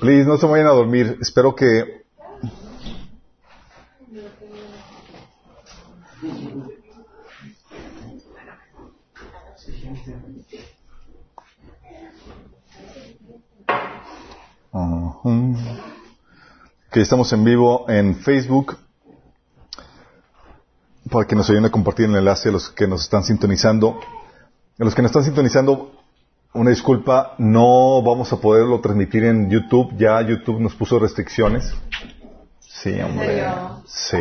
Please, no se vayan a dormir. Espero que... Que estamos en vivo en Facebook para que nos ayuden a compartir el enlace a los que nos están sintonizando. A los que nos están sintonizando, una disculpa, no vamos a poderlo transmitir en YouTube. Ya YouTube nos puso restricciones. Sí, hombre. Sí.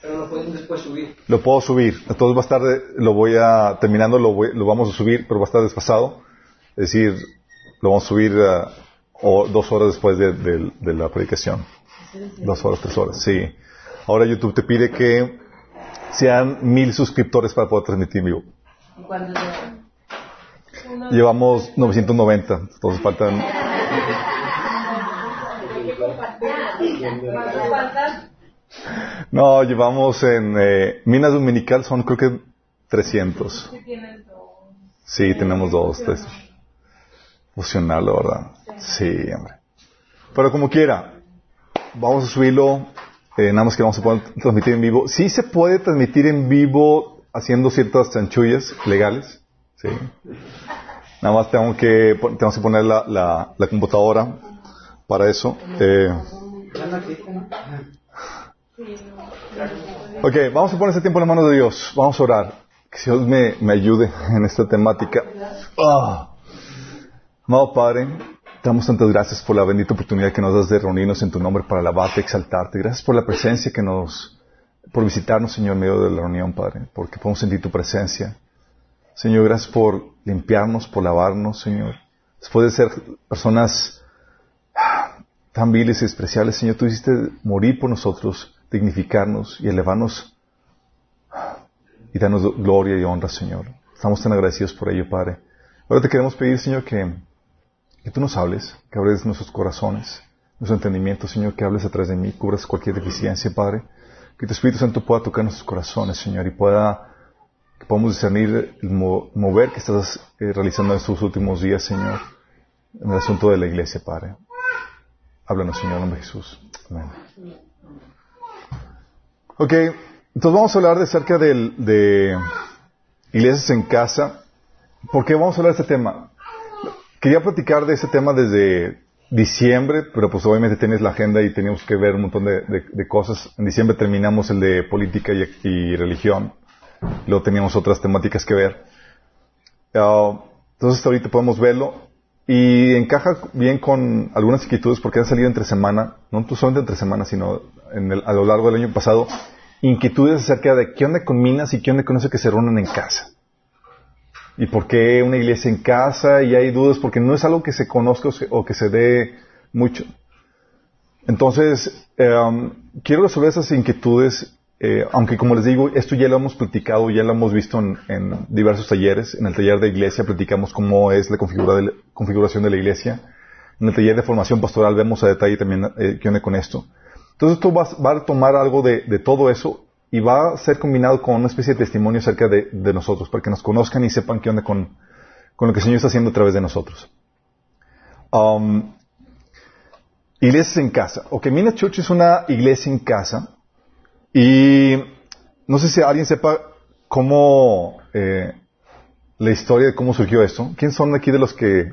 Pero lo pueden después subir. Lo puedo subir. Entonces más tarde lo voy a, terminando, lo, voy- lo vamos a subir, pero va a estar desfasado. Es decir, lo vamos a subir eh, o dos horas después de, de- de la predicación. Dos horas, tres horas, sí. Ahora YouTube te pide que sean mil suscriptores para poder transmitir en vivo. ¿Y cuántos llevan? Llevamos 990, entonces faltan... No, llevamos en eh, Minas Dominical son creo que 300. Sí tienes dos. Sí, tenemos dos. Tres. Fusional, la verdad. Sí, hombre. Pero como quiera, vamos a subirlo. eh, nada más que vamos a poder transmitir en vivo. Sí se puede transmitir en vivo haciendo ciertas chanchullas legales. Sí. Nada más tengo que, tenemos que poner la, la, computadora para eso. Eh, ok, vamos a poner ese tiempo en las manos de Dios. Vamos a orar. Que Dios me, me ayude en esta temática. Ah. Amado Padre, te damos tantas gracias por la bendita oportunidad que nos das de reunirnos en tu nombre para alabarte, exaltarte. Gracias por la presencia que nos, por visitarnos, Señor, en medio de la reunión, Padre, porque podemos sentir tu presencia. Señor, gracias por limpiarnos, por lavarnos, Señor. Después de ser personas tan viles y especiales, Señor, tú hiciste morir por nosotros, dignificarnos y elevarnos y darnos gloria y honra, Señor. Estamos tan agradecidos por ello, Padre. Ahora te queremos pedir, Señor, que, que tú nos hables, que hables nuestros corazones, nuestro entendimiento, Señor, que hables atrás de mí, cubras cualquier deficiencia, Padre. Que tu Espíritu Santo pueda tocar nuestros corazones, Señor, y pueda, podamos discernir el mo- mover que estás eh, realizando en estos últimos días, Señor, en el asunto de la iglesia, Padre. Háblanos, Señor, en nombre de Jesús. Amén. Ok, entonces vamos a hablar de acerca del- de iglesias en casa. ¿Por qué vamos a hablar de este tema? Quería platicar de este tema desde diciembre, pero pues obviamente tienes la agenda y teníamos que ver un montón de, de- de cosas. En diciembre terminamos el de política y religión. Luego teníamos otras temáticas que ver. Ah, entonces ahorita podemos verlo. Y encaja bien con algunas inquietudes porque han salido entre semana, no solamente entre semana, sino en el- a lo largo del año pasado, inquietudes acerca de qué onda con Minas y qué onda con eso que se reúnen en casa. ¿Y por qué una iglesia en casa? Y hay dudas porque no es algo que se conozca o, que se dé mucho. Entonces, eh, quiero resolver esas inquietudes, eh, aunque como les digo, esto ya lo hemos platicado, ya lo hemos visto en, diversos talleres. En el taller de iglesia platicamos cómo es la configuración de la iglesia. En el taller de formación pastoral vemos a detalle también eh, qué onda con esto. Entonces esto va, va a tomar algo de, todo eso y va a ser combinado con una especie de testimonio acerca de, nosotros, para que nos conozcan y sepan qué onda con, con lo que el Señor está haciendo a través de nosotros. Um, iglesias en casa. Ok, Mina Church es una iglesia en casa y no sé si alguien sepa cómo eh, la historia de cómo surgió esto. ¿Quién son aquí de los que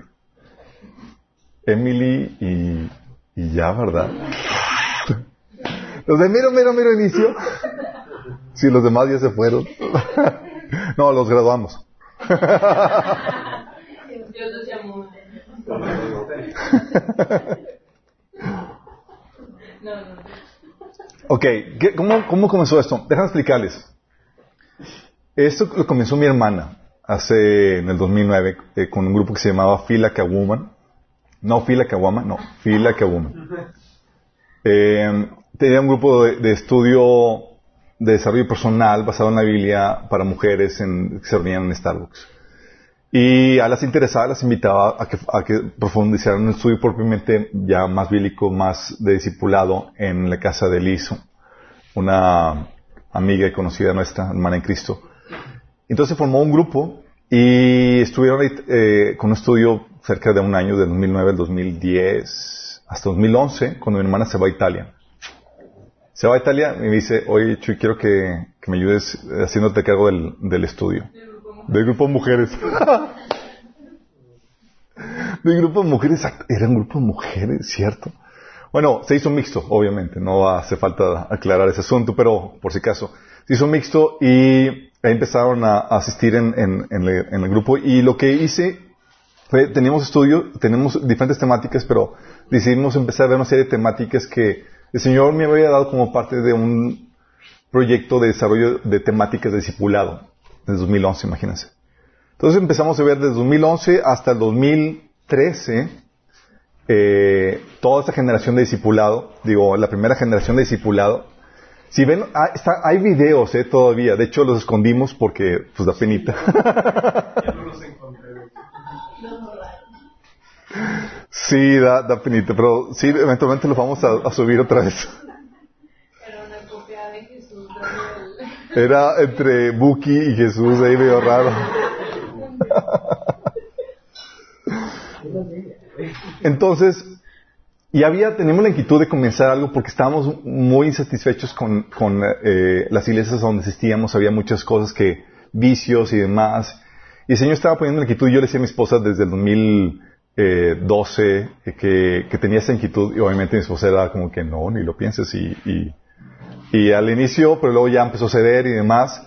Emily y, y ya, verdad? Los de mero, mero, mero inicio. Sí, los demás ya se fueron. No, los graduamos. Dios los llamó. No, no. Ok, ¿qué- cómo, ¿cómo comenzó esto? Déjame explicarles. Esto lo comenzó mi hermana hace, en el 2009, eh, con un grupo que se llamaba Fila Woman. No Fila Kawama, no, Fila Woman. Eh, tenía un grupo de, de estudio de desarrollo personal basado en la Biblia para mujeres en, que se reunían en Starbucks. Y a las interesadas las invitaba a que, a que profundizaran un estudio propiamente ya más bíblico, más de discipulado en la casa de Lizo, una amiga y conocida nuestra, hermana en Cristo. Entonces se formó un grupo y estuvieron eh, con un estudio cerca de un año, de 2009 al 2010, hasta 2011, cuando mi hermana se va a Italia. Se va a Italia y me dice, oye, Chuy, quiero que, me ayudes haciéndote cargo del estudio. Del grupo de mujeres. del grupo de mujeres, era un grupo de mujeres, ¿cierto? Bueno, se hizo mixto, obviamente, no hace falta aclarar ese asunto, pero por si acaso, se hizo mixto y empezaron a asistir en, en, en, el, en el grupo y lo que hice fue, teníamos estudio, tenemos diferentes temáticas, pero decidimos empezar a ver una serie de temáticas que el Señor me había dado como parte de un proyecto de desarrollo de temáticas de discipulado, desde 2011, imagínense. Entonces empezamos a ver desde 2011 hasta el 2013 eh, toda esta generación de discipulado, digo, la primera generación de discipulado. Si ven, ah, está, hay videos eh, todavía, de hecho los escondimos porque pues da penita. sí, da, da penita, pero sí, eventualmente los vamos a, a subir otra vez. Era entre Buki y Jesús, ahí medio raro. Entonces, y había, teníamos la inquietud de comenzar algo porque estábamos muy insatisfechos con, con eh, las iglesias donde asistíamos, había muchas cosas que, vicios y demás. Y el Señor estaba poniendo la inquietud, yo le decía a mi esposa desde el 2012 eh, que, que tenía esa inquietud y obviamente mi esposa era como que no, ni lo pienses y, y, y al inicio, pero luego ya empezó a ceder y demás.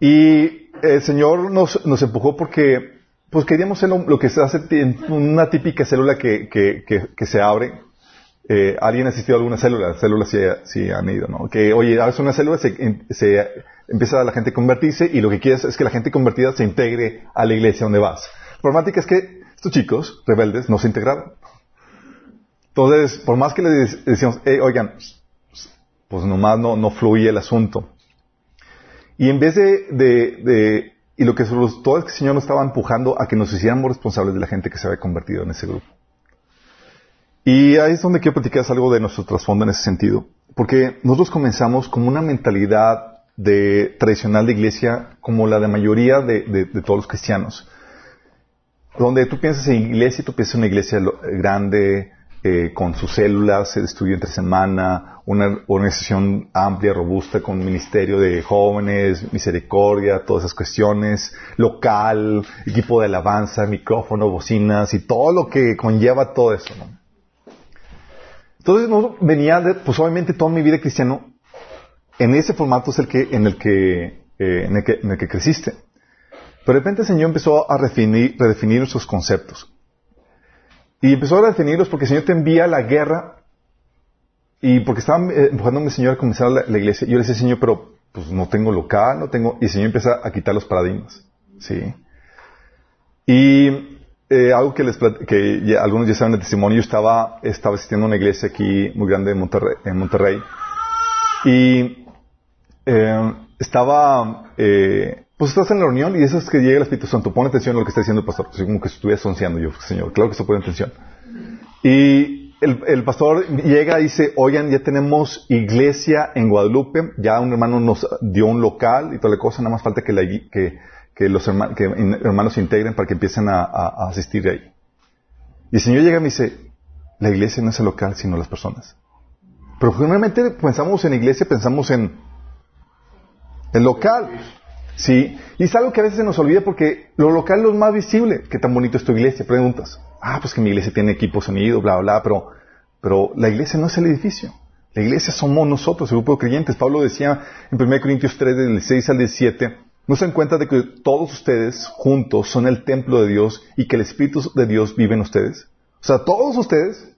Y el Señor nos, nos empujó porque pues queríamos ser lo, que se hace en una típica célula que, que, que, que se abre. Eh, ¿Alguien ha asistido a alguna célula? Las células sí, sí, han ido, ¿no? Que, oye, abres una célula, se, se, empieza la gente a convertirse y lo que quieres es que la gente convertida se integre a la iglesia donde vas. La problemática es que estos chicos rebeldes no se integraron. Entonces, por más que les decíamos, hey, oigan, pues nomás no, no fluye el asunto. Y en vez de, de, y lo que todo es que el Señor nos estaba empujando a que nos hiciéramos responsables de la gente que se había convertido en ese grupo. Y ahí es donde quiero platicar algo de nuestro trasfondo en ese sentido. Porque nosotros comenzamos con una mentalidad de, tradicional de iglesia como la de mayoría de, de, todos los cristianos. Donde tú piensas en iglesia, tú piensas en una iglesia grande, eh, con sus células, se estudia entre semana, una organización amplia, robusta, con ministerio de jóvenes, misericordia, todas esas cuestiones, local, equipo de alabanza, micrófono, bocinas y todo lo que conlleva todo eso. ¿no? Entonces no venía, de, pues obviamente toda mi vida cristiano, en ese formato es el que, en el que, eh, en el que, en el que creciste. Pero de repente el Señor empezó a redefinir, redefinir nuestros conceptos. Y empezó a definirlos porque el Señor te envía a la guerra y porque estaba eh, empujándome el Señor a comenzar la, iglesia. Yo le decía, Señor, pero pues no tengo local, no tengo... Y el Señor empieza a quitar los paradigmas. ¿Sí? Y eh, algo que, les, que algunos ya saben el testimonio, yo estaba, estaba asistiendo a una iglesia aquí muy grande en Monterrey. Y eh, estaba... pues estás en la reunión y eso es que llega el Espíritu Santo. Pone atención a lo que está diciendo el pastor. Como que estuviera sonciando yo, Señor. Claro que se pone atención. Y el, pastor llega y dice, oigan, ya tenemos iglesia en Guadalupe. Ya un hermano nos dio un local y toda la cosa. Nada más falta que, los hermanos se integren para que empiecen a, a, a asistir ahí. Y el Señor llega y me dice, la iglesia no es el local, sino las personas. Pero generalmente pensamos en iglesia, pensamos en el local. Sí, y es algo que a veces se nos olvida porque lo local es lo más visible. ¿Qué tan bonito es tu iglesia? Preguntas. Ah, pues que mi iglesia tiene equipo sonido, bla, bla, pero, pero la iglesia no es el edificio. La iglesia somos nosotros, el grupo de creyentes. Pablo decía en 1 Corintios 3, del 6 al 17, no se dan cuenta de que todos ustedes juntos son el templo de Dios y que el Espíritu de Dios vive en ustedes. O sea, todos ustedes,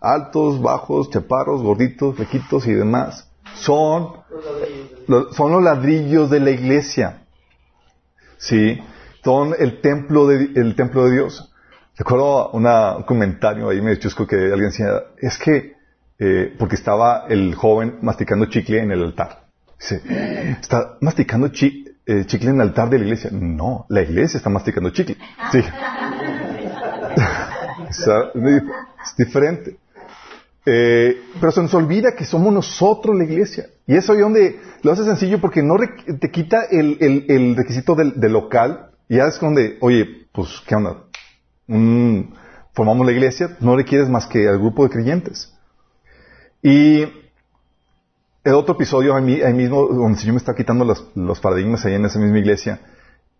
altos, bajos, chaparros, gorditos, flequitos y demás, son los, son los ladrillos de la iglesia. Sí, son el templo de, el templo de Dios. Recuerdo un comentario ahí medio chusco que alguien decía, es que, eh, porque estaba el joven masticando chicle en el altar. Dice, ¿está masticando chi, eh, chicle en el altar de la iglesia? No, la iglesia está masticando chicle. Sí. es diferente. Eh, pero se nos olvida que somos nosotros la iglesia. Y eso es donde lo hace sencillo porque no te quita el, requisito del, local y ya es donde, oye, pues, ¿qué onda? formamos la iglesia, no requieres más que al grupo de creyentes. Y el otro episodio ahí, mismo, donde el Señor me está quitando los, paradigmas ahí en esa misma iglesia,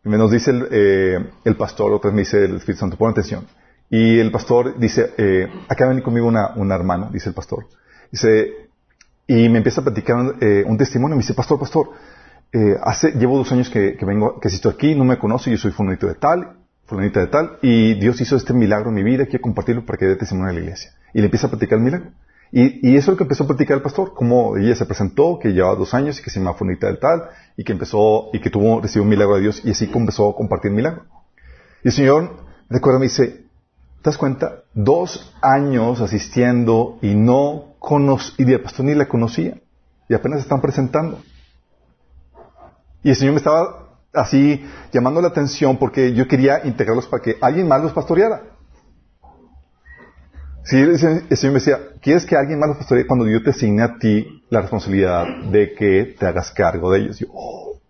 me nos dice el, eh, el pastor, otra vez me dice el Espíritu Santo, pon atención. Y el pastor dice, eh, acá viene conmigo una, hermana, dice el pastor. Dice, y me empieza a platicar eh, un testimonio, me dice, pastor, pastor, eh, hace, llevo dos años que, que vengo, que estoy aquí, no me conoce, yo soy fulanito de tal, fulanita de tal, y Dios hizo este milagro en mi vida, quiero compartirlo para que dé testimonio a la iglesia. Y le empieza a platicar el milagro. Y, eso es lo que empezó a platicar el pastor, cómo ella se presentó, que llevaba dos años y que se llama fulanita de tal, y que empezó, y que tuvo, recibió un milagro de Dios, y así empezó a compartir el milagro. Y el Señor, recuerda, me dice, ¿te das cuenta? Dos años asistiendo y no conocí, y el pastor ni la conocía, y apenas se están presentando. Y el Señor me estaba así llamando la atención porque yo quería integrarlos para que alguien más los pastoreara. Si el Señor me decía, ¿quieres que alguien más los pastoree cuando yo te asigne a ti la responsabilidad de que te hagas cargo de ellos? Oh".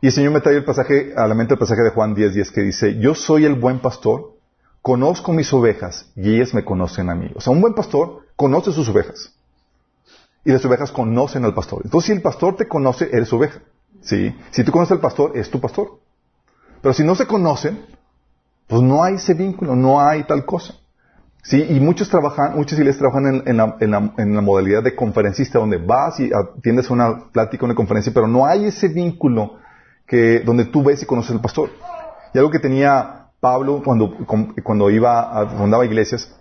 Y el Señor me trae el pasaje, a la mente el pasaje de Juan 10, 10 que dice, yo soy el buen pastor, conozco mis ovejas y ellas me conocen a mí. O sea, un buen pastor conoce sus ovejas. Y las ovejas conocen al pastor. Entonces, si el pastor te conoce, eres oveja. ¿Sí? Si tú conoces al pastor, es tu pastor. Pero si no se conocen, pues no hay ese vínculo, no hay tal cosa. ¿Sí? Y muchos trabajan, muchas iglesias trabajan en, la, modalidad de conferencista, donde vas y atiendes una plática, una conferencia, pero no hay ese vínculo que, donde tú ves y conoces al pastor. Y algo que tenía Pablo cuando, cuando iba a, fundaba iglesias,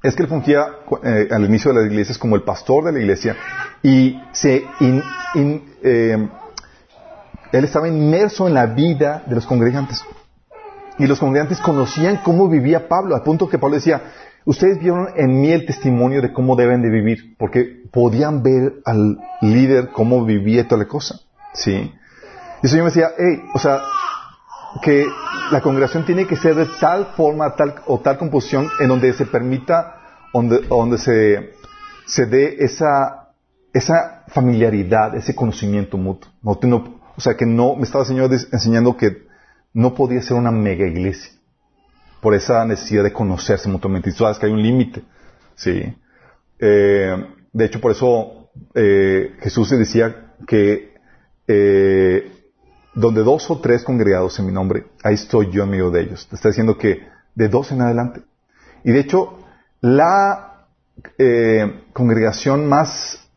es que él fungía eh, al inicio de las iglesias como el pastor de la iglesia y se eh, él estaba inmerso en la vida de los congregantes. Y los congregantes conocían cómo vivía Pablo, al punto que Pablo decía, ustedes vieron en mí el testimonio de cómo deben de vivir, porque podían ver al líder cómo vivía toda la cosa. ¿Sí? Y el Señor me decía, hey, o sea, que la congregación tiene que ser de tal forma tal, o tal composición en donde se permita, donde, donde se, se dé esa, esa familiaridad, ese conocimiento mutuo. No, no, o sea, que no, me estaba el Señor enseñando que no podía ser una mega iglesia por esa necesidad de conocerse mutuamente. Y sabes que hay un límite, ¿sí? Eh, de hecho, por eso eh, Jesús decía que eh, donde dos o tres congregados en mi nombre, ahí estoy yo en medio de ellos. Te está diciendo que de dos en adelante. Y de hecho, la congregación más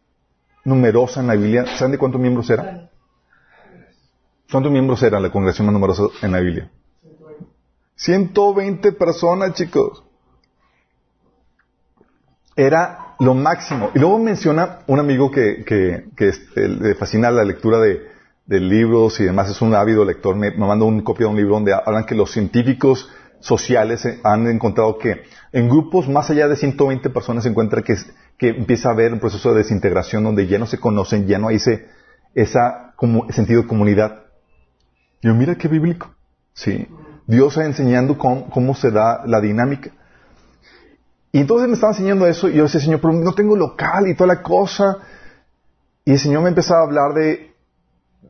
numerosa en la Biblia, ¿saben de cuántos miembros era? ¿Cuántos miembros eran la congregación más numerosa en la Biblia? 120 personas, chicos. Era lo máximo. Y luego menciona un amigo que, que, que este, le fascina la lectura de, libros y demás, es un ávido lector, me, me manda un copia de un libro donde hablan que los científicos sociales han encontrado que en grupos más allá de 120 personas se encuentra que, que empieza a haber un proceso de desintegración donde ya no se conocen, ya no hay ese esa como, sentido de comunidad. Yo, mira qué bíblico. Sí. Dios está enseñando cómo, se da la dinámica. Y entonces me estaba enseñando eso y yo decía, Señor, pero no tengo local y toda la cosa. Y el Señor me empezaba a hablar de,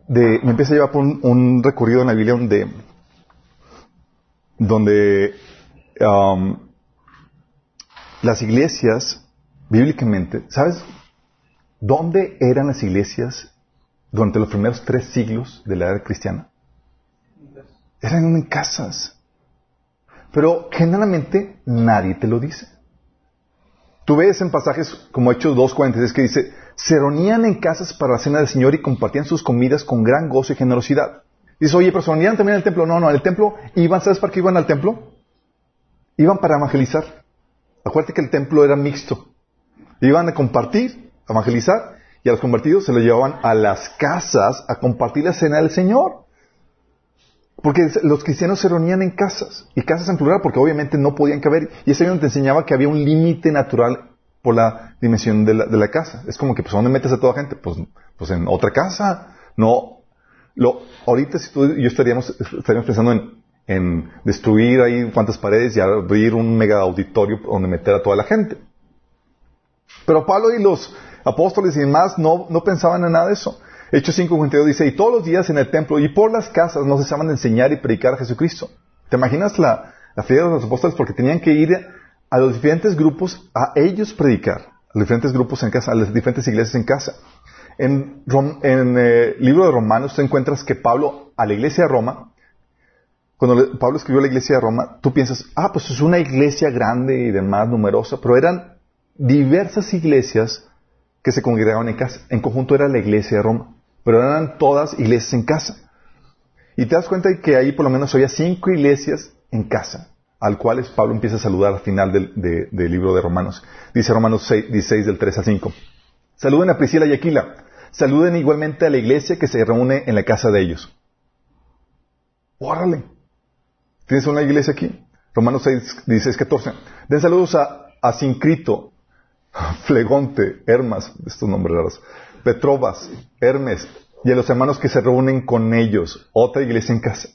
me empieza a llevar por un, recorrido en la Biblia donde, donde um, las iglesias, bíblicamente, ¿sabes dónde eran las iglesias durante los primeros tres siglos de la era cristiana? Eran en casas. Pero generalmente nadie te lo dice. Tú ves en pasajes como Hechos 2.46 que dice, se reunían en casas para la cena del Señor y compartían sus comidas con gran gozo y generosidad. Dice, oye, pero se reunían también el templo. No, no, el templo iban, ¿sabes para qué iban al templo? Iban para evangelizar. Acuérdate que el templo era mixto. Iban a compartir, a evangelizar, y a los convertidos se los llevaban a las casas a compartir la cena del Señor. Porque los cristianos se reunían en casas, y casas en plural, porque obviamente no podían caber. Y ese te enseñaba que había un límite natural por la dimensión de la, casa. Es como que, pues, ¿dónde metes a toda gente? Pues, pues en otra casa. No. Lo, ahorita, si tú y yo estaríamos, estaríamos pensando en, en destruir ahí cuantas paredes y abrir un mega auditorio donde meter a toda la gente. Pero Pablo y los apóstoles y demás no, no pensaban en nada de eso. Hechos 5.22 dice, y todos los días en el templo y por las casas nos cesaban de enseñar y predicar a Jesucristo. ¿Te imaginas la, La fiesta de los apóstoles porque tenían que ir a los diferentes grupos a ellos predicar, a los diferentes grupos en casa, a las diferentes iglesias en casa. En, el eh, libro de Romanos tú encuentras que Pablo a la iglesia de Roma, cuando Pablo escribió la iglesia de Roma, tú piensas, ah, pues es una iglesia grande y demás, numerosa, pero eran diversas iglesias que se congregaban en casa. En conjunto era la iglesia de Roma, pero eran todas iglesias en casa. Y te das cuenta de que ahí por lo menos había cinco iglesias en casa, al cuales Pablo empieza a saludar al final del, libro de Romanos. Dice Romanos 6, 16 del 3 al 5. Saluden a Priscila y Aquila. Saluden igualmente a la iglesia que se reúne en la casa de ellos. Órale. ¿Tienes una iglesia aquí? Romanos 6, 16, 14. Den saludos a, a Sincrito, Flegonte, Hermas, estos nombres raros, Petrobas, Hermes, y a los hermanos que se reúnen con ellos. Otra iglesia en casa.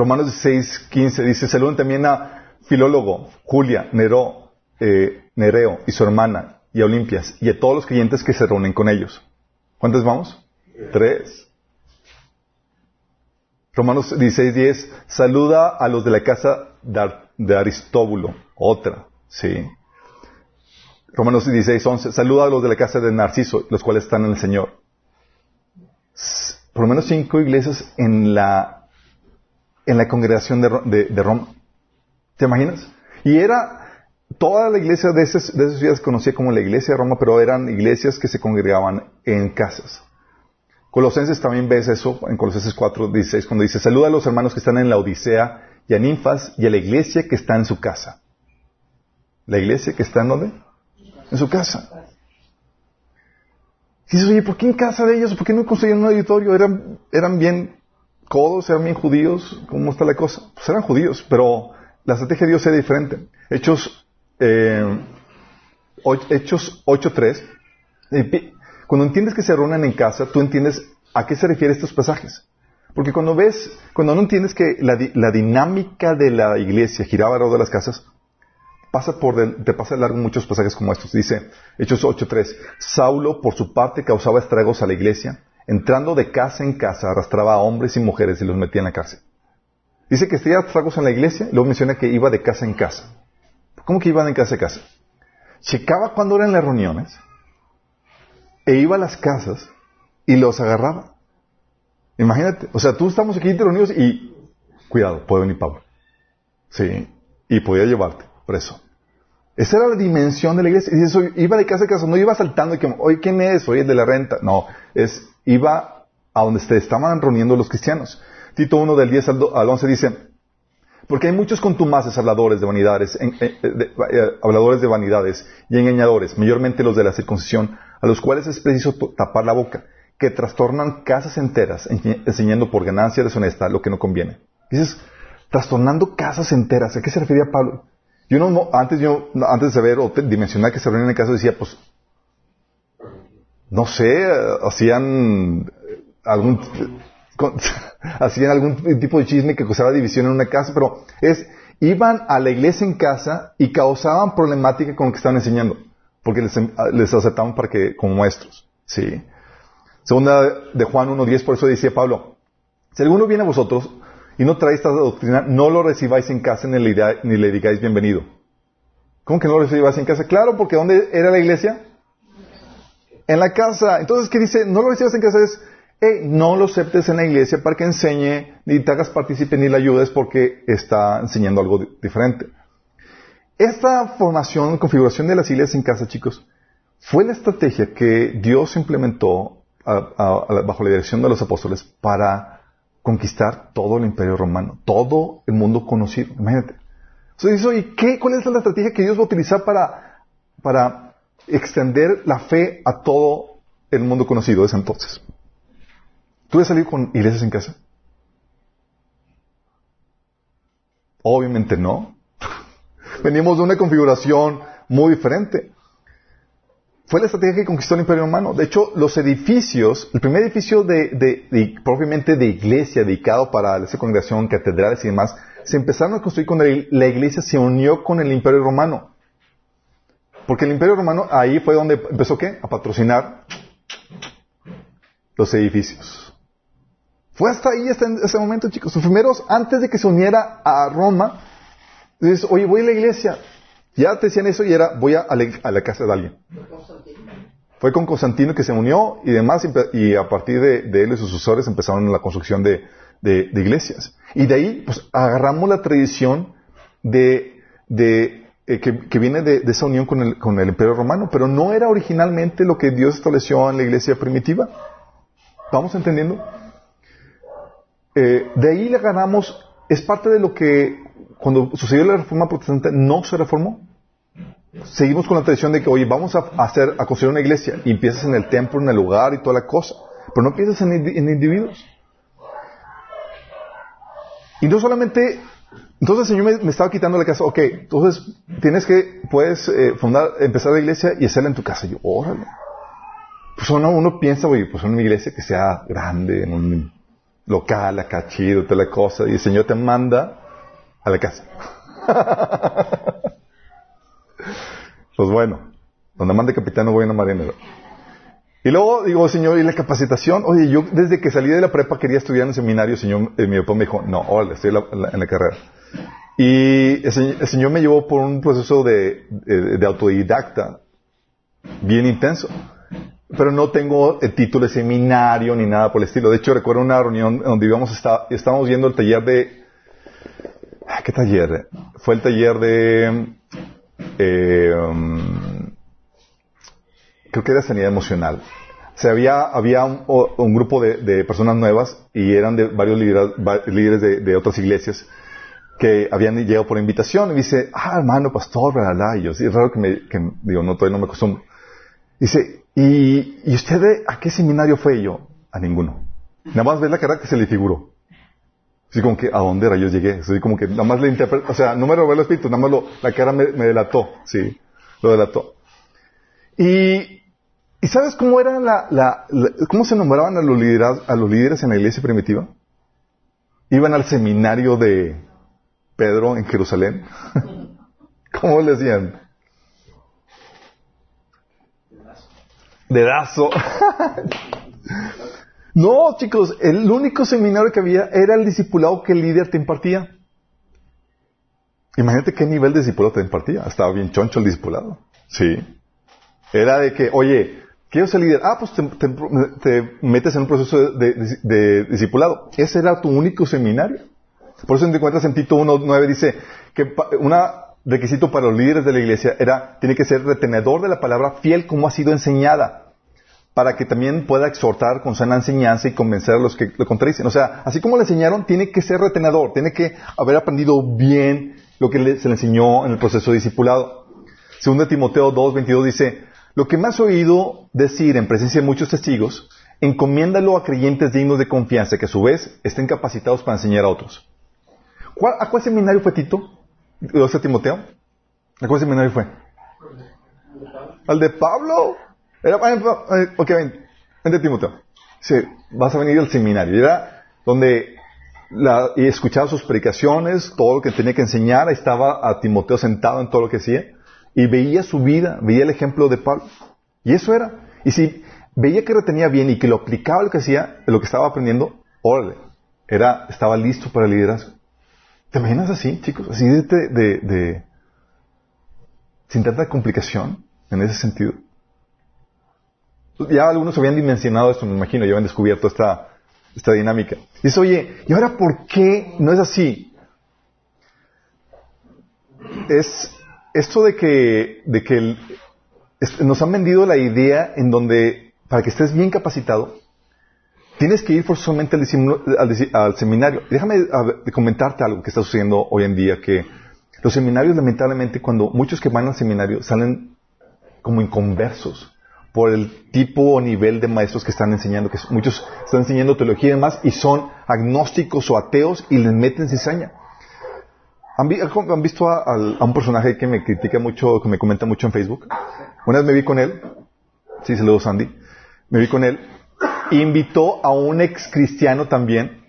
Romanos 16, 15 dice, saluden también a Filólogo, Julia, Neró, eh, Nereo y su hermana, y a Olimpias, y a todos los creyentes que se reúnen con ellos. ¿Cuántos vamos? Tres. Romanos 16, 10, saluda a los de la casa de Aristóbulo. Otra, sí. Romanos 16, 11, saluda a los de la casa de Narciso, los cuales están en el Señor. Por lo menos cinco iglesias en la, en la congregación de, de, Roma. ¿Te imaginas? Y era, toda la iglesia de esas, de esas ciudades se conocía como la iglesia de Roma, pero eran iglesias que se congregaban en casas. Colosenses también ves eso en Colosenses 4, 16, cuando dice, saluda a los hermanos que están en la Odisea y a Ninfas y a la iglesia que está en su casa. ¿La iglesia que está en dónde? en su casa. Y dices, oye, ¿por qué en casa de ellos? ¿Por qué no construyeron un auditorio? ¿Eran, eran bien codos? ¿Eran bien judíos? ¿Cómo está la cosa? Pues eran judíos, pero la estrategia de Dios era diferente. Hechos, eh, Hechos 8.3. Cuando entiendes que se reúnen en casa, tú entiendes a qué se refieren estos pasajes. Porque cuando ves, cuando no entiendes que la, la dinámica de la iglesia giraba alrededor de las casas, pasa por te pasa largo muchos pasajes como estos. Dice Hechos 8.3, Saulo por su parte causaba estragos a la iglesia, entrando de casa en casa arrastraba a hombres y mujeres y los metía en la cárcel. Dice que hacía estragos en la iglesia, luego menciona que iba de casa en casa. ¿Cómo que iba de casa en casa? Checaba cuando eran las reuniones e iba a las casas y los agarraba. Imagínate, o sea, tú estamos aquí reunidos y cuidado, puede venir Pablo. Sí, y podía llevarte preso. Esa era la dimensión de la iglesia. Y eso iba de casa a casa, no iba saltando y que, oye, ¿quién es? Oye, de la renta. No, es, iba a donde se estaban reuniendo los cristianos. Tito 1 del 10 al 11 dice, porque hay muchos contumaces habladores de vanidades, eh, eh, habladores de vanidades y engañadores, mayormente los de la circuncisión, a los cuales es preciso tapar la boca, que trastornan casas enteras, enseñando por ganancia deshonesta lo que no conviene. Dices, trastornando casas enteras. ¿A qué se refería Pablo? Yo no, antes yo, antes de saber o dimensionar que se reunían en casa, decía, pues, no sé, hacían algún, hacían algún tipo de chisme que causaba división en una casa, pero es, iban a la iglesia en casa y causaban problemática con lo que estaban enseñando, porque les, aceptaban para que, como maestros, sí. Segunda de Juan 1.10, por eso decía Pablo, si alguno viene a vosotros y no trae esta doctrina, no lo recibáis en casa ni le, digáis bienvenido. ¿Cómo que no lo recibáis en casa? Claro, porque ¿dónde era la iglesia? En la casa. Entonces, ¿qué dice? No lo recibas en casa es, no lo aceptes en la iglesia para que enseñe, ni te hagas partícipe ni le ayudes porque está enseñando algo diferente. Esta formación, configuración de las iglesias en casa, chicos, fue la estrategia que Dios implementó bajo la dirección de los apóstoles para conquistar todo el imperio romano, todo el mundo conocido. Imagínate. Entonces, ¿y qué? ¿Cuál es la estrategia que Dios va a utilizar para, para extender la fe a todo el mundo conocido desde entonces? ¿Tú has salido con iglesias en casa? Obviamente no. Venimos de una configuración muy diferente. Fue la estrategia que conquistó el Imperio Romano. De hecho, los edificios, el primer edificio de, propiamente de iglesia dedicado para esa congregación, catedrales y demás, se empezaron a construir cuando la iglesia se unió con el Imperio Romano. Porque el Imperio Romano ahí fue donde empezó qué? A patrocinar los edificios. Fue hasta ahí, hasta ese momento, chicos. Los primeros, antes de que se uniera a Roma, dices, oye, voy a la iglesia. Ya te decían eso y era, voy a, la, casa de alguien. Fue con Constantino que se unió y demás, y a partir de, él y sus sucesores empezaron la construcción de, iglesias. Y de ahí, pues, agarramos la tradición de, eh, que, viene de, esa unión con el, con el Imperio Romano, pero no era originalmente lo que Dios estableció en la iglesia primitiva. ¿Vamos entendiendo? Eh, de ahí le ganamos, es parte de lo que cuando sucedió la reforma protestante no se reformó. Seguimos con la tradición de que, oye, vamos a hacer, a construir una iglesia y empiezas en el templo, en el lugar y toda la cosa, pero no piensas en, individuos. Y no solamente, entonces el Señor me, estaba quitando la casa, ok, entonces tienes que, puedes eh, fundar, empezar la iglesia y hacerla en tu casa. Y yo, órale. Pues uno, uno piensa, oye, pues una iglesia que sea grande, en un local, acá chido, toda la cosa, y el Señor te manda a la casa. pues bueno, donde mande capitán no voy a marinero. Y luego digo, Señor, ¿y la capacitación? Oye, yo desde que salí de la prepa quería estudiar en el seminario, señor, eh, mi papá me dijo, no, órale, estoy en la, carrera. Y el señor, me llevó por un proceso de, autodidacta bien intenso. Pero no tengo el título de seminario ni nada por el estilo. De hecho, recuerdo una reunión donde íbamos, está, estábamos viendo el taller de ¿Qué taller? Fue el taller de... Eh, um, creo que era sanidad emocional. O había, había un, grupo de, personas nuevas y eran de varios líderes, de, otras iglesias que habían llegado por invitación y dice, ah, hermano, pastor, bla, Y yo, es raro que me, digo, no, todavía no me acostumbro. Dice, ¿y, ¿y usted a qué seminario fue? yo, a ninguno. Nada más ver la cara que se le figuró. Así como que, ¿a dónde rayos llegué? Así como que nada más le interpreté, o sea, no me robé el espíritu, nada más lo, la cara me, delató, sí, lo delató. Y, ¿y sabes cómo era la, la, cómo se nombraban a los, líderes, a los líderes en la iglesia primitiva? Iban al seminario de Pedro en Jerusalén. ¿Cómo le decían? Dedazo. No, chicos, el único seminario que había era el discipulado que el líder te impartía. Imagínate qué nivel de discipulado te impartía. Estaba bien choncho el discipulado. Sí. Era de que, oye, quiero ser líder. Ah, pues te, metes en un proceso de, discipulado. Ese era tu único seminario. Por eso te encuentras en Tito 1.9 dice que un requisito para los líderes de la iglesia era, tiene que ser retenedor de la palabra fiel como ha sido enseñada para que también pueda exhortar con sana enseñanza y convencer a los que lo contradicen. O sea, así como le enseñaron, tiene que ser retenedor, tiene que haber aprendido bien lo que se le enseñó en el proceso de discipulado. Segundo Timoteo 2.22 dice, lo que me has oído decir en presencia de muchos testigos, encomiéndalo a creyentes dignos de confianza que a su vez estén capacitados para enseñar a otros. ¿A cuál seminario fue Tito? ¿12 Timoteo? ¿A cuál seminario fue? Al de Pablo. Era, ok, ven, vente Timoteo. Sí, vas a venir al seminario. Era donde la, y escuchaba sus predicaciones, todo lo que tenía que enseñar, estaba a Timoteo sentado en todo lo que hacía, y veía su vida, veía el ejemplo de Pablo. Y eso era. Y si veía que retenía bien y que lo aplicaba lo que hacía, lo que estaba aprendiendo, órale, era, estaba listo para el liderazgo. ¿Te imaginas así, chicos? Así de, de, de sin tanta complicación en ese sentido. Ya algunos habían dimensionado esto, me imagino, ya habían descubierto esta, esta dinámica. Dice, oye, ¿y ahora por qué no es así? Es esto de que, de que nos han vendido la idea en donde, para que estés bien capacitado, tienes que ir forzosamente al, seminario. Déjame comentarte algo que está sucediendo hoy en día, que los seminarios, lamentablemente, cuando muchos que van al seminario salen como inconversos por el tipo o nivel de maestros que están enseñando, que muchos están enseñando teología y demás, y son agnósticos o ateos y les meten cizaña. ¿Han, visto a, un personaje que me critica mucho, que me comenta mucho en Facebook? Una vez me vi con él, sí, doy Sandy, me vi con él, e invitó a un ex cristiano también,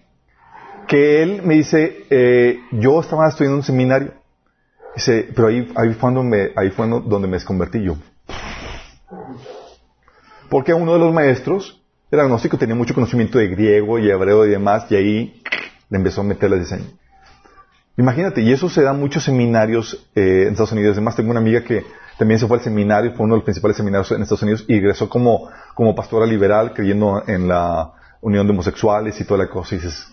que él me dice, eh, yo estaba estudiando un seminario, dice, pero ahí, ahí fue donde me, ahí fue donde me desconvertí yo. Porque uno de los maestros era agnóstico, tenía mucho conocimiento de griego y hebreo y demás, y ahí le empezó a meter el diseño. Imagínate, y eso se da en muchos seminarios eh, en Estados Unidos. Además, tengo una amiga que también se fue al seminario, fue uno de los principales seminarios en Estados Unidos y egresó como, como pastora liberal, creyendo en la unión de homosexuales y toda la cosa. Y dices,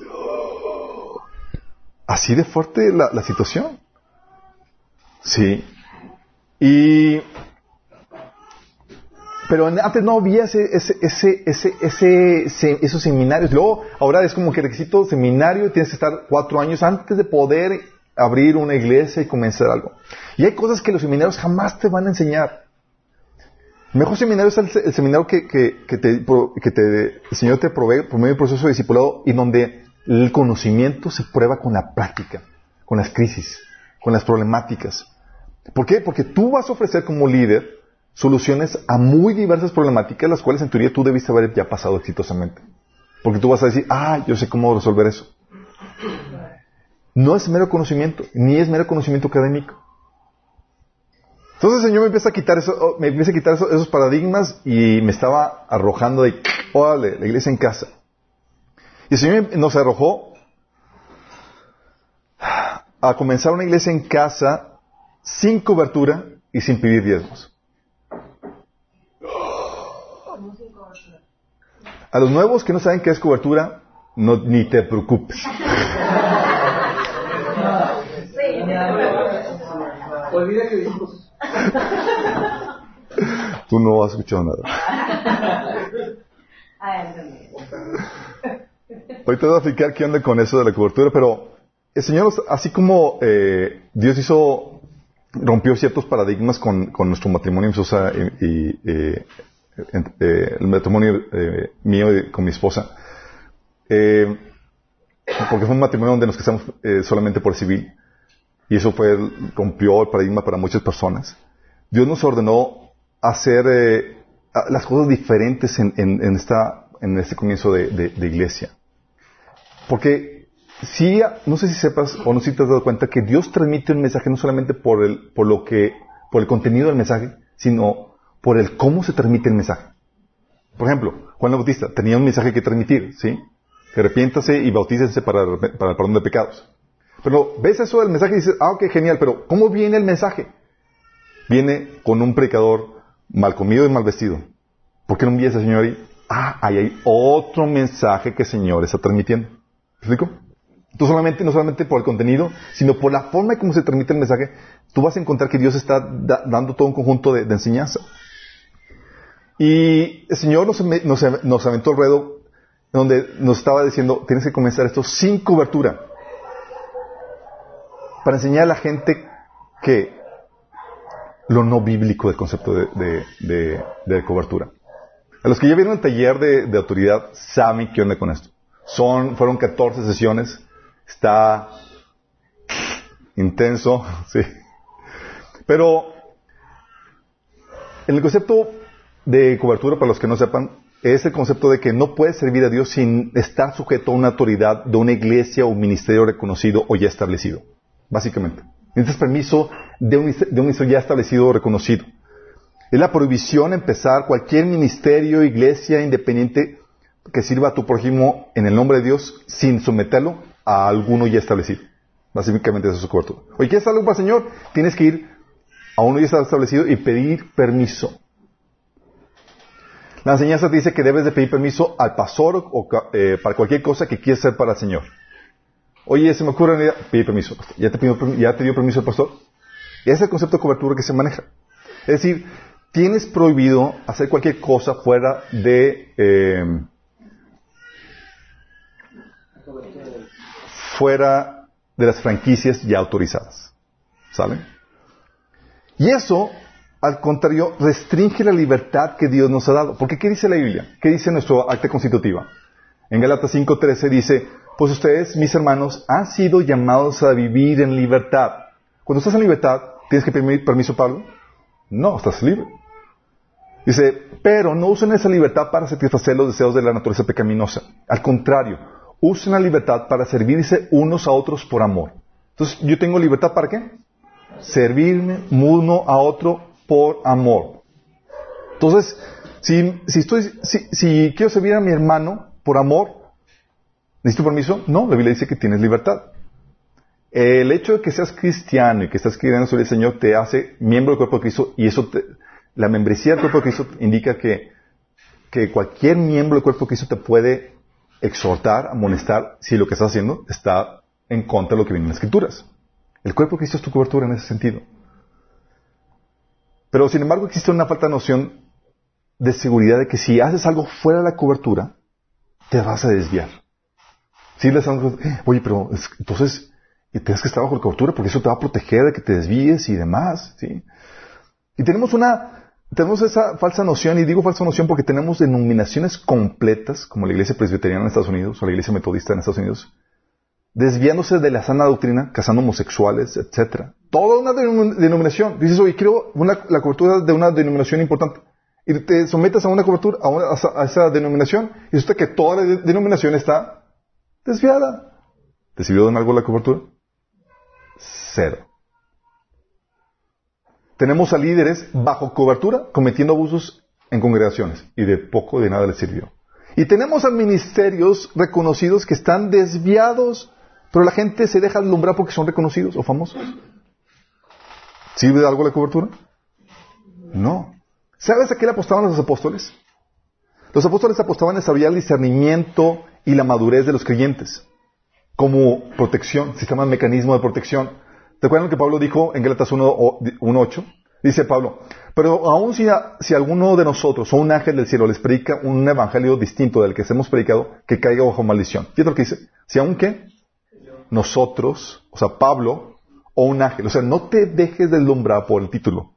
así de fuerte la situación. Sí. Y pero antes no había ese, ese, ese, ese, esos seminarios. Luego, ahora es como que requisito seminario, tienes que estar cuatro años antes de poder abrir una iglesia y comenzar algo. Y hay cosas que los seminarios jamás te van a enseñar. El mejor seminario es el, seminario que, que, que, te, que te, el Señor te provee por medio del proceso de discipulado y donde el conocimiento se prueba con la práctica, con las crisis, con las problemáticas. ¿Por qué? Porque tú vas a ofrecer como líder soluciones a muy diversas problemáticas, las cuales en teoría tú debiste haber ya pasado exitosamente. Porque tú vas a decir, ah, yo sé cómo resolver eso. No es mero conocimiento, ni es mero conocimiento académico. Entonces el Señor me empieza a quitar eso, oh, me empieza a quitar esos paradigmas y me estaba arrojando de, órale, la iglesia en casa. Y el Señor nos arrojó a comenzar una iglesia en casa sin cobertura y sin pedir diezmos. A los nuevos que no saben qué es cobertura, no, ni te preocupes. Olvida que dijimos. Tú no has escuchado nada. Ahorita voy a explicar qué onda con eso de la cobertura, pero el Señor, así como eh, Dios hizo, rompió ciertos paradigmas con, con nuestro matrimonio y, y eh, eh, el matrimonio eh, mío con mi esposa, eh, porque fue un matrimonio donde nos casamos solamente por civil, y eso fue, rompió el paradigma para muchas personas. Dios nos ordenó hacer las cosas diferentes en, en, esta, en este comienzo de, de, iglesia. Porque si, no sé si sepas o no sé si te has dado cuenta que Dios transmite un mensaje no solamente por el, por lo que, por el contenido del mensaje, sino por el cómo se transmite el mensaje. Por ejemplo, Juan el Bautista tenía un mensaje que transmitir, ¿sí? Que arrepiéntase y bautícense para, el perdón de pecados. Pero ves eso del mensaje y dices, ah, ok, genial, pero ¿cómo viene el mensaje? Viene con un predicador mal comido y mal vestido. ¿Por qué no envías al Señor ahí? Ah, ahí hay otro mensaje que el Señor está transmitiendo. ¿Me explico? Tú solamente, no solamente por el contenido, sino por la forma en cómo se transmite el mensaje, tú vas a encontrar que Dios está dando todo un conjunto de enseñanza. Y el Señor nos, nos, aventó el ruedo donde nos estaba diciendo, tienes que comenzar esto sin cobertura. Para enseñar a la gente que lo no bíblico del concepto de, cobertura. A los que ya vieron el taller de, autoridad saben qué onda con esto. Son, fueron 14 sesiones. Está intenso, sí. Pero en el concepto de cobertura, para los que no sepan, es el concepto de que no puedes servir a Dios sin estar sujeto a una autoridad de una iglesia o un ministerio reconocido o ya establecido. Básicamente. Necesitas permiso de un, de ministerio ya establecido o reconocido. Es la prohibición empezar cualquier ministerio, iglesia independiente que sirva a tu prójimo en el nombre de Dios sin someterlo a alguno ya establecido. Básicamente eso es su cobertura. Oye, ¿quieres algo para el Señor? Tienes que ir a uno ya establecido y pedir permiso. La enseñanza dice que debes de pedir permiso al pastor o, eh, para cualquier cosa que quieras hacer para el Señor. Oye, se me ocurre idea, pide permiso. ¿Ya te, pidió, ¿Ya te dio permiso el pastor? Ese es el concepto de cobertura que se maneja. Es decir, tienes prohibido hacer cualquier cosa fuera de... Eh, fuera de las franquicias ya autorizadas. ¿Sale? Y eso al contrario, restringe la libertad que Dios nos ha dado. Porque ¿qué dice la Biblia? ¿Qué dice nuestro acta constitutiva? En Galatas 5.13 dice, pues ustedes, mis hermanos, han sido llamados a vivir en libertad. Cuando estás en libertad, ¿tienes que pedir permiso, Pablo? No, estás libre. Dice, pero no usen esa libertad para satisfacer los deseos de la naturaleza pecaminosa. Al contrario, usen la libertad para servirse unos a otros por amor. Entonces, ¿yo tengo libertad para qué? Servirme uno a otro por amor. Entonces, Si, si, estoy, si, si quiero servir a mi hermano por amor, ¿necesito permiso? No, la Biblia dice que tienes libertad. El hecho de que seas cristiano y que estás creyendo sobre el Señor te hace miembro del cuerpo de Cristo y eso te, la membresía del cuerpo de Cristo indica que, que cualquier miembro del cuerpo de Cristo te puede exhortar, amonestar si lo que estás haciendo está en contra de lo que viene en las Escrituras. El cuerpo de Cristo es tu cobertura en ese sentido. Pero sin embargo existe una falta de noción de seguridad de que si haces algo fuera de la cobertura, te vas a desviar. Si les oye, pero entonces tienes que estar bajo la cobertura porque eso te va a proteger de que te desvíes y demás, ¿sí? Y tenemos una, tenemos esa falsa noción, y digo falsa noción porque tenemos denominaciones completas, como la iglesia presbiteriana en Estados Unidos o la iglesia metodista en Estados Unidos, desviándose de la sana doctrina, casando homosexuales, etcétera. Toda una denominación. Dices, oye, quiero la cobertura de una denominación importante. Y te sometes a una cobertura, a, esa denominación, y resulta que toda la denominación está desviada. ¿Te sirvió de algo la cobertura? Cero. Tenemos a líderes bajo cobertura cometiendo abusos en congregaciones y de poco de nada les sirvió. Y tenemos a ministerios reconocidos que están desviados pero la gente se deja alumbrar porque son reconocidos o famosos. ¿Sirve de algo la cobertura? No. ¿Sabes a qué le apostaban los apóstoles? Los apóstoles apostaban a desarrollar el discernimiento y la madurez de los creyentes como protección, sistema de mecanismo de protección. ¿Te acuerdas lo que Pablo dijo en Gálatas 1.8? Dice Pablo, pero aún si, si, alguno de nosotros o un ángel del cielo les predica un evangelio distinto del que hemos predicado, que caiga bajo maldición. Fíjate lo que dice. Si aún qué? Nosotros, o sea, Pablo, o un ángel. O sea, no te dejes deslumbrar por el título,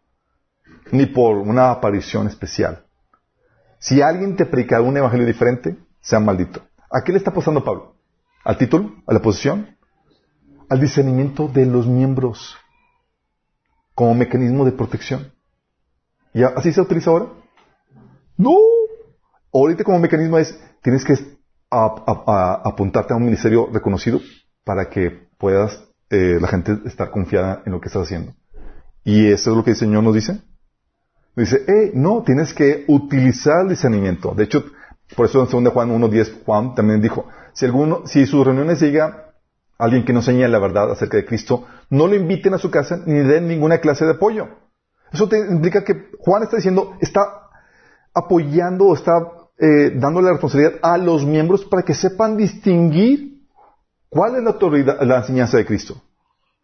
ni por una aparición especial. Si alguien te predica un evangelio diferente, sea maldito. ¿A qué le está pasando Pablo? ¿Al título? ¿A la posición? Al discernimiento de los miembros como mecanismo de protección. ¿Y así se utiliza ahora? No. Ahorita como mecanismo es, tienes que apuntarte a un ministerio reconocido para que puedas eh, la gente estar confiada en lo que estás haciendo. Y eso es lo que el Señor nos dice. Dice, hey, no, tienes que utilizar el discernimiento. De hecho, por eso en 2 Juan 1.10, Juan también dijo, si alguno, si sus reuniones llega alguien que no enseña la verdad acerca de Cristo, no lo inviten a su casa ni den ninguna clase de apoyo. Eso te indica que Juan está diciendo, está apoyando o está eh, dándole la responsabilidad a los miembros para que sepan distinguir ¿Cuál es la autoridad, la enseñanza de Cristo?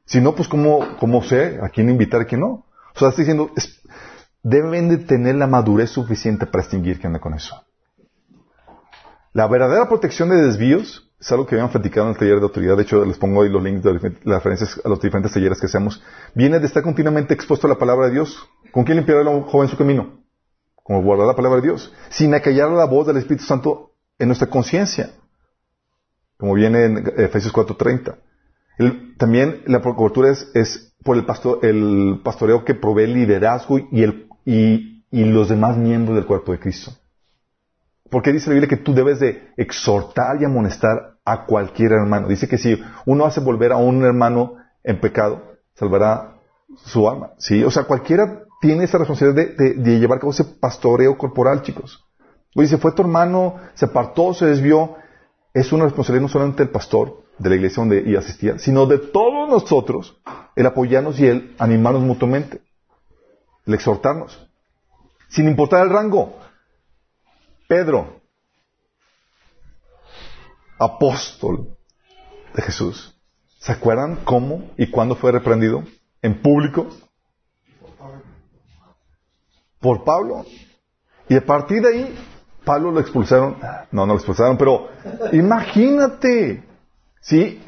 Si no, pues ¿cómo, cómo sé a quién invitar a quién no? O sea, está diciendo, deben de tener la madurez suficiente para extinguir que anda con eso. La verdadera protección de desvíos es algo que habían platicado en el taller de autoridad. De hecho, les pongo ahí los links de las referencias a los diferentes talleres que hacemos. Viene de estar continuamente expuesto a la palabra de Dios. ¿Con quién limpiará el joven su camino? Como guardar la palabra de Dios. Sin acallar la voz del Espíritu Santo en nuestra conciencia como viene en Efesios 4:30. También la cobertura es, por el, pastor, el pastoreo que provee el liderazgo y, el, y, los demás miembros del cuerpo de Cristo. Porque dice la Biblia que tú debes de exhortar y amonestar a cualquier hermano. Dice que si uno hace volver a un hermano en pecado, salvará su alma. ¿sí? O sea, cualquiera tiene esa responsabilidad de, llevar a cabo ese pastoreo corporal, chicos. Oye, se fue tu hermano, se apartó, se desvió, es una responsabilidad no solamente del pastor de la iglesia donde asistía, sino de todos nosotros el apoyarnos y el animarnos mutuamente, el exhortarnos, sin importar el rango. Pedro, apóstol de Jesús, ¿se acuerdan cómo y cuándo fue reprendido? En público. Por Pablo. Y a partir de ahí Pablo lo expulsaron, no, no lo expulsaron, pero imagínate, ¿sí?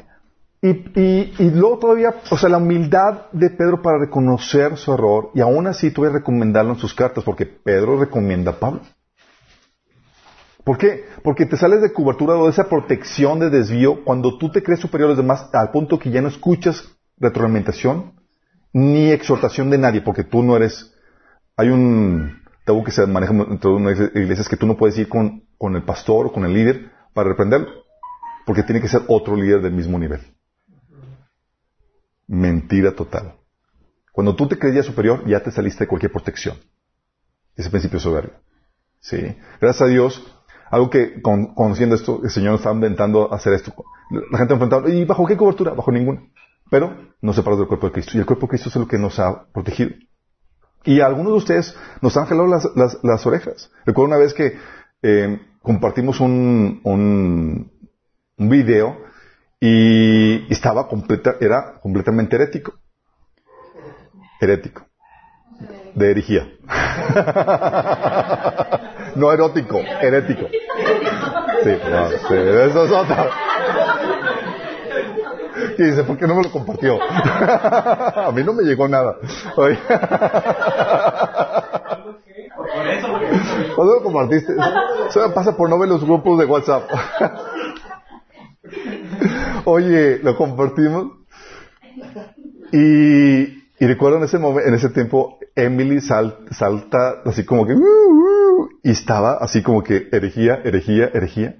Y, y, y, luego todavía, o sea, la humildad de Pedro para reconocer su error y aún así tuve que recomendarlo en sus cartas porque Pedro recomienda a Pablo. ¿Por qué? Porque te sales de cobertura o de esa protección de desvío cuando tú te crees superior a los demás al punto que ya no escuchas retroalimentación ni exhortación de nadie porque tú no eres... Hay un tabú que se maneja dentro de una iglesia es que tú no puedes ir con, con el pastor o con el líder para reprenderlo, porque tiene que ser otro líder del mismo nivel. Mentira total. Cuando tú te creías superior, ya te saliste de cualquier protección. Ese principio soberbio. Sí. Gracias a Dios, algo que con- conociendo esto, el Señor nos está inventando hacer esto. La gente enfrentando, ¿y bajo qué cobertura? Bajo ninguna. Pero nos separamos del cuerpo de Cristo. Y el cuerpo de Cristo es lo que nos ha protegido. Y algunos de ustedes nos han jalado las, las- las orejas. Recuerdo una vez que eh, compartimos un, un, un video y estaba completa, era completamente herético. Herético. De herejía. no erótico, herético. Sí, no, sí, eso es otra. Y dice, ¿por qué no me lo compartió? A mí no me llegó nada. Oye. ¿Cuándo lo compartiste? Eso me pasa por no ver los grupos de WhatsApp. Oye, lo compartimos. Y, recuerdo en ese momento, en ese tiempo, Emily sal- salta así como que, "Uh, uh", y estaba así como que herejía, herejía, herejía,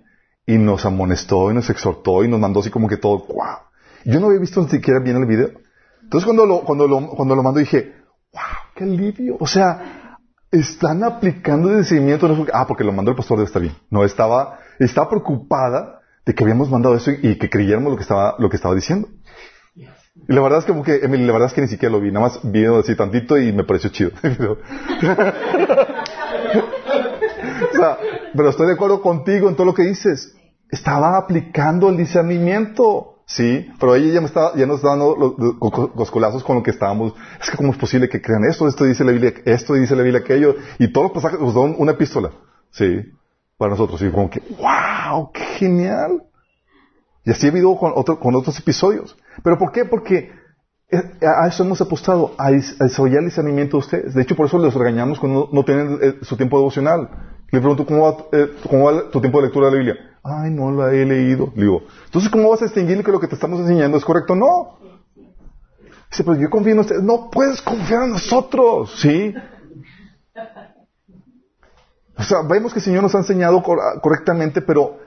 y nos amonestó y nos exhortó y nos mandó así como que todo, wow. Yo no había visto ni siquiera bien el video. Entonces cuando lo, cuando lo, cuando lo mandó dije, wow, qué alivio. O sea, están aplicando el discernimiento. No porque, ah, porque lo mandó el pastor debe estar bien. No, estaba, estaba preocupada de que habíamos mandado eso y, y que creyéramos lo que estaba, lo que estaba diciendo. Y la verdad es como que, Emily, la verdad es que ni siquiera lo vi, nada más vi así tantito y me pareció chido. o sea, pero estoy de acuerdo contigo en todo lo que dices. Estaba aplicando el discernimiento, sí, pero ella ya ya nos está dando los, los co- coscolazos con lo que estábamos. Es que cómo es posible que crean esto, esto dice la Biblia, esto dice la Biblia aquello, y todos los pasajes nos dan una epístola, sí, para nosotros. Y como que, wow, qué genial. Y así ha habido con, otro- con otros episodios. ¿Pero por qué? Porque eh, a eso hemos apostado, a, des- a desarrollar el discernimiento de ustedes. De hecho, por eso les regañamos cuando no, no tienen eh, su tiempo devocional. Le pregunto, ¿cómo va, eh, ¿cómo va tu tiempo de lectura de la Biblia? Ay, no la he leído. Le digo, entonces, ¿cómo vas a distinguir que lo que te estamos enseñando es correcto? No. Dice, pues yo confío en ustedes. No puedes confiar en nosotros, ¿sí? O sea, vemos que el Señor nos ha enseñado cor- correctamente, pero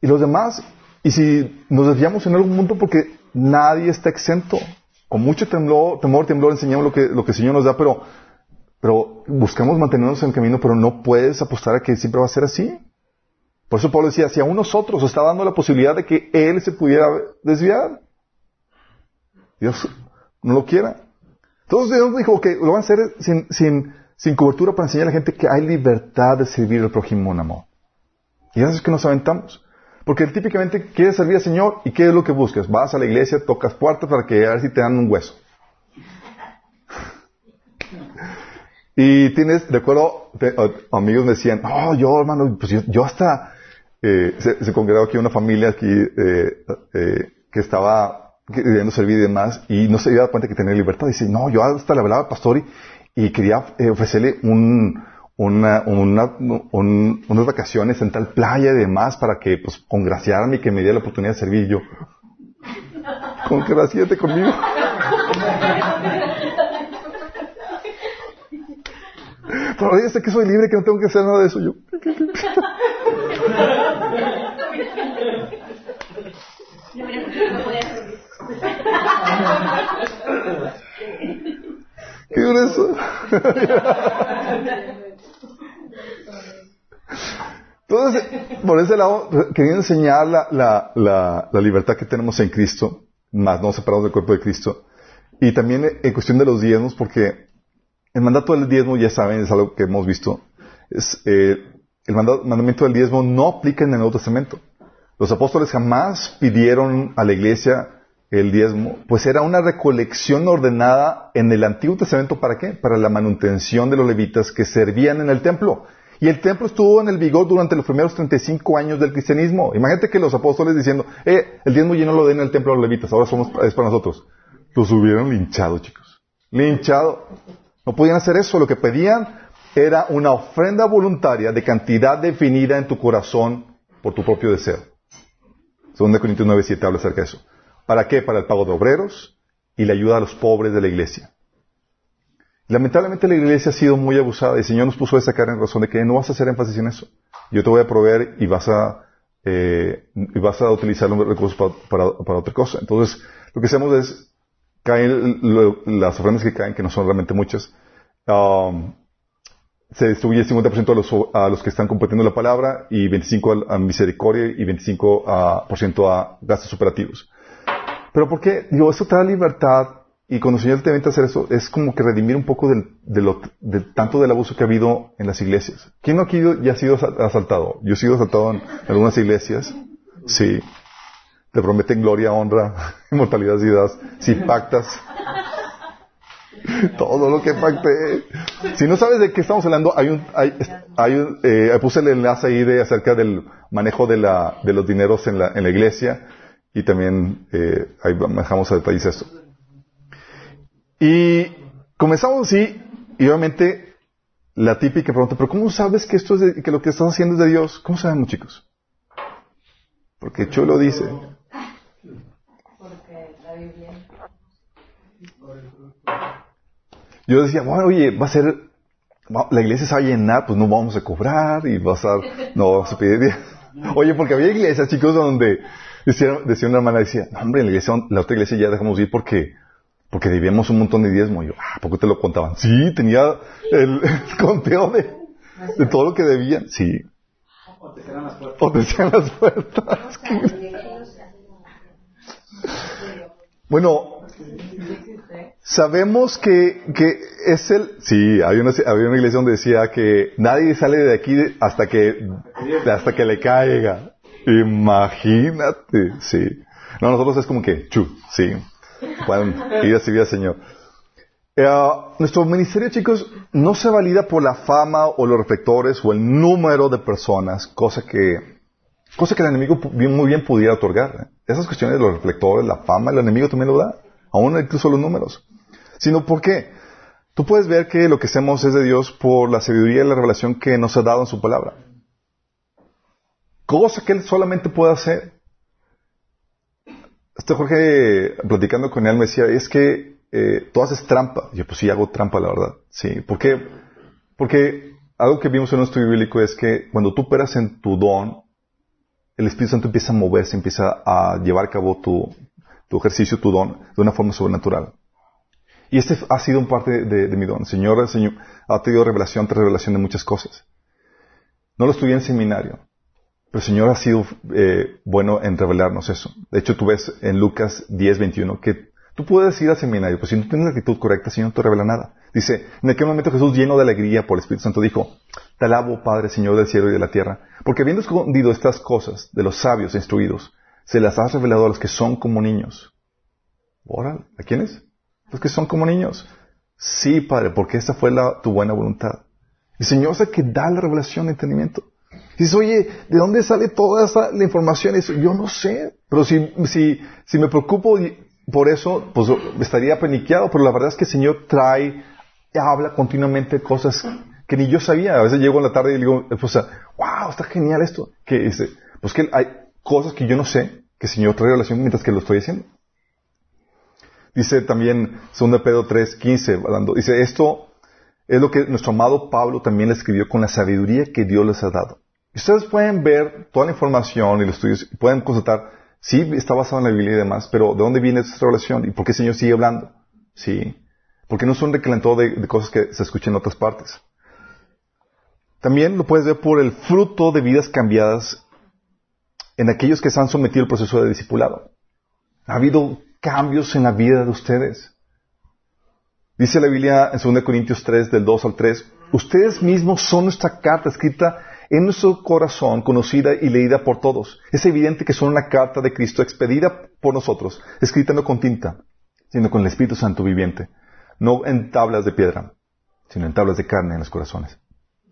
¿y los demás? Y si nos desviamos en algún punto porque nadie está exento. Con mucho temblor, temor, temblor enseñamos lo que, lo que el Señor nos da, pero, pero buscamos mantenernos en el camino, pero no puedes apostar a que siempre va a ser así. Por eso Pablo decía, si aún nosotros está dando la posibilidad de que Él se pudiera desviar. Dios no lo quiera. Entonces Dios dijo que lo van a hacer sin, sin, sin cobertura para enseñar a la gente que hay libertad de servir al prójimo en amor. Y eso es que nos aventamos. Porque típicamente quieres servir al Señor y ¿qué es lo que buscas? Vas a la iglesia, tocas puertas para que a ver si te dan un hueso. Y tienes, recuerdo, te- a- amigos me decían, oh, yo hermano, pues yo, yo hasta, eh, se, se congregó aquí una familia aquí eh, eh, que estaba queriendo servir y demás y no se había cuenta que tenía libertad. Dice, no, yo hasta le hablaba al pastor y, y quería eh, ofrecerle un, una, una, un- unas vacaciones en tal playa y demás para que, pues, congraciarme y que me diera la oportunidad de servir Y yo. Congraciate conmigo. Pero ya sé que soy libre, que no tengo que hacer nada de eso. Yo. ¿Qué grueso? Entonces, por ese lado, quería enseñar la, la, la, la libertad que tenemos en Cristo, más no separados del cuerpo de Cristo. Y también en cuestión de los diezmos, porque el mandato del diezmo, ya saben, es algo que hemos visto. Eh, el manda- mandamiento del diezmo no aplica en el Nuevo Testamento. Los apóstoles jamás pidieron a la iglesia el diezmo, pues era una recolección ordenada en el Antiguo Testamento para qué? Para la manutención de los levitas que servían en el templo. Y el templo estuvo en el vigor durante los primeros 35 años del cristianismo. Imagínate que los apóstoles diciendo, eh, el diezmo ya no lo den en el templo a los levitas, ahora somos, es para nosotros. Los hubieran linchado, chicos. Linchado. No podían hacer eso. Lo que pedían era una ofrenda voluntaria de cantidad definida en tu corazón por tu propio deseo. 2 Corintios 9.7 habla acerca de eso. ¿Para qué? Para el pago de obreros y la ayuda a los pobres de la iglesia. Lamentablemente la iglesia ha sido muy abusada y el Señor nos puso esa cara en razón de que no vas a hacer énfasis en eso. Yo te voy a proveer y vas a, eh, y vas a utilizar los recursos pa- para, para otra cosa. Entonces, lo que hacemos es, caen lo- las ofrendas que caen, que no son realmente muchas, um, se distribuye 50% a los, a los que están compartiendo la palabra y 25% a, misericordia y 25% a, por ciento a gastos operativos. Pero ¿por qué? Digo, eso te da libertad y cuando el Señor te invita a hacer eso, es como que redimir un poco del, de lo, de tanto del abuso que ha habido en las iglesias. ¿Quién no aquí ya ha sido asaltado? Yo he sido asaltado en algunas iglesias. Sí. Te prometen gloria, honra, inmortalidad y das. Si pactas. Todo lo que pacté. Si no sabes de qué estamos hablando, hay un, hay, hay un, eh, puse el enlace ahí de acerca del manejo de la, de los dineros en la, en la iglesia y también eh, ahí manejamos a detalles esto. Y comenzamos así, y obviamente la típica pregunta, pero ¿cómo sabes que esto es de, que lo que estás haciendo es de Dios? ¿Cómo sabemos, chicos? Porque Chulo dice. Porque la Biblia. Yo decía, bueno, oye, va a ser, la iglesia se va a llenar, pues no vamos a cobrar y va a estar, no vamos a pedir. Oye, porque había iglesias, chicos, donde decía, decía una hermana, decía, no, hombre, en la iglesia, la otra iglesia ya dejamos ir porque porque debíamos un montón de diezmo. Y yo, ah, ¿por qué te lo contaban? Sí, tenía el, el conteo de, de, todo lo que debían. Sí. O te cierran las puertas. O te cierran las puertas. bueno, sabemos que, que es el... Sí, había una, había una iglesia donde decía que nadie sale de aquí hasta que, hasta que le caiga. Imagínate, sí. No, nosotros es como que, chu, sí. Pueden ir a servir Señor. Eh, nuestro ministerio, chicos, no se valida por la fama o los reflectores o el número de personas, cosa que, cosa que el enemigo muy bien pudiera otorgar. Esas cuestiones de los reflectores, la fama, el enemigo también lo da, aún incluso los números. Sino porque tú puedes ver que lo que hacemos es de Dios por la sabiduría y la revelación que nos ha dado en su palabra. Cosa que Él solamente puede hacer. Este Jorge, platicando con él, me decía, es que eh, tú haces trampa. Yo, pues sí, hago trampa, la verdad. Sí. ¿Por qué? Porque algo que vimos en nuestro bíblico es que cuando tú operas en tu don, el Espíritu Santo empieza a moverse, empieza a llevar a cabo tu, tu ejercicio, tu don, de una forma sobrenatural. Y este ha sido un parte de, mi don. Señor, el Señor ha tenido revelación tras revelación de muchas cosas. No lo estudié en seminario. Pero el Señor ha sido eh, bueno en revelarnos eso. De hecho, tú ves en Lucas 10, 21 que tú puedes ir al seminario, pero si no tienes la actitud correcta, el Señor no te revela nada. Dice, en aquel momento Jesús, lleno de alegría por el Espíritu Santo, dijo, Te alabo, Padre, Señor del cielo y de la tierra, porque habiendo escondido estas cosas de los sabios e instruidos, se las has revelado a los que son como niños. ¿Órale? ¿A quiénes? Que son como niños. Sí, Padre, porque esa fue la, tu buena voluntad. El Señor es el que da la revelación de entendimiento. Dices, oye, ¿de dónde sale toda esa la información? Eso, yo no sé. Pero si, si, si me preocupo por eso, pues estaría paniqueado. Pero la verdad es que el Señor trae, habla continuamente cosas que ni yo sabía. A veces llego en la tarde y digo, pues, wow, está genial esto. Que dice, pues que hay cosas que yo no sé que el Señor trae relación mientras que lo estoy haciendo. Dice también 2 Pedro 3, 15, hablando, dice, esto es lo que nuestro amado Pablo también le escribió con la sabiduría que Dios les ha dado. Ustedes pueden ver toda la información y los estudios, pueden constatar, sí, está basado en la Biblia y demás, pero ¿de dónde viene esta revelación? ¿Y por qué el Señor sigue hablando? Sí. Porque no son recalentó de, de cosas que se escuchan en otras partes. También lo puedes ver por el fruto de vidas cambiadas en aquellos que se han sometido al proceso de discipulado. Ha habido cambios en la vida de ustedes. Dice la Biblia en 2 Corintios 3, del 2 al 3, ustedes mismos son nuestra carta escrita en nuestro corazón, conocida y leída por todos. Es evidente que son una carta de Cristo expedida por nosotros, escrita no con tinta, sino con el Espíritu Santo viviente, no en tablas de piedra, sino en tablas de carne en los corazones.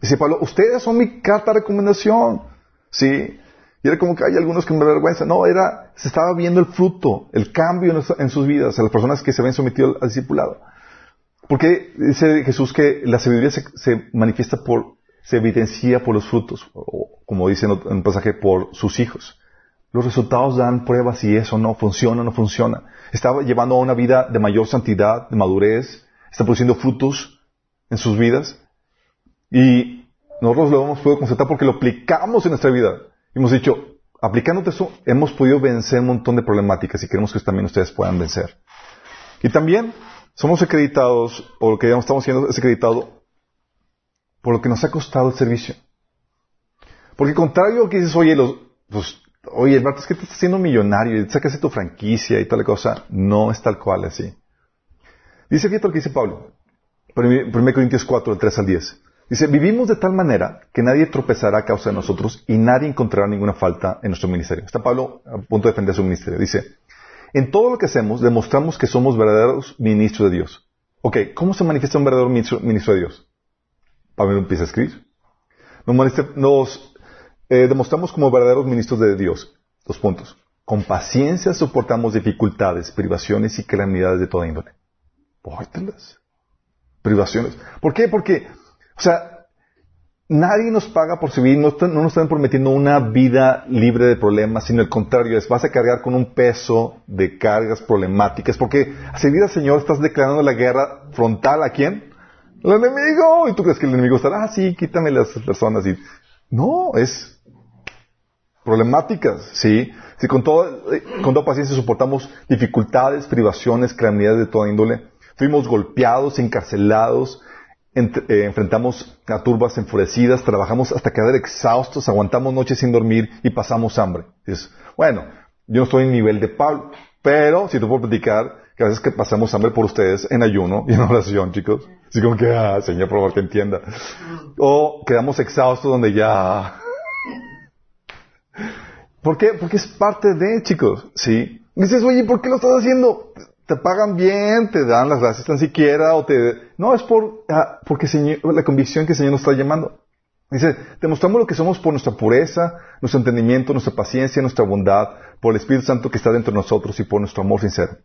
Dice Pablo, ustedes son mi carta de recomendación. Sí. Y era como que hay algunos que me vergüenza. No, era, se estaba viendo el fruto, el cambio en, sus vidas, a las personas que se ven sometido al discipulado. Porque dice Jesús que la sabiduría se, manifiesta por se evidencia por los frutos, o como dice en un pasaje, por sus hijos. Los resultados dan pruebas si eso no funciona o no funciona. Está llevando a una vida de mayor santidad, de madurez, está produciendo frutos en sus vidas. Y nosotros lo hemos podido constatar porque lo aplicamos en nuestra vida. Hemos dicho, aplicándote eso, hemos podido vencer un montón de problemáticas y queremos que también ustedes puedan vencer. Y también somos acreditados, o lo que estamos haciendo es acreditado por lo que nos ha costado el servicio. Porque contrario a que dices, oye, los, pues, oye, el es que te estás haciendo millonario y sacas tu franquicia y tal cosa, no es tal cual así. Dice fíjate lo que dice Pablo, 1 Corintios 4, del 3 al 10. Dice, vivimos de tal manera que nadie tropezará a causa de nosotros y nadie encontrará ninguna falta en nuestro ministerio. Está Pablo a punto de defender su ministerio. Dice, en todo lo que hacemos demostramos que somos verdaderos ministros de Dios. Ok, ¿cómo se manifiesta un verdadero ministro, de Dios? Pablo empieza a escribir. Nos, eh, demostramos como verdaderos ministros de Dios. Dos puntos. Con paciencia soportamos dificultades, privaciones y calamidades de toda índole. Pórtelas. Privaciones. ¿Por qué? Porque, o sea, nadie nos paga por servir, no, no, nos están prometiendo una vida libre de problemas, sino el contrario, es vas a cargar con un peso de cargas problemáticas, porque a servir al Señor estás declarando la guerra frontal a quién? Al enemigo. Y tú crees que el enemigo está, ah, sí, quítame las personas. Y, no, es problemáticas, ¿sí? Si con, todo, eh, con toda paciencia soportamos dificultades, privaciones, calamidades de toda índole, fuimos golpeados, encarcelados, eh, enfrentamos a turbas enfurecidas, trabajamos hasta quedar exhaustos, aguantamos noches sin dormir y pasamos hambre. Dices, bueno, yo no estoy en nivel de Pablo, pero si te puedo platicar que a veces que pasamos hambre por ustedes en ayuno y en oración, chicos. Así como que, ah, Señor, por favor, que entienda. O quedamos exhaustos donde ya ¿Por qué? Porque es parte de, chicos, ¿sí? dices, oye, ¿por qué lo estás haciendo? Te pagan bien, te dan las gracias tan siquiera, o te... No, es por, ah, porque la convicción que el Señor nos está llamando. Dice, demostramos lo que somos por nuestra pureza, nuestro entendimiento, nuestra paciencia, nuestra bondad, por el Espíritu Santo que está dentro de nosotros y por nuestro amor sincero.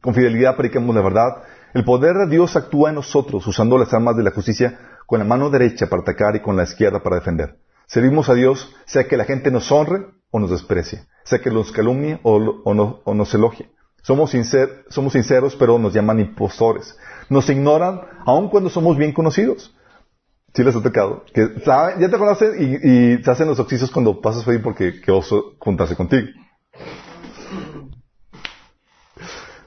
Con fidelidad predicamos la verdad. El poder de Dios actúa en nosotros, usando las armas de la justicia con la mano derecha para atacar y con la izquierda para defender. Servimos a Dios, sea que la gente nos honre o nos desprecie, sea que nos calumnie o, nos elogie. Somos, somos sinceros, pero nos llaman impostores. Nos ignoran aun cuando somos bien conocidos. Sí les ha tocado. Que ya te conocen y, se hacen los oxicios cuando pasas por ahí porque que oso juntarse contigo.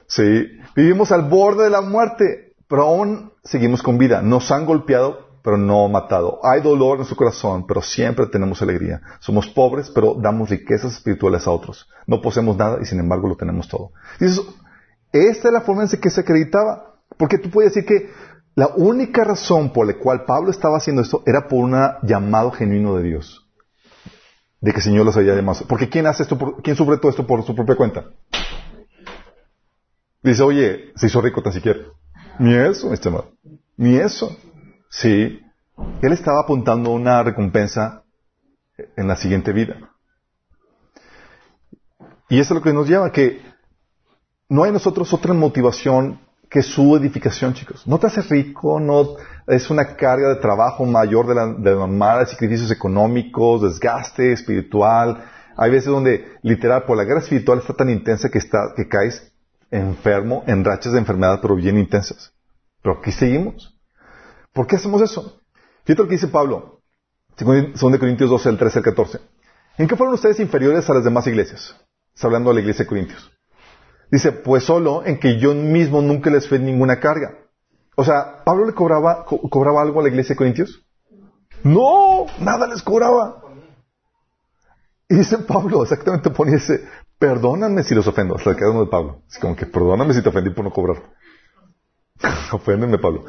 Sí. Vivimos al borde de la muerte, pero aún seguimos con vida. Nos han golpeado, pero no matado. Hay dolor en su corazón, pero siempre tenemos alegría. Somos pobres, pero damos riquezas espirituales a otros. No poseemos nada y sin embargo lo tenemos todo. esta es la forma en que se acreditaba. Porque tú puedes decir que la única razón por la cual Pablo estaba haciendo esto era por un llamado genuino de Dios. De que el Señor los había llamado. Porque ¿quién hace esto? ¿Quién sufre todo esto por su propia cuenta? Dice, oye, se hizo rico tan siquiera. Ni eso, estimado. Ni eso. Sí, él estaba apuntando una recompensa en la siguiente vida. Y eso es lo que nos lleva, que no hay nosotros otra motivación que su edificación, chicos. No te hace rico, no es una carga de trabajo mayor de la, de sacrificios económicos, desgaste espiritual. Hay veces donde, literal, por la guerra espiritual está tan intensa que, está, que caes enfermo en rachas de enfermedad, pero bien intensas. Pero aquí seguimos. ¿Por qué hacemos eso? Fíjate lo que dice Pablo, Son de Corintios 12, el 13 al 14. ¿En qué fueron ustedes inferiores a las demás iglesias? Está hablando de la iglesia de Corintios. Dice, pues solo en que yo mismo nunca les fue ninguna carga. O sea, ¿Pablo le cobraba, cobraba algo a la iglesia de Corintios? No, nada les cobraba. Y dice Pablo, exactamente pone ese, perdóname si los ofendo. Hasta queda uno de Pablo. Es como que perdóname si te ofendí por no cobrar. Oféndeme, Pablo.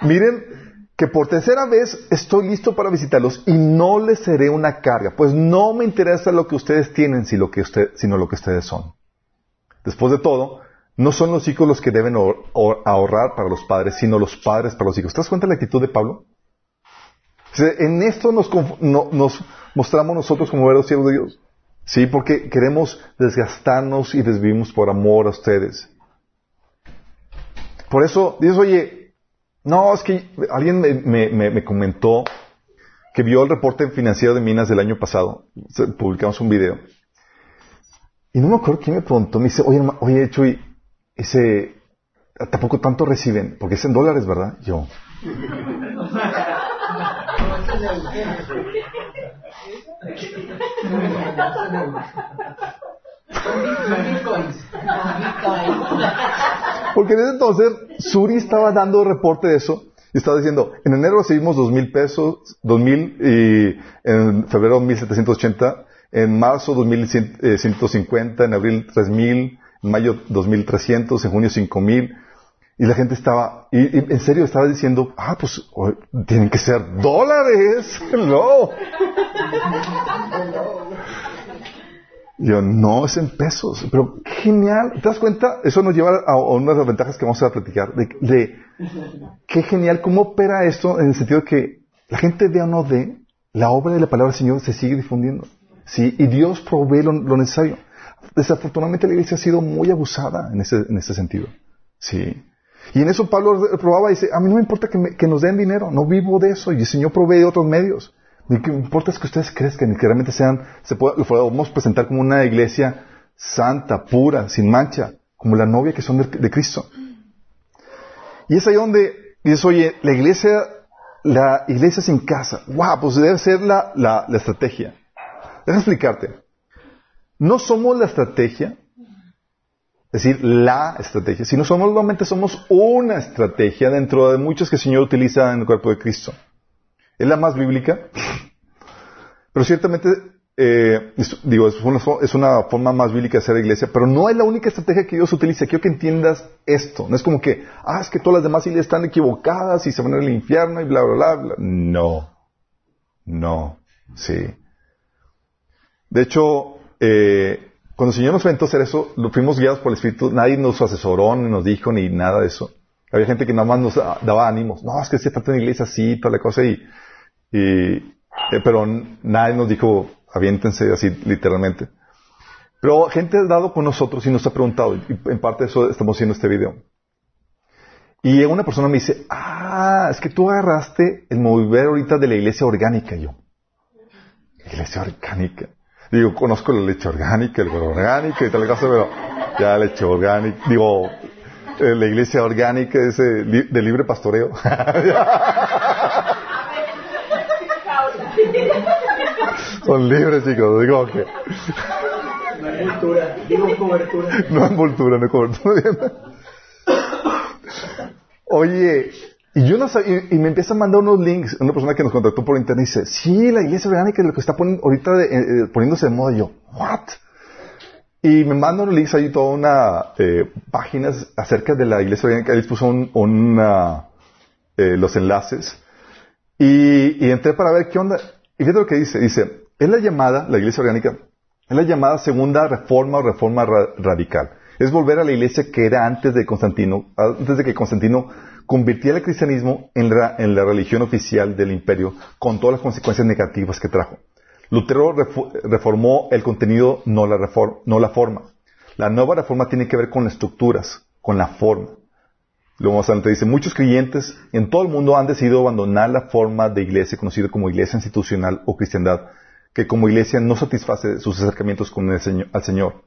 Miren que por tercera vez estoy listo para visitarlos y no les seré una carga, pues no me interesa lo que ustedes tienen, sino lo que ustedes son. Después de todo, no son los hijos los que deben ahorrar para los padres, sino los padres para los hijos. ¿Te das cuenta de la actitud de Pablo? En esto nos, mostramos nosotros como verdaderos siervos de Dios. Sí, porque queremos desgastarnos y desvivimos por amor a ustedes. Por eso, dices, oye, no, es que alguien me, comentó que vio el reporte financiero de Minas del año pasado. Publicamos un video. Y no me acuerdo quién me preguntó. Me dice, oye, oye, Chuy, ese, tampoco tanto reciben, porque es en dólares, ¿verdad? Yo. Porque en ese entonces Suri estaba dando reporte de eso Y estaba diciendo, en enero recibimos dos mil pesos, dos mil, y en febrero mil setecientos ochenta, en marzo dos mil ciento cincuenta, en abril tres mil, en mayo dos mil trescientos, en junio cinco mil. Y la gente estaba, y, y en serio estaba diciendo, ah, pues tienen que ser dólares. No. Yo, no, es en pesos. Pero genial. ¿Te das cuenta? Eso nos lleva a, a una de las ventajas que vamos a platicar. De, de qué genial cómo opera esto en el sentido de que la gente vea o no de, la obra de la palabra del Señor se sigue difundiendo. ¿sí? Y Dios provee lo, lo necesario. Desafortunadamente la iglesia ha sido muy abusada en ese, en ese sentido. ¿sí? Y en eso Pablo probaba y dice, a mí no me importa que, me- que nos den dinero, no vivo de eso. Y el Señor provee otros medios. Lo que importa es que ustedes crezcan y que realmente sean, se podamos presentar como una iglesia santa, pura, sin mancha, como la novia que son de, de Cristo. Y es ahí donde dices, oye, la iglesia, la iglesia sin casa, wow, pues debe ser la, la, la estrategia. Déjame explicarte. No somos la estrategia, es decir, la estrategia, sino somos, solamente somos una estrategia dentro de muchas que el Señor utiliza en el cuerpo de Cristo. Es la más bíblica, pero ciertamente, eh, digo, es una, forma más bíblica de hacer iglesia, pero no es la única estrategia que Dios utiliza. Quiero que entiendas esto. No es como que, ah, es que todas las demás iglesias están equivocadas y se van al infierno y bla, bla, bla, bla. No. No. Sí. De hecho, eh, cuando el Señor nos aventó a hacer eso, lo fuimos guiados por el Espíritu, nadie nos asesoró, ni nos dijo, ni nada de eso. Había gente que nada más nos da- daba ánimos. No, es que se trata de una iglesia así, toda la cosa, y eh, pero nadie nos dijo, aviéntense así, literalmente. Pero gente ha dado con nosotros y nos ha preguntado, y en parte de eso estamos haciendo este video. Y una persona me dice, ah, es que tú agarraste el mover ahorita de la iglesia orgánica, yo. Iglesia orgánica. Digo, conozco la leche orgánica, el huevo orgánico y tal cosa, pero ya leche orgánica, digo, eh, la iglesia orgánica ese li- de libre pastoreo. Son libres, chicos, digo que No hay cultura, digo cobertura. no envoltura, no cobertura. Oye, y yo no sabía, y, y me empieza a mandar unos links, una persona que nos contactó por internet dice, sí, la iglesia orgánica es lo que está poniendo, ahorita de- eh, eh, poniéndose de moda. Y yo, what? Y me mandan unos links ahí, toda una eh, páginas acerca de la iglesia orgánica, ahí puso un, una, eh, los enlaces. Y, y entré para ver qué onda. Y fíjate lo que dice, dice, es la llamada, la iglesia orgánica, es la llamada segunda reforma o reforma ra- radical. Es volver a la iglesia que era antes de Constantino, antes de que Constantino convirtiera el cristianismo en la, religión oficial del imperio, con todas las consecuencias negativas que trajo. Lutero reformó el contenido, no la, refor- no la forma. La nueva reforma tiene que ver con las estructuras, con la forma. Luego más adelante dice, muchos creyentes en todo el mundo han decidido abandonar la forma de iglesia conocida como iglesia institucional o cristiandad, que como iglesia no satisface sus acercamientos con el Señor, al Señor,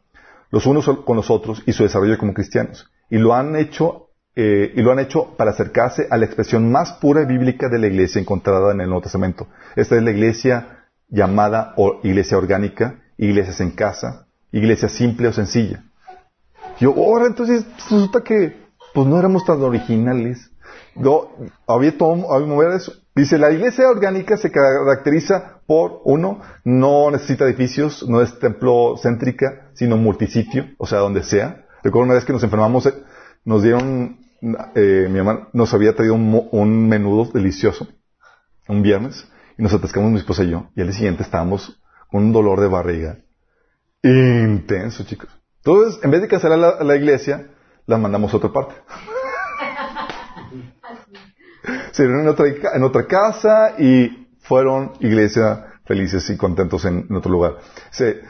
los unos con los otros y su desarrollo como cristianos. Y lo han hecho, eh, y lo han hecho para acercarse a la expresión más pura y bíblica de la iglesia encontrada en el Nuevo Testamento. Esta es la iglesia llamada o iglesia orgánica, iglesias en casa, iglesia simple o sencilla. Yo, ahora entonces resulta que pues no éramos tan originales. No, había todo, había. Dice, la iglesia orgánica se caracteriza por, uno, no necesita edificios, no es templo céntrica, sino multisitio, o sea, donde sea. Recuerdo una vez que nos enfermamos, eh, nos dieron, eh, mi mamá nos había traído un, un menudo delicioso, un viernes, y nos atascamos mi esposa y yo, y al día siguiente estábamos con un dolor de barriga intenso, chicos. Entonces, en vez de cancelar la, la iglesia, la mandamos a otra parte. Se reunieron en otra, en otra casa y fueron iglesia felices y contentos en, otro lugar. Se-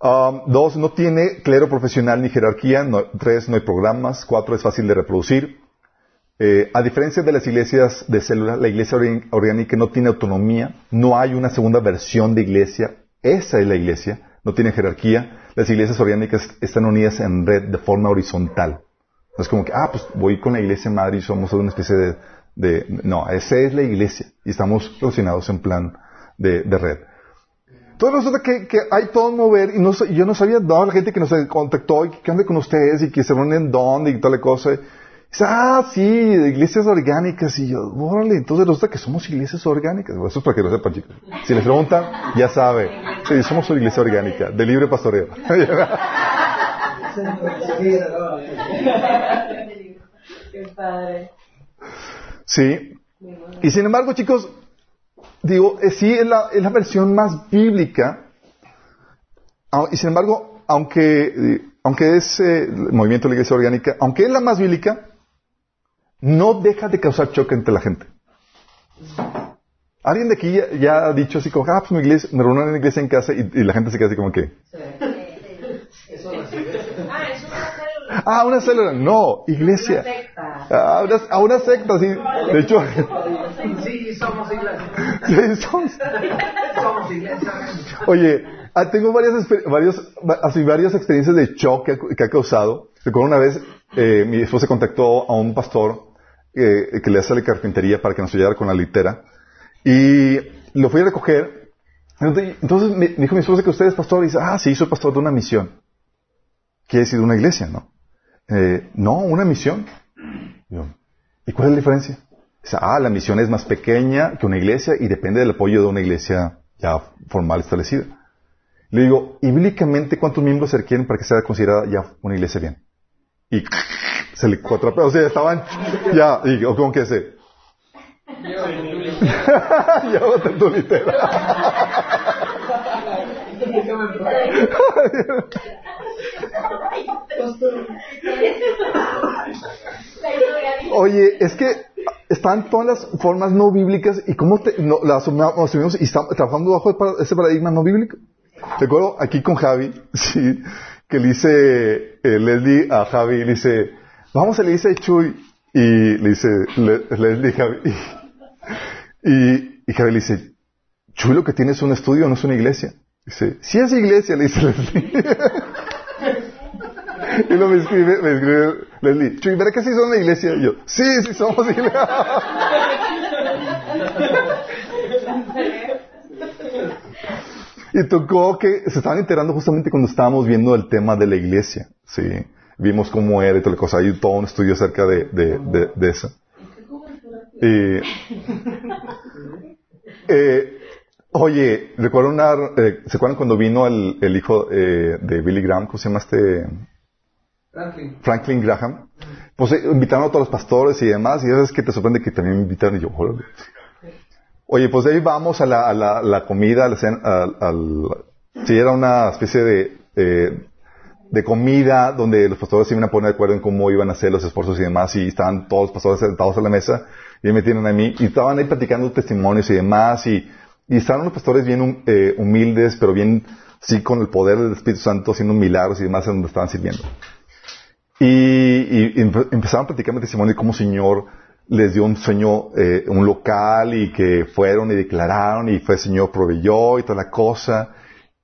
um, dos, no tiene clero profesional ni jerarquía. Tres, no hay programas. Cuatro, es fácil de reproducir. Eh, a diferencia de las iglesias de célula, la iglesia org- orgánica no tiene autonomía, no hay una segunda versión de iglesia, esa es la iglesia, no tiene jerarquía, las iglesias orgánicas están unidas en red de forma horizontal. No es como que, ah, pues voy con la iglesia madre y somos una especie de, de- no, esa es la iglesia y estamos relacionados en plan de, red. Entonces resulta que, hay todo mover y no, yo no sabía, no, la gente que nos contactó y que anda con ustedes y que se reúnen dónde y tal cosa. Dice, ah, sí, iglesias orgánicas. Y yo, órale, entonces resulta que somos iglesias orgánicas. Bueno, eso es para que lo sepan, chicos. Si les preguntan, ya sabe. Sí, somos una iglesia orgánica, de libre pastoreo. Qué padre. Sí. Y sin embargo, chicos, digo, eh, sí es la, es la versión más bíblica. Ah, Y sin embargo, aunque, eh, aunque es eh, el movimiento de la iglesia orgánica, aunque es la más bíblica, no deja de causar choque entre la gente. Alguien de aquí ya, ha dicho así como, ah, pues mi iglesia, me reúno en la iglesia en casa y, la gente se queda así como que, Eso no sirve. Ah, es una célula. Ah, una célula. No, iglesia. Una secta. Ah, una, a una secta, sí. De hecho, Sí, somos iglesia. Somos iglesia. Oye, ah, tengo varias, varios, va- así, varias experiencias de shock que ha, que ha causado. Recuerdo una vez, eh, mi esposa contactó a un pastor eh, que le hace la carpintería para que nos ayudara con la litera. Y lo fui a recoger. Entonces me me dijo mi esposa que usted es pastor. Y dice, ah, sí, soy pastor de una misión. Quiere decir de una iglesia, ¿no? Eh, no, una misión. ¿Y cuál es la diferencia? Ah, la misión es más pequeña que una iglesia y depende del apoyo de una iglesia ya formal establecida. Le digo, ¿y bíblicamente cuántos miembros se requieren para que sea considerada ya una iglesia bien? Y se le cuatro o sea, estaban ya, y o como que se, llévate tu litera. Oye, es que están todas las formas no bíblicas y cómo te, no, las asumimos y estamos trabajando bajo ese paradigma no bíblico. Recuerdo aquí con Javi, sí, que le dice eh, Leslie a Javi, le dice, vamos iglesia de Chuy. Y le dice Le- Leslie Javi, y, Javi le dice, Chuy lo que tiene es un estudio, no es una iglesia. Dice, sí es iglesia, le dice Leslie. y luego me escribe, me escribe Leslie, Chuy, ¿verdad que sí son una iglesia? Y yo, sí, sí somos iglesia. Y tocó que se estaban enterando justamente cuando estábamos viendo el tema de la iglesia. Sí. Vimos cómo era y toda la cosa. Hay todo un estudio acerca de, de, de, eso. Y, eh, oye, recuerdo una, eh, ¿se acuerdan cuando vino el, el hijo eh, de Billy Graham? ¿Cómo se llama este? Franklin. Graham. Pues eh, invitaron a todos los pastores y demás. Y sabes que te sorprende que también me invitaron y yo. Oye, pues de ahí vamos a la, comida, a la cena, sí, era una especie de, eh, de comida donde los pastores se iban a poner de acuerdo en cómo iban a hacer los esfuerzos y demás, y estaban todos los pastores sentados a la mesa, y me tienen a mí, y estaban ahí platicando testimonios y demás, y, estaban los pastores bien eh, humildes, pero bien, sí, con el poder del Espíritu Santo, haciendo milagros y demás en donde estaban sirviendo. Y, y- y empe- empezaron a platicar testimonio de cómo el Señor les dio un sueño, eh, un local y que fueron y declararon y fue el Señor proveyó y toda la cosa.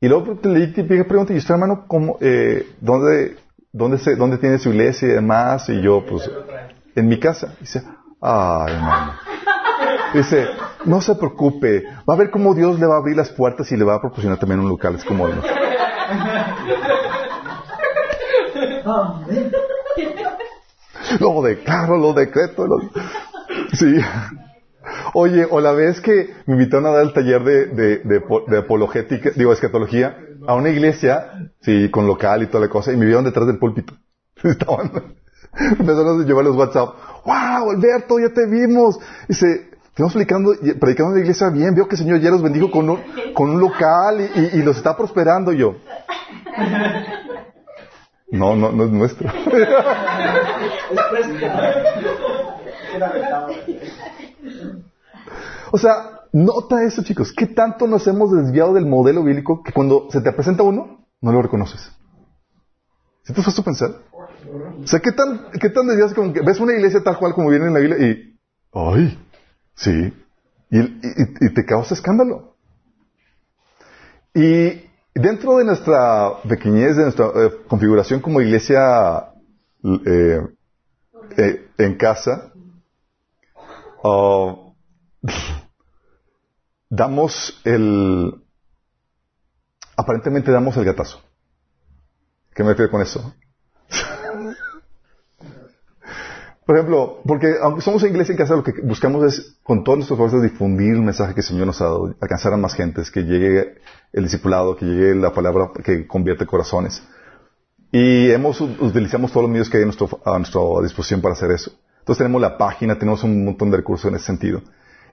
Y luego le típica pregunta, ¿y usted hermano cómo, eh, dónde, dónde, se, dónde tiene su iglesia y demás? Y yo, pues, en mi casa. Dice, ay hermano. Dice, no se preocupe, va a ver cómo Dios le va a abrir las puertas y le va a proporcionar también un local. Es como, Lo declaro, lo decreto. Lo... Sí. Oye, o la vez que me invitaron a dar el taller de, de, de, de apologética, digo, escatología, a una iglesia, sí, con local y toda la cosa, y me vieron detrás del púlpito. Estaban, empezaron a llevar los WhatsApp. ¡Wow, Alberto, ya te vimos! Dice, estamos predicando, predicando en la iglesia bien, veo que el Señor ya los bendijo con un, con un local y, y- y los está prosperando. Yo, no, no, no es nuestro. O sea, nota eso, chicos. ¿Qué tanto nos hemos desviado del modelo bíblico que cuando se te presenta uno, no lo reconoces? ¿Sí te has a pensar? O sea, ¿qué tan, qué tan desviado como que ves una iglesia tal cual como viene en la Biblia y, ¡ay! Sí. Y, y- y te causa escándalo. Y dentro de nuestra pequeñez, de nuestra eh, configuración como iglesia eh, eh, en casa, ah, damos el... Aparentemente damos el gatazo. ¿Qué me refiero con eso? Por ejemplo, porque aunque somos una iglesia en casa, lo que buscamos es, con todas nuestras fuerzas, difundir el mensaje que el Señor nos ha dado, alcanzar a más gentes, que llegue el discipulado, que llegue la palabra que convierte corazones. Y hemos, utilizamos todos los medios que hay a, nuestra disposición para hacer eso. Entonces tenemos la página, tenemos un montón de recursos en ese sentido.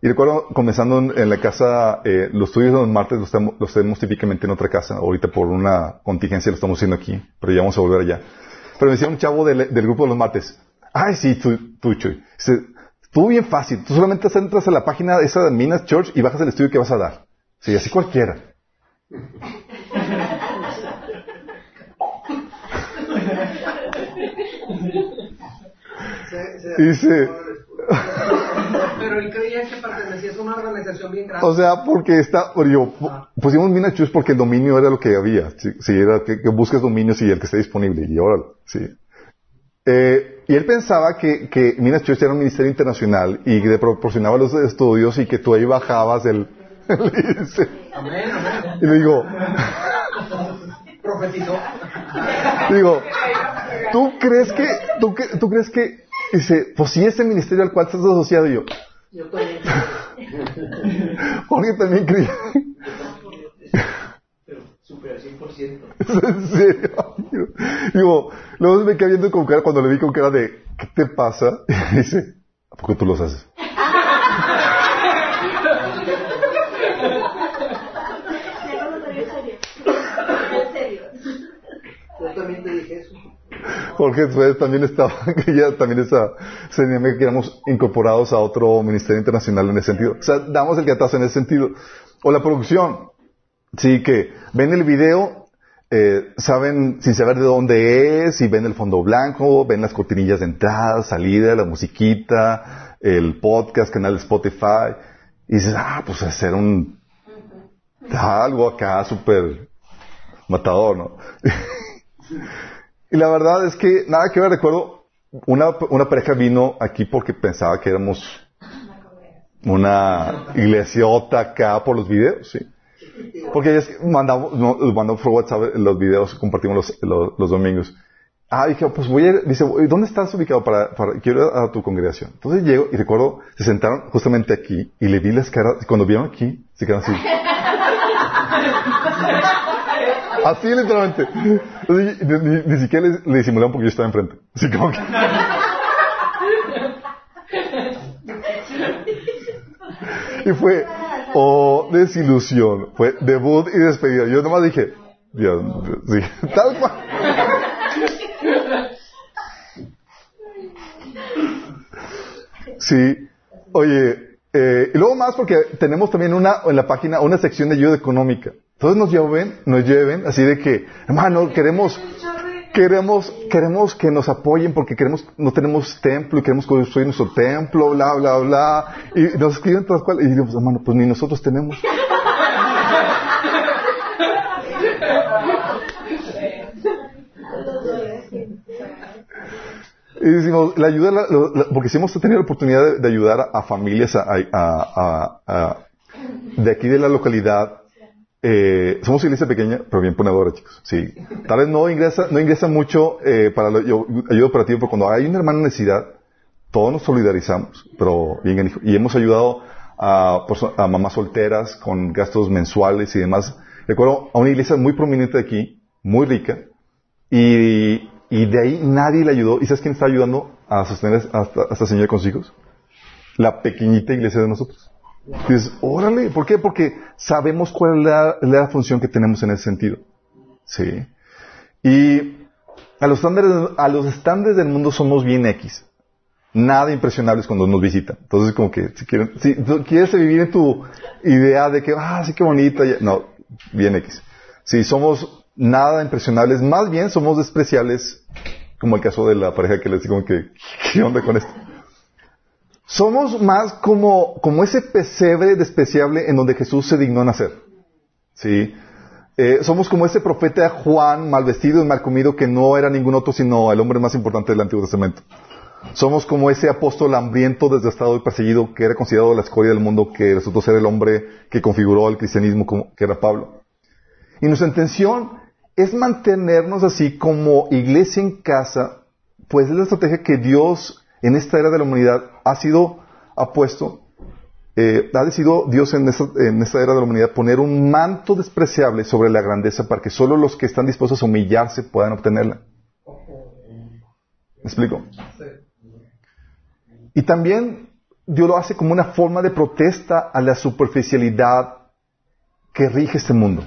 Y recuerdo, comenzando en, la casa, eh, los estudios de los martes los, tenemos- típicamente en otra casa. Ahorita por una contingencia lo estamos haciendo aquí, pero ya vamos a volver allá. Pero me decía un chavo del grupo de los martes, ay sí, tú, tú Chuy, estuvo bien fácil, tú solamente entras a la página esa de Minas Church y bajas el estudio que vas a dar. Sí, así cualquiera. Se- Dice, Pero él creía que pertenecía a una organización bien grande. o sea, porque está, yo, pu- pusimos Minas Church porque el dominio era lo que había. Sí, sí, era que, que busques dominios y el que esté disponible, y órale, sí. Eh, y él pensaba que, que Minas Church era un ministerio internacional y que le proporcionaba los estudios y que tú ahí bajabas el... amén. y le digo, Profetizó. digo, ¿tú crees que, tú, que- tú crees que, dice, pues sí es el ministerio al cual estás asociado y yo, Yo también. Jorge también creía. Super al 100%. ¿Es en serio? Digo, luego me quedé viendo con cara cuando le vi con cara de, ¿qué te pasa? Y dice, ¿a poco tú los haces? Jorge después también estaba, que ya también esa, se que éramos incorporados a otro ministerio internacional en ese sentido. O sea, damos el catazo en ese sentido. O la producción. Sí, que ven el video, eh, saben, sin saber de dónde es, y ven el fondo blanco, ven las cortinillas de entrada, salida, la musiquita, el podcast, canal Spotify, y dices, ah, pues hacer un, algo acá súper matador, ¿no? y la verdad es que, nada que ver, recuerdo, una, una pareja vino aquí porque pensaba que éramos una iglesiota acá por los videos, sí. Porque que mandamos, no, mandamos por WhatsApp los videos, compartimos los, los, los domingos. Ah, dije, pues voy a ir, dice, ¿dónde estás ubicado para, para, quiero ir a tu congregación? Entonces llego y recuerdo, se sentaron justamente aquí y le vi las caras, cuando vieron aquí, se quedaron así. Así literalmente. Entonces, ni, ni- ni siquiera le, le disimularon porque yo estaba enfrente. Así como que... Y fue, oh, desilusión. Fue debut y despedida. Yo nomás dije, Dios, sí, tal cual. Sí. Oye, eh, y luego más porque tenemos también una, en la página, una sección de ayuda económica. Entonces nos lleven, nos lleven, así de que, hermano, queremos, queremos, queremos que nos apoyen porque queremos, no tenemos templo y queremos construir nuestro templo, bla, bla, bla. Y nos escriben todas cual, y digo, hermano, pues ni nosotros tenemos. Y decimos, la ayuda, la- la- porque si hemos tenido la oportunidad de, ayudar a, familias de aquí de la localidad, eh, somos iglesia pequeña, pero bien ponedora, chicos. Sí. Tal vez no ingresa, no ingresa mucho eh, para la ayuda operativa, pero cuando hay una hermana en necesidad, todos nos solidarizamos, pero bien, y hemos ayudado a, mamás solteras con gastos mensuales y demás. Recuerdo a una iglesia muy prominente aquí, muy rica, y, y de ahí nadie le ayudó. ¿Y sabes quién está ayudando a sostener a esta, a esta señora con sus hijos? La pequeñita iglesia de nosotros. Dices, órale, ¿por qué? Porque sabemos cuál es la, función que tenemos en ese sentido. Sí. Y a los estándares, a los estándares del mundo somos bien X. Nada impresionables cuando nos visitan. Entonces, como que, si, quieren, si quieres vivir en tu idea de que, ah, sí, qué bonita, no, bien X. Si somos nada impresionables, más bien somos despreciables, como el caso de la pareja que les digo que, ¿qué onda con esto? Somos más como, como ese pesebre despreciable en donde Jesús se dignó nacer. ¿Sí? Eh, somos como ese profeta Juan, mal vestido y mal comido, que no era ningún otro sino el hombre más importante del Antiguo Testamento. Somos como ese apóstol hambriento, desgastado y perseguido, que era considerado la escoria del mundo, que resultó ser el hombre que configuró el cristianismo, como, que era Pablo. Y nuestra intención es mantenernos así como iglesia en casa, pues es la estrategia que Dios en esta era de la humanidad ha sido apuesto, eh, ha decidido Dios en esta, era de la humanidad poner un manto despreciable sobre la grandeza para que solo los que están dispuestos a humillarse puedan obtenerla. ¿Me explico? Y también Dios lo hace como una forma de protesta a la superficialidad que rige este mundo.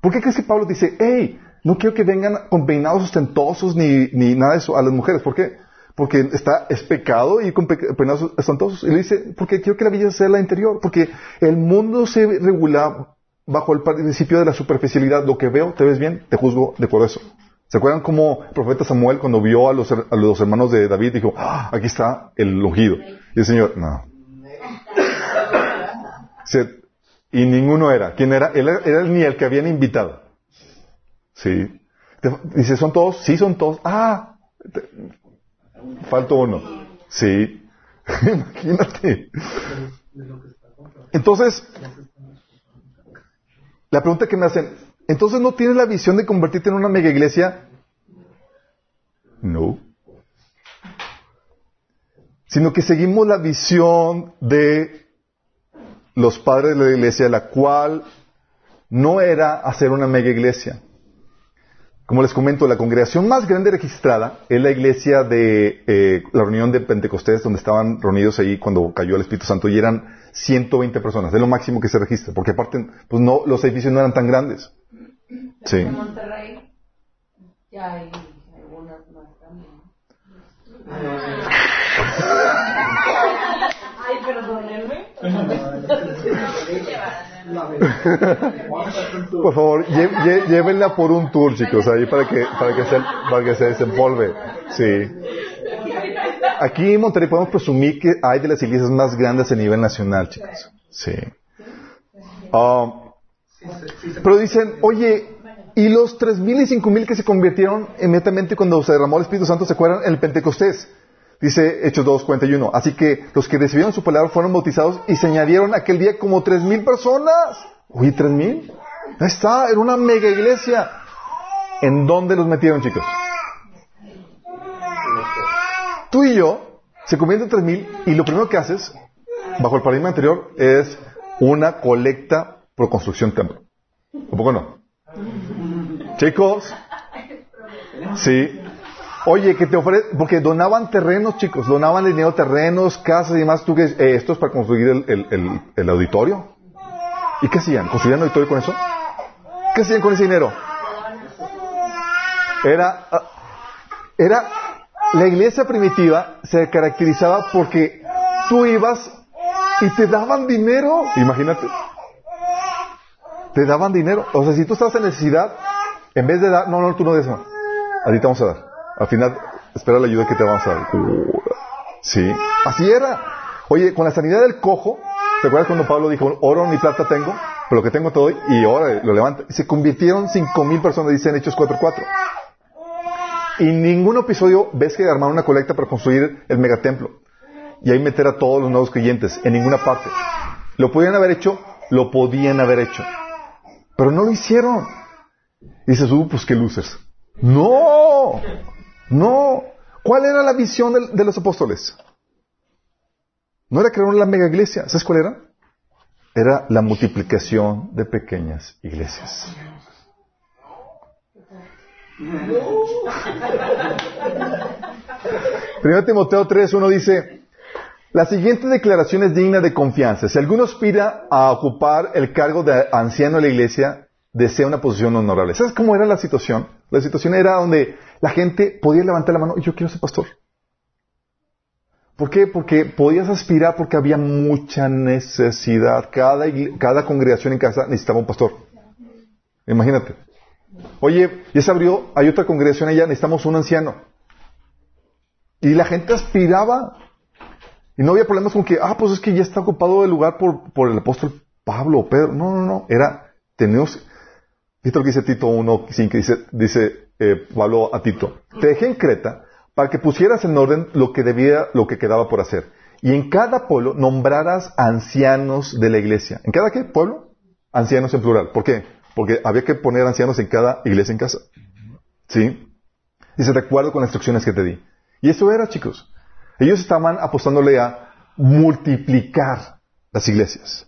¿Por qué crees que Pablo dice, hey, no quiero que vengan con peinados ostentosos ni, ni nada de eso a las mujeres? ¿Por qué? Porque está, es pecado y con pe- peinados ostentosos. Y le dice, porque quiero que la belleza sea la interior. Porque el mundo se regula bajo el principio de la superficialidad. Lo que veo, te ves bien, te juzgo de por eso. ¿Se acuerdan cómo el profeta Samuel cuando vio a los, a los hermanos de David dijo, "Ah, aquí está el ungido? Y el Señor, no. Y ninguno era. ¿Quién era? Él era, ni el que habían invitado. Sí. Dice, ¿son todos? Sí, son todos. Ah, falta uno. Sí. Imagínate. Entonces, la pregunta que me hacen, ¿entonces no tienes la visión de convertirte en una mega iglesia? No. Sino que seguimos la visión de los padres de la iglesia, la cual no era hacer una mega iglesia. Como les comento, la congregación más grande registrada es la iglesia de eh, la reunión de Pentecostés, donde estaban reunidos ahí cuando cayó el Espíritu Santo, y eran 120 personas, es lo máximo que se registra, porque aparte, pues no, los edificios no eran tan grandes. Sí. En Monterrey ya hay algunas más también. Ay, perdónenme. Por favor, llévenla por un tour, chicos, ahí para que, para que se, para que se desempolve. Sí. Aquí en Monterrey podemos presumir que hay de las iglesias más grandes a nivel nacional, chicos. Sí. Ah, pero dicen, oye, ¿y los tres mil y cinco mil que se convirtieron inmediatamente cuando se derramó el Espíritu Santo se acuerdan? El Pentecostés. Dice Hechos 2.41. Así que los que recibieron su palabra fueron bautizados y se añadieron aquel día como tres mil personas. Oye, tres mil. Está, era una mega iglesia. ¿En dónde los metieron, chicos? Tú y yo se convierten en tres mil y lo primero que haces, bajo el paradigma anterior, es una colecta por construcción templo. ¿Un poco no? Chicos, sí. Oye, que te ofrece, porque donaban terrenos, chicos, donaban dinero, terrenos, casas y demás. ¿Tú qué? Eh, esto es para construir el, el- el- el auditorio. ¿Y qué hacían? ¿Construían auditorio con eso? ¿Qué hacían con ese dinero? Era, ah, era, la iglesia primitiva se caracterizaba porque tú ibas y te daban dinero. Imagínate. Te daban dinero. O sea, si tú estabas en necesidad, en vez de dar, no, no, tú no des más. A te vamos a dar. Al final, espera la ayuda que te vamos a dar. Sí, así era. Oye, con la sanidad del cojo, ¿te acuerdas cuando Pablo dijo, oro ni plata tengo, pero lo que tengo te doy, y ahora lo levanta? Se convirtieron cinco mil personas, dice en Hechos 4.4. Y ningún episodio ves que armaron una colecta para construir el megatemplo. Y ahí meter a todos los nuevos creyentes, en ninguna parte. ¿Lo podían haber hecho? Lo podían haber hecho. Pero no lo hicieron. Y dices, uh, pues qué luces. No, no. ¿Cuál era la visión de, los apóstoles? No era crear una mega iglesia. ¿Sabes cuál era? Era la multiplicación de pequeñas iglesias. Primero Timoteo 3, uno dice, la siguiente declaración es digna de confianza. Si alguno aspira a ocupar el cargo de anciano de la iglesia, desea una posición honorable. ¿Sabes cómo era la situación? La situación era donde la gente podía levantar la mano y yo quiero ser pastor. ¿Por qué? Porque podías aspirar porque había mucha necesidad. Cada, congregación en casa necesitaba un pastor. Imagínate. Oye, ya se abrió, hay otra congregación allá, necesitamos un anciano. Y la gente aspiraba. Y no había problemas con que, ah, pues es que ya está ocupado el lugar por, por el apóstol Pablo o Pedro. No, no, no. Era, tenemos, Fíjate lo que dice Tito 1, que dice, dice eh, Pablo a Tito. Te dejé en Creta para que pusieras en orden lo que debía, lo que quedaba por hacer. Y en cada pueblo nombraras ancianos de la iglesia. ¿En cada qué pueblo? Ancianos en plural. ¿Por qué? Porque había que poner ancianos en cada iglesia en casa. ¿Sí? Dice, de acuerdo con las instrucciones que te di. Y eso era, chicos. Ellos estaban apostándole a multiplicar las iglesias.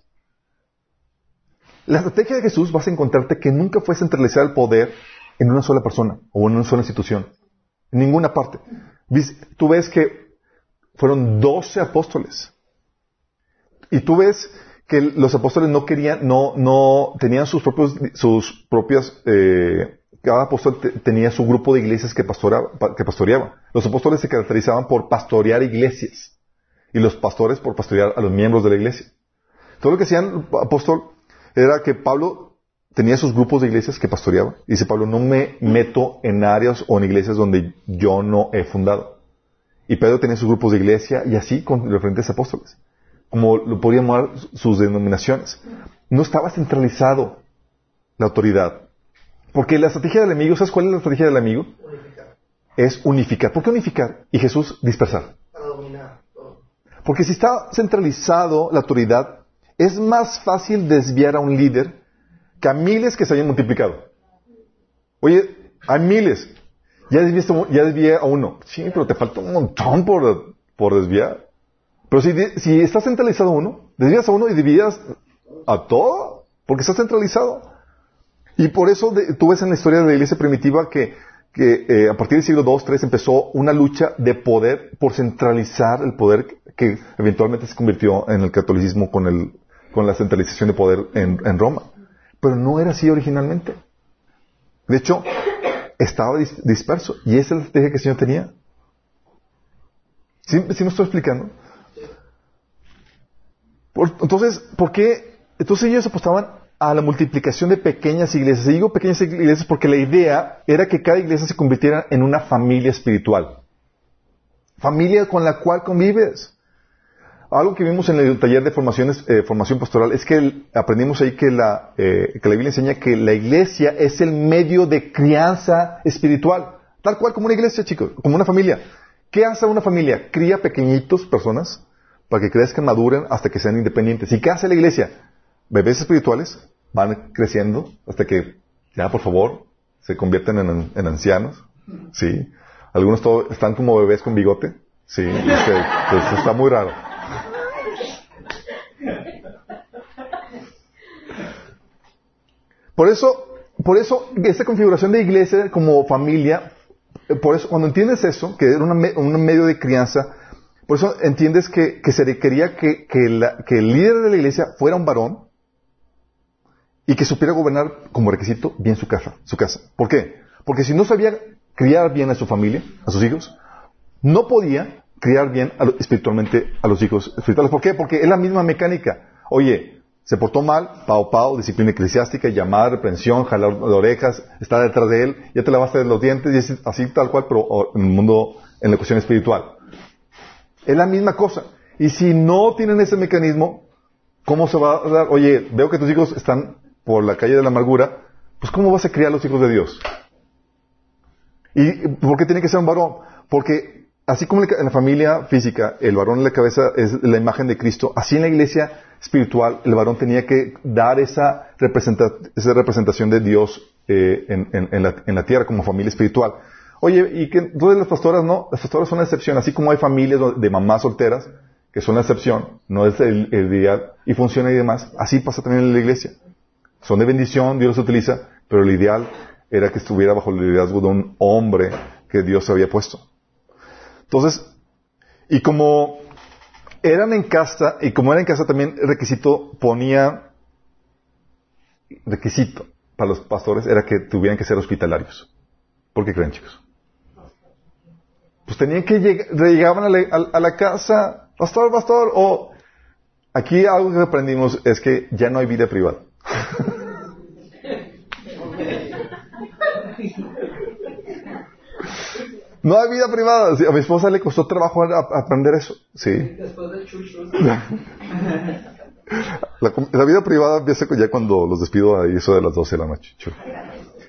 La estrategia de Jesús vas a encontrarte que nunca fue centralizar el poder en una sola persona o en una sola institución. En ninguna parte. Tú ves que fueron doce apóstoles. Y tú ves que los apóstoles no querían, no, no, tenían sus propios, sus propias, eh, cada apóstol tenía su grupo de iglesias que, que pastoreaba. Los apóstoles se caracterizaban por pastorear iglesias y los pastores por pastorear a los miembros de la iglesia. Todo lo que hacían apóstol era que Pablo tenía sus grupos de iglesias que pastoreaba. Dice Pablo, no me meto en áreas o en iglesias donde yo no he fundado. Y Pedro tenía sus grupos de iglesia y así con los diferentes apóstoles. Como lo podrían llamar sus denominaciones. No estaba centralizado la autoridad. Porque la estrategia del enemigo, ¿sabes cuál es la estrategia del enemigo? Unificar. Es unificar. ¿Por qué unificar? Y Jesús dispersar. Para dominar todo. Porque si está centralizado la autoridad, es más fácil desviar a un líder que a miles que se hayan multiplicado. Oye, hay miles. Ya desviaste, ya desvié a uno. Sí, pero te falta un montón por, por desviar. Pero si, si está centralizado uno, desvías a uno y dividas a todo, porque está centralizado. Y por eso tú ves en la historia de la iglesia primitiva que, que eh, a partir del siglo II, III empezó una lucha de poder por centralizar el poder que eventualmente se convirtió en el catolicismo con, el, con la centralización de poder en, Roma. Pero no era así originalmente. De hecho, estaba dis- disperso. Y esa es la estrategia que el Señor tenía. ¿Sí, sí me estoy explicando? Entonces, ¿por qué? Entonces ellos apostaban a la multiplicación de pequeñas iglesias. Y digo pequeñas iglesias porque la idea era que cada iglesia se convirtiera en una familia espiritual. Familia con la cual convives. Algo que vimos en el taller de formaciones, eh, formación pastoral es que aprendimos ahí que la, eh, que la Biblia enseña que la iglesia es el medio de crianza espiritual. Tal cual como una iglesia, chicos, como una familia. ¿Qué hace una familia? Cría pequeñitos personas para que crezcan, maduren hasta que sean independientes. ¿Y qué hace la iglesia? Bebés espirituales van creciendo hasta que ya, por favor, se convierten en, ancianos. Sí. Algunos todo- están como bebés con bigote. Sí. pues, está muy raro. Por eso, por eso, esta configuración de iglesia como familia, eh, por eso, cuando entiendes eso, que era un medio de crianza, por eso entiendes que, se requería que, que el líder de la iglesia fuera un varón y que supiera gobernar como requisito bien su casa, su casa. ¿Por qué? Porque si no sabía criar bien a su familia, a sus hijos, no podía criar bien a lo- espiritualmente a los hijos espirituales. ¿Por qué? Porque es la misma mecánica. Oye, se portó mal, pao pao, disciplina eclesiástica, llamada, reprensión, jalar de orejas, estar detrás de él, ya te lavaste los dientes, y es así tal cual, pero o, en el mundo, en la cuestión espiritual. Es la misma cosa. Y si no tienen ese mecanismo, ¿cómo se va a dar? Oye, veo que tus hijos están por la calle de la amargura, pues ¿cómo vas a criar a los hijos de Dios? ¿Y por qué tiene que ser un varón? Porque así como en la familia física el varón en la cabeza es la imagen de Cristo, así en la iglesia espiritual el varón tenía que dar esa, representa- esa representación de Dios eh, en, en- la, en la tierra como familia espiritual. Oye, y que entonces las pastoras no, las pastoras son la excepción, así como hay familias de mamás solteras que son la excepción, no es el, el ideal y funciona y demás, así pasa también en la iglesia. Son de bendición, Dios los utiliza, pero el ideal era que estuviera bajo el liderazgo de un hombre que Dios había puesto. Entonces, y como eran en casa, y como era en casa también requisito ponía, requisito para los pastores era que tuvieran que ser hospitalarios. ¿Por qué creen, chicos? Pues tenían que llegar, llegaban a la casa, pastor, pastor, o aquí algo que aprendimos es que ya no hay vida privada. No hay vida privada. Sí, A mi esposa le costó trabajo a- a- aprender eso. Sí. Después del chucho. La, vida privada empieza ya cuando los despido a eso de las 12 de la noche. Chulo.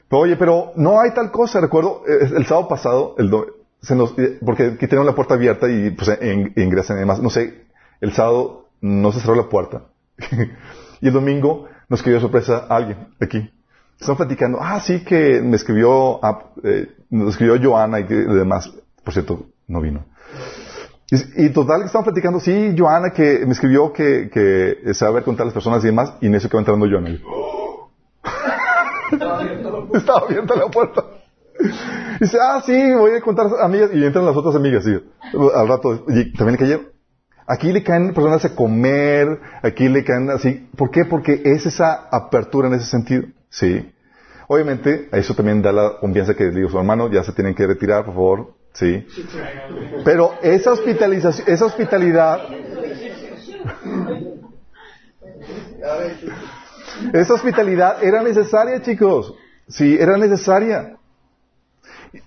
Pero, oye, pero no hay tal cosa. Recuerdo eh, el sábado pasado, el do- se nos- eh, porque aquí tenemos la puerta abierta y pues en- ingresan y demás. No sé, el sábado no se cerró la puerta. y el domingo nos escribió sorpresa alguien aquí. Estamos platicando, ah, sí que me escribió, ah, eh, nos escribió Joana y que- y demás. Por cierto, no vino. Y, y total, que estaban platicando, sí, Joana que me escribió que, que sabe contar las personas y demás, y en eso que va entrando Joana. Y, Estaba abierta la puerta. Y dice, ah, sí, voy a contar a amigas. Y entran las otras amigas, sí. Al rato, y también le cayeron. Aquí le caen personas a comer, aquí le caen así. ¿Por qué? Porque es esa apertura en ese sentido. Sí. Obviamente, eso también da la confianza que digo, su hermano, ya se tienen que retirar, por favor. Sí. Pero esa hospitalización, esa hospitalidad, esa hospitalidad era necesaria, chicos. Sí, era necesaria.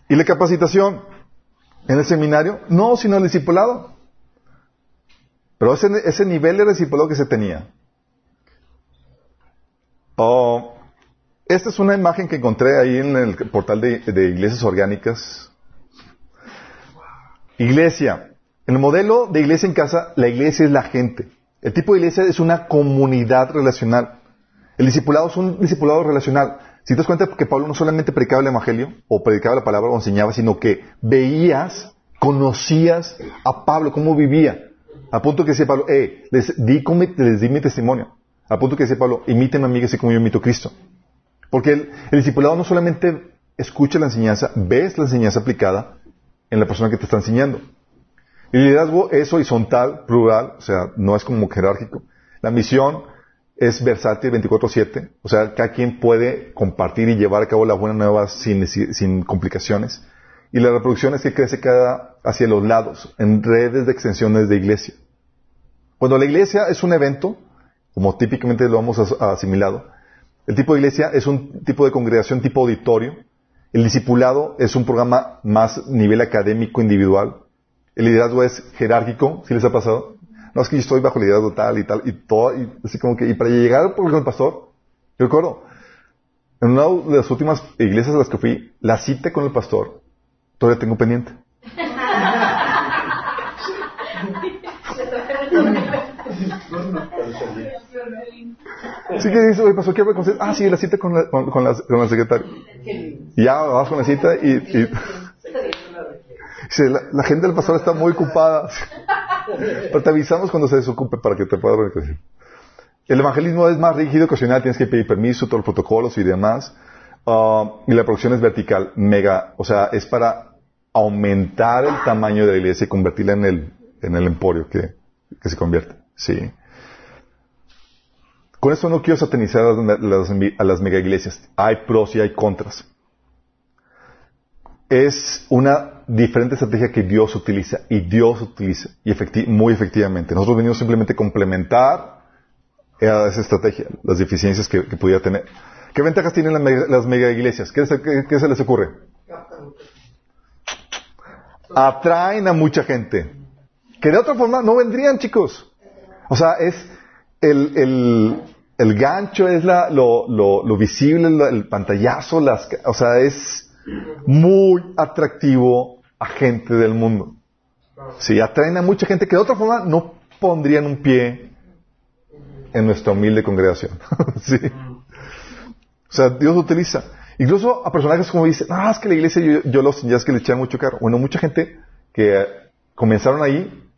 ¿Y la capacitación? ¿En el seminario? No, sino el discipulado. Pero ese, ese nivel de discipulado que se tenía. Oh, esta es una imagen que encontré ahí en el portal de, iglesias orgánicas. Iglesia. En el modelo de iglesia en casa, la iglesia es la gente. El tipo de iglesia es una comunidad relacional. El discipulado es un discipulado relacional. Si te das cuenta que Pablo no solamente predicaba el Evangelio o predicaba la palabra o enseñaba, sino que veías, conocías a Pablo, cómo vivía. A punto que decía Pablo, eh, les di, les di mi testimonio. A punto que decía Pablo, imíteme a mí, así como yo imito a Cristo. Porque el, discipulado no solamente escucha la enseñanza, ves la enseñanza aplicada en la persona que te está enseñando. El liderazgo es horizontal, plural, o sea, no es como jerárquico. La misión es versátil 24/7, o sea, cada quien puede compartir y llevar a cabo la buena nueva sin, sin complicaciones. Y la reproducción es que crece cada hacia los lados, en redes de extensiones de iglesia. Cuando la iglesia es un evento, como típicamente lo hemos asimilado, el tipo de iglesia es un tipo de congregación tipo auditorio, el discipulado es un programa más nivel académico individual, el liderazgo es jerárquico, ¿sí les ha pasado? No, es que yo estoy bajo liderazgo tal y tal, y todo, y así como que, y para llegar por el pastor, yo recuerdo, en una de las últimas iglesias a las que fui, la cita con el pastor, todavía tengo pendiente. Sí que dice, oye, pastor, ¿qué con? Ah, sí, la cita con la, con, la, con la secretaria. Y ya vas con la cita y, la, la, gente del pastor está muy ocupada. Pero te avisamos cuando se desocupe para que te pueda reconocer. El evangelismo es más rígido, ocasional, tienes que pedir permiso, todos los protocolos y demás. Uh, y la producción es vertical, mega, o sea, es para aumentar el tamaño de la iglesia y convertirla en el, en el emporio que, que se convierte. Sí. Con esto no quiero satanizar a las, mega iglesias. Hay pros y hay contras. Es una diferente estrategia que Dios utiliza y Dios utiliza y muy efectivamente. Nosotros venimos simplemente a complementar esa estrategia, las deficiencias que, que pudiera tener. ¿Qué ventajas tienen las mega, iglesias? ¿Qué, qué, ¿Qué, se les ocurre? Atraen a mucha gente. Que de otra forma no vendrían, chicos. O sea, es el, el, el gancho, es la, lo, lo, lo visible, el pantallazo, las, o sea, es muy atractivo a gente del mundo. Sí, atraen a mucha gente que de otra forma no pondrían un pie en nuestra humilde congregación. sí. O sea, Dios utiliza. Incluso a personajes como dicen, ah, es que la iglesia yo, yo los ya es que le echan mucho caro. Bueno, mucha gente que comenzaron ahí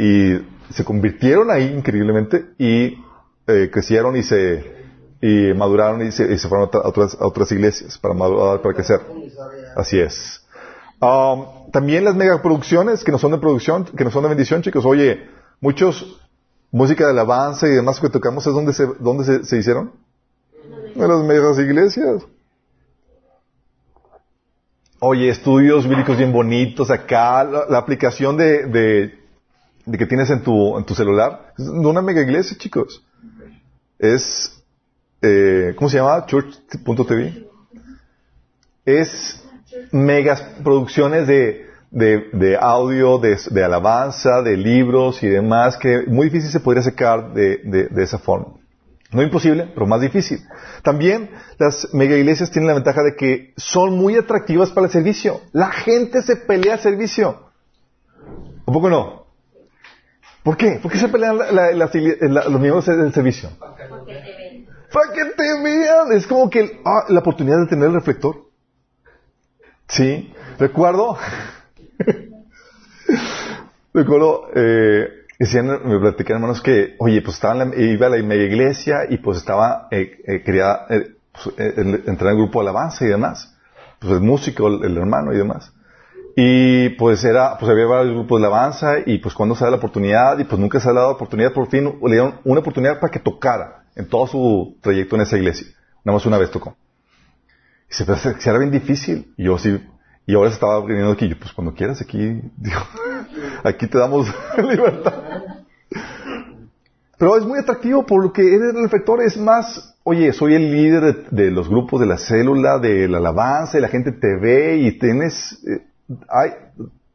y se convirtieron ahí increíblemente y eh, crecieron y se y maduraron y se, fueron a otras, a otras iglesias para madurar, para crecer. Así es. Um, también las megaproducciones que no son de producción, que no son de bendición, chicos. Oye, muchos música de alabanza y demás que tocamos es donde se, donde se, se hicieron. En las megas iglesias. Oye, estudios bíblicos bien bonitos acá, la, aplicación de, de, que tienes en tu, celular, es una mega iglesia, chicos. Es, eh, ¿cómo se llama? Church.tv. Es megas producciones de, de, audio, de, alabanza, de libros y demás, que muy difícil se podría sacar de, de, de esa forma. No imposible, pero más difícil. También las mega iglesias tienen la ventaja de que son muy atractivas para el servicio. La gente se pelea al servicio. ¿Un poco no? ¿Por qué? ¿Por qué se pelean la, la, la, los miembros del servicio? Para que te vean. Es como que ah, la oportunidad de tener el reflector. Sí. Recuerdo. Me acuerdo, eh, decían, me platican hermanos que, oye, pues estaba en la, iba a la media iglesia y pues estaba, eh, eh, quería eh, pues, eh, entrar en el grupo de alabanza y demás. Pues el músico, el, el hermano y demás. Y pues era, pues había varios grupos de alabanza y pues cuando se da la oportunidad y pues nunca se ha dado oportunidad, por fin le dieron una oportunidad para que tocara en todo su trayecto en esa iglesia. Nada más una vez tocó. Y se pensaba que era bien difícil. Y yo sí, y ahora se estaba viniendo aquí, yo, pues cuando quieras aquí, digo, aquí te damos libertad. Pero es muy atractivo por lo que eres el reflector, es más, oye, soy el líder de, de los grupos de la célula, de la alabanza, y la gente te ve y tienes, eh, hay,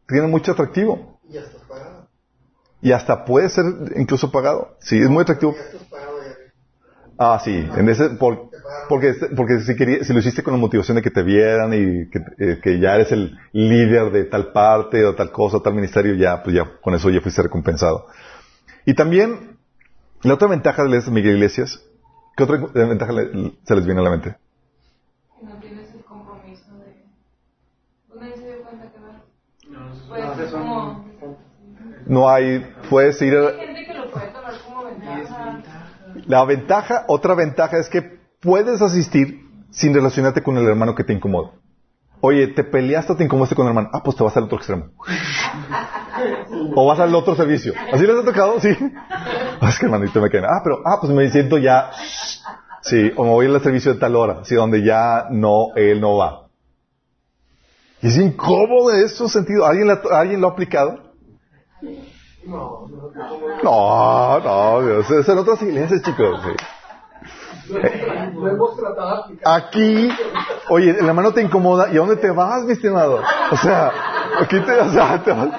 tiene mucho atractivo. Y estás pagado. Y hasta puede ser incluso pagado. Sí, es muy atractivo. Ah, sí, en ese, por- porque, porque si, quería- si lo hiciste con la motivación de que te vieran y que, eh, que ya eres el líder de tal parte o tal cosa, tal ministerio, ya, pues ya con eso ya fuiste recompensado. Y también, la otra ventaja de las Miguel Iglesias, ¿qué otra ventaja le- se les viene a la mente? Que no tienes el compromiso de. Pues nadie se dio cuenta que vas. No, Pues no, es son- como. No hay, puedes ir a. La ventaja, otra ventaja es que puedes asistir sin relacionarte con el hermano que te incomoda. Oye, te peleaste o te incomodaste con el hermano. Ah, pues te vas al otro extremo. o vas al otro servicio. ¿Así les ha tocado? Sí. Ah, es que hermanito me cae. Ah, pero, ah, pues me siento ya. Sí, o me voy al servicio de tal hora. Sí, donde ya no, él no va. Y es incómodo en esos sentidos. ¿Alguien, la- ¿Alguien lo ha aplicado? No, no, no. Dios, es en otras iglesias, chicos. Aquí, oye, el hermano te incomoda, ¿y a dónde te vas, mi estimado? O sea, aquí te, o sea, te vas.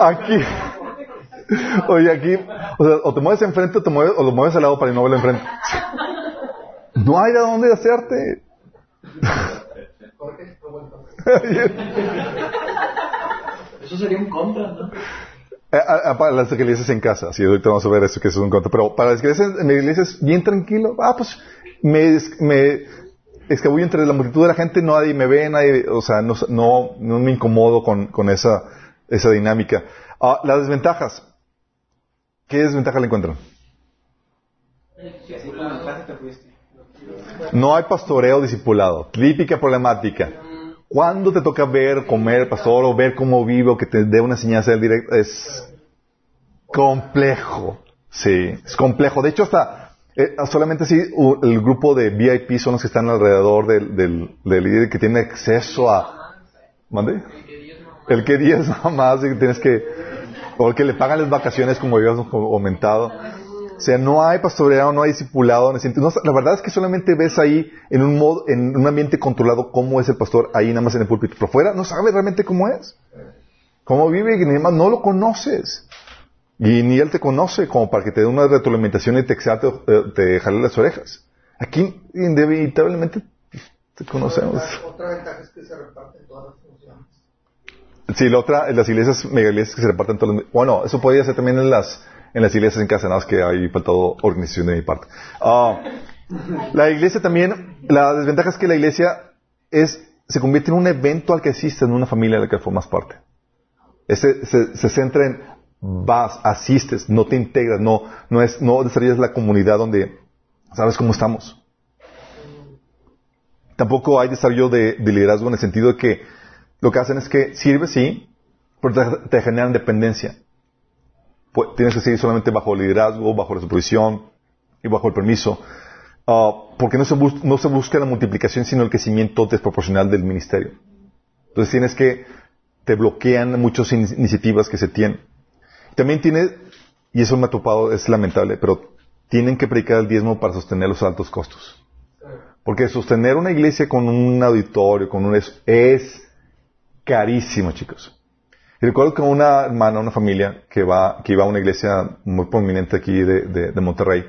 Aquí. Oye, aquí, o sea, o te mueves enfrente o, te mueves, o lo mueves al lado para no verlo enfrente. No hay de dónde hacerte. Jorge, ¿cómo estás? Eso sería un contra, ¿no? Eh, a- a- para las iglesias en casa, sí, ahorita vamos a ver eso que eso es un contra, pero para las iglesias, en iglesia es bien tranquilo, ah, pues me, me escabullo entre la multitud de la gente, nadie me ve, nadie, o sea, no, no, no me incomodo con, con esa, esa dinámica. Ah, las desventajas, ¿qué desventaja le encuentran? Si así No hay pastoreo discipulado, típica problemática. ¿Cuándo te toca ver, comer, pastor, o ver cómo vive, o que te dé una enseñanza del directo? Es complejo. Sí, es complejo. De hecho, hasta eh, solamente si el grupo de VIP son los que están alrededor del, del, líder que tiene acceso a. ¿Mande? El que 10 nada más, y tienes que. O el que le pagan las vacaciones, como habíamos comentado. O sea, no hay pastoreado, no hay discipulado. No, la verdad es que solamente ves ahí en un modo, en un ambiente controlado cómo es el pastor ahí nada más en el púlpito. Pero fuera no sabes realmente cómo es. Cómo vive y demás, no lo conoces. Y ni él te conoce como para que te dé una retroalimentación y te exalte, eh, te jale las orejas. Aquí inevitablemente te conocemos. Otra, ventaja es que se reparten todas las funciones. Sí, la otra, en las iglesias, mega iglesias que se reparten todos los... Bueno, eso podría ser también en las, en las iglesias en casa, nada más que hay faltado organización de mi parte. Ah, la iglesia también, la desventaja es que la iglesia es, se convierte en un evento al que asistes, en una familia de la que formas parte. Ese, se, centra en vas, asistes, no te integras, no, no es, no desarrollas la comunidad donde sabes cómo estamos. Tampoco hay desarrollo de, de liderazgo en el sentido de que lo que hacen es que sirve, sí, pero te generan dependencia. Pues, tienes que seguir solamente bajo el liderazgo, bajo la supervisión y bajo el permiso, ah, porque no se, busca la multiplicación, sino el crecimiento desproporcional del ministerio. Entonces tienes que, te bloquean muchas in- iniciativas que se tienen. También tiene, y eso me ha topado, es lamentable, pero tienen que predicar el diezmo para sostener los altos costos. Porque sostener una iglesia con un auditorio, con un es, es carísimo, chicos. Y recuerdo que una hermana, una familia que va, que iba a una iglesia muy prominente aquí de, Monterrey,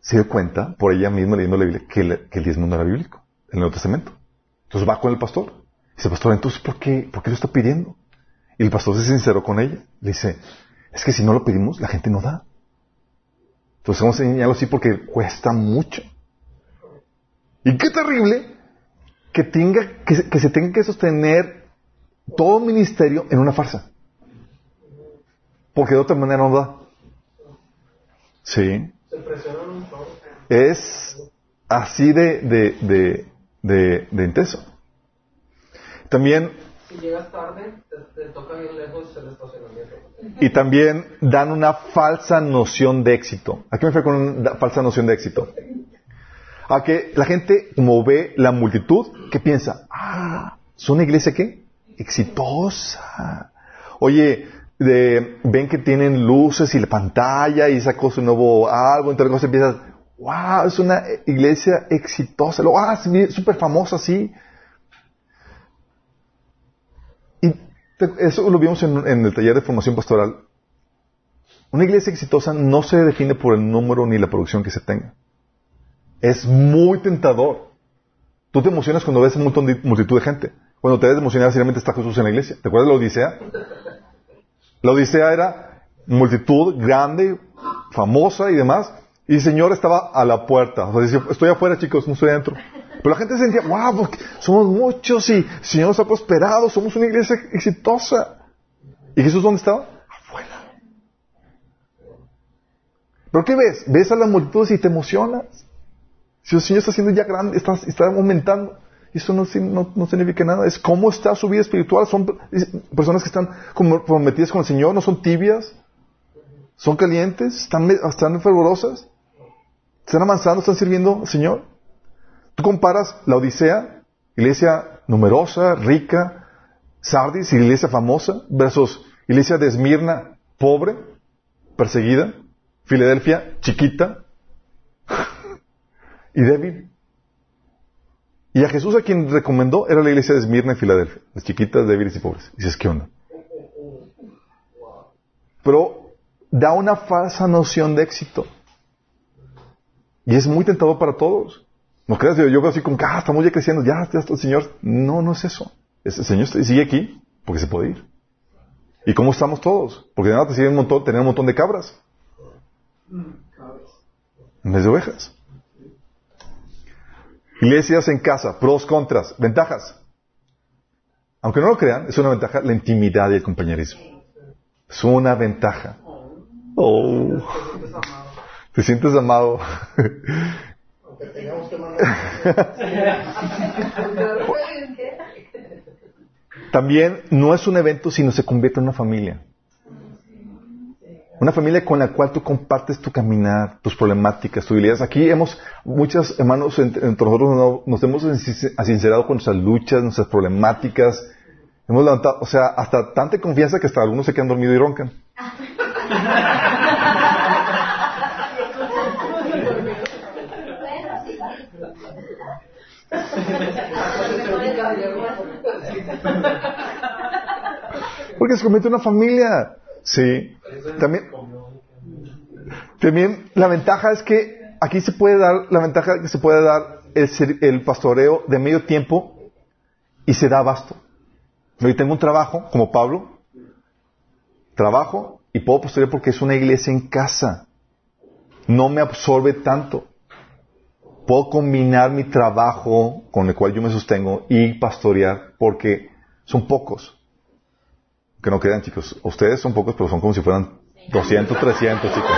se dio cuenta, por ella misma leyendo la Biblia, que, el- diezmo era bíblico, el Nuevo Testamento. Entonces va con el pastor. Dice, pastor, entonces, ¿por qué, ¿por qué lo está pidiendo? Y el pastor se sinceró con ella. Le dice, es que si no lo pedimos, la gente no da. Entonces vamos a enseñarlo así porque cuesta mucho. Y qué terrible que tenga, que, que se tenga que sostener todo ministerio en una farsa. Porque de otra manera no da. Sí. Es así de, de, de, de, de intenso. También, Si llegas tarde, te, te toca bien lejos el estacionamiento. y también dan una falsa noción de éxito. ¿A qué me refiero con una falsa noción de éxito? A que la gente, como ve la multitud, que piensa, ah, ¿es una iglesia qué? Exitosa. Oye, ven que tienen luces y la pantalla y sacó su nuevo álbum, entonces cosas empiezas, wow, es una iglesia exitosa. Luego, ah, súper famosa, sí. Y eso lo vimos en, el taller de formación pastoral. Una iglesia exitosa no se define por el número ni la producción que se tenga. Es muy tentador. Tú te emocionas cuando ves un montón de multitud de gente. Cuando te debes de emocionar, simplemente está Jesús en la iglesia. ¿Te acuerdas de la Odisea? La Odisea era multitud grande, famosa y demás. Y el Señor estaba a la puerta. O sea, decía, estoy afuera, chicos, no estoy adentro. Pero la gente sentía, wow, porque somos muchos y el Señor nos ha prosperado, somos una iglesia exitosa. ¿Y Jesús dónde estaba? Afuera. ¿Pero qué ves? Ves a las multitudes y te emocionas. Si el Señor está haciendo ya grande, está aumentando. Eso no, no- no significa nada. Es cómo está su vida espiritual. Son personas que están comprometidas con el Señor, no son tibias, son calientes, están, están fervorosas, están avanzando, están sirviendo al Señor. Tú comparas la Odisea, iglesia numerosa, rica, Sardis, iglesia famosa, versus iglesia de Esmirna, pobre, perseguida, Filadelfia, chiquita y débil. Y a Jesús a quien recomendó era la iglesia de Esmirna y Filadelfia, las chiquitas, débiles y pobres. Y dices, ¿qué onda? Pero da una falsa noción de éxito. Y es muy tentador para todos. No creas, yo, yo veo así como que, ah, estamos ya creciendo, ya, ya está el Señor. No, no es eso. Es- el Señor sigue aquí porque se puede ir. ¿Y cómo estamos todos? Porque de nada te sirve un montón, tener un montón de cabras. En vez de ovejas. Iglesias en casa, pros, contras, ventajas. Aunque no lo crean, es una ventaja la intimidad y el compañerismo. Es una ventaja. Oh, te sientes amado. Aunque tengamos que mandar. También no es un evento, sino se convierte en una familia. Una familia con la cual tú compartes tu caminar, tus problemáticas, tus habilidades. Aquí hemos, muchos hermanos entre, entre nosotros no- nos hemos sincerado con nuestras luchas, nuestras problemáticas. Hemos levantado, o sea, hasta tanta confianza que hasta algunos se quedan dormidos y roncan. Porque se convierte en una familia. Sí. También, también la ventaja es que aquí se puede dar, la ventaja que se puede dar el, el pastoreo de medio tiempo y se da abasto. Hoy tengo un trabajo, como Pablo, trabajo y puedo pastorear porque es una iglesia en casa. No me absorbe tanto. Puedo combinar mi trabajo con el cual yo me sostengo y pastorear porque son pocos. Que no crean, chicos. Ustedes son pocos, pero son como si fueran 200, 300, chicos.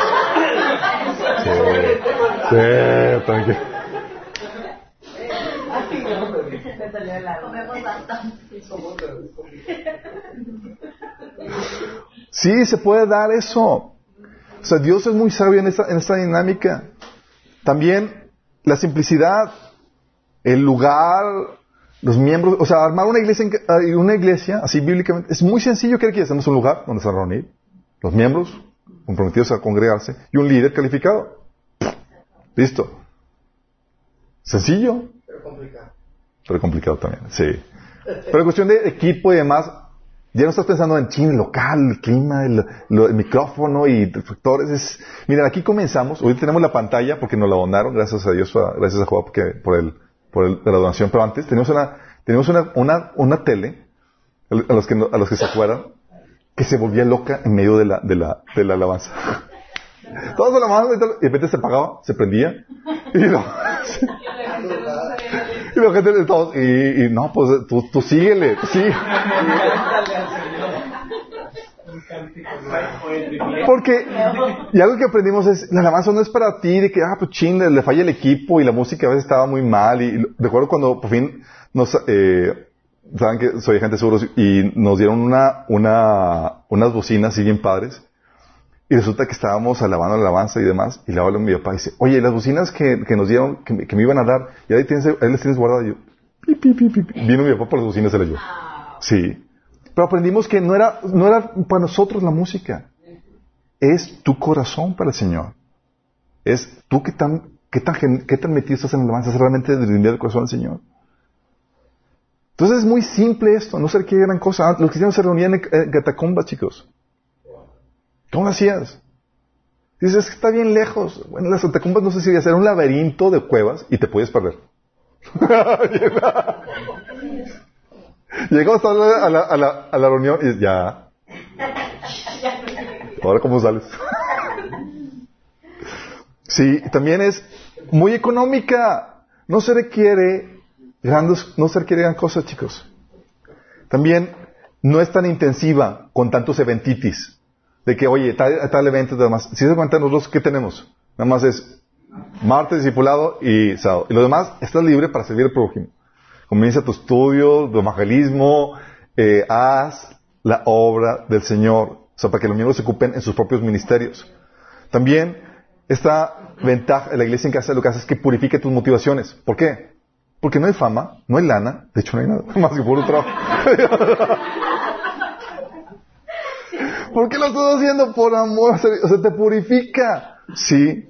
Sí, sí, tranquilo. Sí, se puede dar eso. O sea, Dios es muy sabio en esta, en esta dinámica. También la simplicidad, el lugar, los miembros, o sea, armar una iglesia, eh, una iglesia así bíblicamente, es muy sencillo. ¿Qué requiere? Hacemos un lugar donde se van a reunir, los miembros comprometidos a congregarse y un líder calificado. Listo. Sencillo, Pero complicado. pero complicado también, sí. Pero en cuestión de equipo y demás, ya no estás pensando en ching, el local, el clima, el, micrófono y reflectores. Es... Miren, aquí comenzamos. Hoy tenemos la pantalla porque nos la donaron, gracias a Dios, a- gracias a Joab porque, por, el, por el- la donación. Pero antes teníamos una, teníamos una, una, una tele, a los, que, a los que se acuerdan, que se volvía loca en medio de la, de la, de la alabanza. Todos alababan y tal, y de repente se apagaba, se prendía y no. La gente. Y la gente, todos, y, y no, pues tú, tú síguele, tú síguele. Cántale al Señor. Un cántico nuevo. Porque, y algo que aprendimos es, la alabanza no es para ti, de que, ah, pues chin, le, le falla el equipo y la música a veces estaba muy mal. Y recuerdo cuando por fin nos, eh, saben que soy agente de seguros y nos dieron una, una, unas bocinas así bien padres. Y resulta que estábamos alabando la alabanza y demás. Y le hablo a mi papá y dice, oye, las bocinas que, que nos dieron, que, me- que me iban a dar, y ahí, tienes, ahí las tienes guardadas. Y yo, pi, pi, pi. Vino mi papá por las bocinas, se las dio. Sí. Pero aprendimos que no era, no era para nosotros la música. Es tu corazón para el Señor. Es tú que tan, qué tan, qué tan metido estás en la alabanza, es realmente de el corazón al Señor. Entonces es muy simple esto, no se requiere gran cosa. Los cristianos se reunían en, catacumbas, chicos. ¿Cómo lo hacías? Dices, es que está bien lejos. Bueno, las catacumbas no sé si era un laberinto de cuevas y te podías perder. Llegamos a la, a la, a la, reunión y ya. Ahora, ¿cómo sales? Sí, también es muy económica. No se requiere grandes, no se requiere gran cosa, chicos. También no es tan intensiva con tantos eventitis. De que, oye, tal, tal evento y demás. Si se cuenta, nosotros, ¿qué tenemos? Nada más es martes discipulado y sábado. Y lo demás, estás libre para servir al prójimo. Comienza tu estudio, tu evangelismo, eh, haz la obra del Señor. O sea, para que los miembros se ocupen en sus propios ministerios. También, esta ventaja de la iglesia en casa lo que hace es que purifique tus motivaciones. ¿Por qué? Porque no hay fama, no hay lana, de hecho no hay nada, más que puro trabajo. ¿Por qué lo estás haciendo? Por amor, o sea, te purifica. Sí.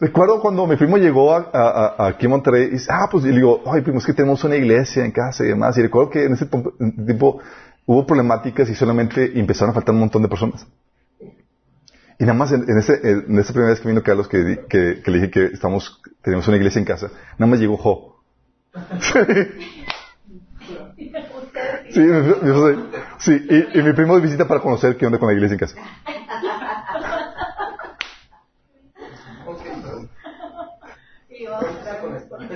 Recuerdo cuando mi primo llegó aquí a Monterrey y dice, ah, pues y le digo, ay, primo, es que tenemos una iglesia en casa y demás. Y recuerdo que en ese tiempo hubo problemáticas y solamente empezaron a faltar un montón de personas. Y nada más en, en ese, en esa primera vez que vino Carlos, que, que, le dije que estamos, tenemos una iglesia en casa, nada más llegó Jo. Sí, sí y, y mi primo visita para conocer qué onda con la iglesia en casa.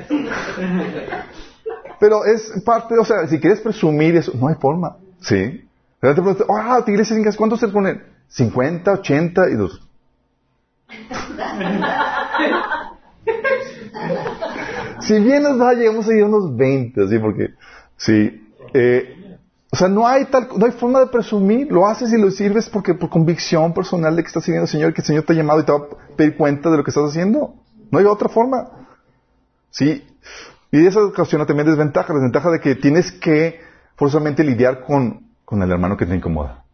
Pero es parte, o sea, si quieres presumir eso, no hay forma. ¿Sí? Pero te preguntas, ah, tu iglesia en casa, ¿cuántos se ponen? 50, 80 y dos. si bien nos va, llegamos a ir a unos 20, ¿sí? Porque, sí. Eh, o sea, no hay tal, no hay forma de presumir. Lo haces y lo sirves porque por convicción personal de que estás sirviendo al Señor, que el Señor te ha llamado y te va a pedir cuenta de lo que estás haciendo. No hay otra forma. Sí. Y eso ocasiona también desventaja. La desventaja de que tienes que forzosamente lidiar con, con el hermano que te incomoda.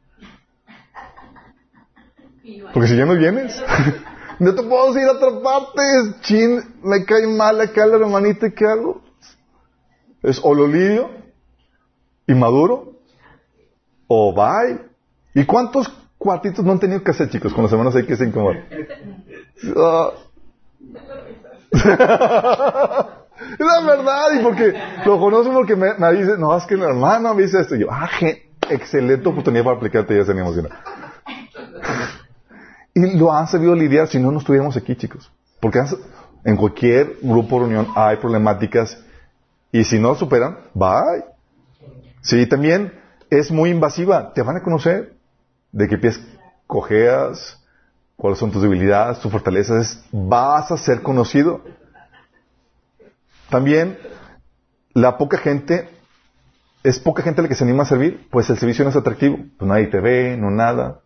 Porque si ya no vienes, no te puedo ir a otra parte. Chin, me cae mal acá la hermanita, ¿qué hago? Es o lo lidio, inmaduro, o bye. ¿Y cuántos cuartitos no han tenido que hacer, chicos, con los hermanos ahí que se incomodan? Ah. Es la verdad, y porque lo conozco porque me, me dice, no, es que el hermano me dice esto. Y yo, ah, qué excelente oportunidad para aplicarte, ya se me emociona. Y lo han sabido lidiar, si no, no estuviéramos aquí, chicos. Porque en cualquier grupo de reunión hay problemáticas, y si no superan, bye. Sí, también es muy invasiva. Te van a conocer de qué pies cojeas, cuáles son tus debilidades, tus fortalezas. Vas a ser conocido. También, la poca gente, es poca gente la que se anima a servir, pues el servicio no es atractivo. Pues nadie te ve, no nada.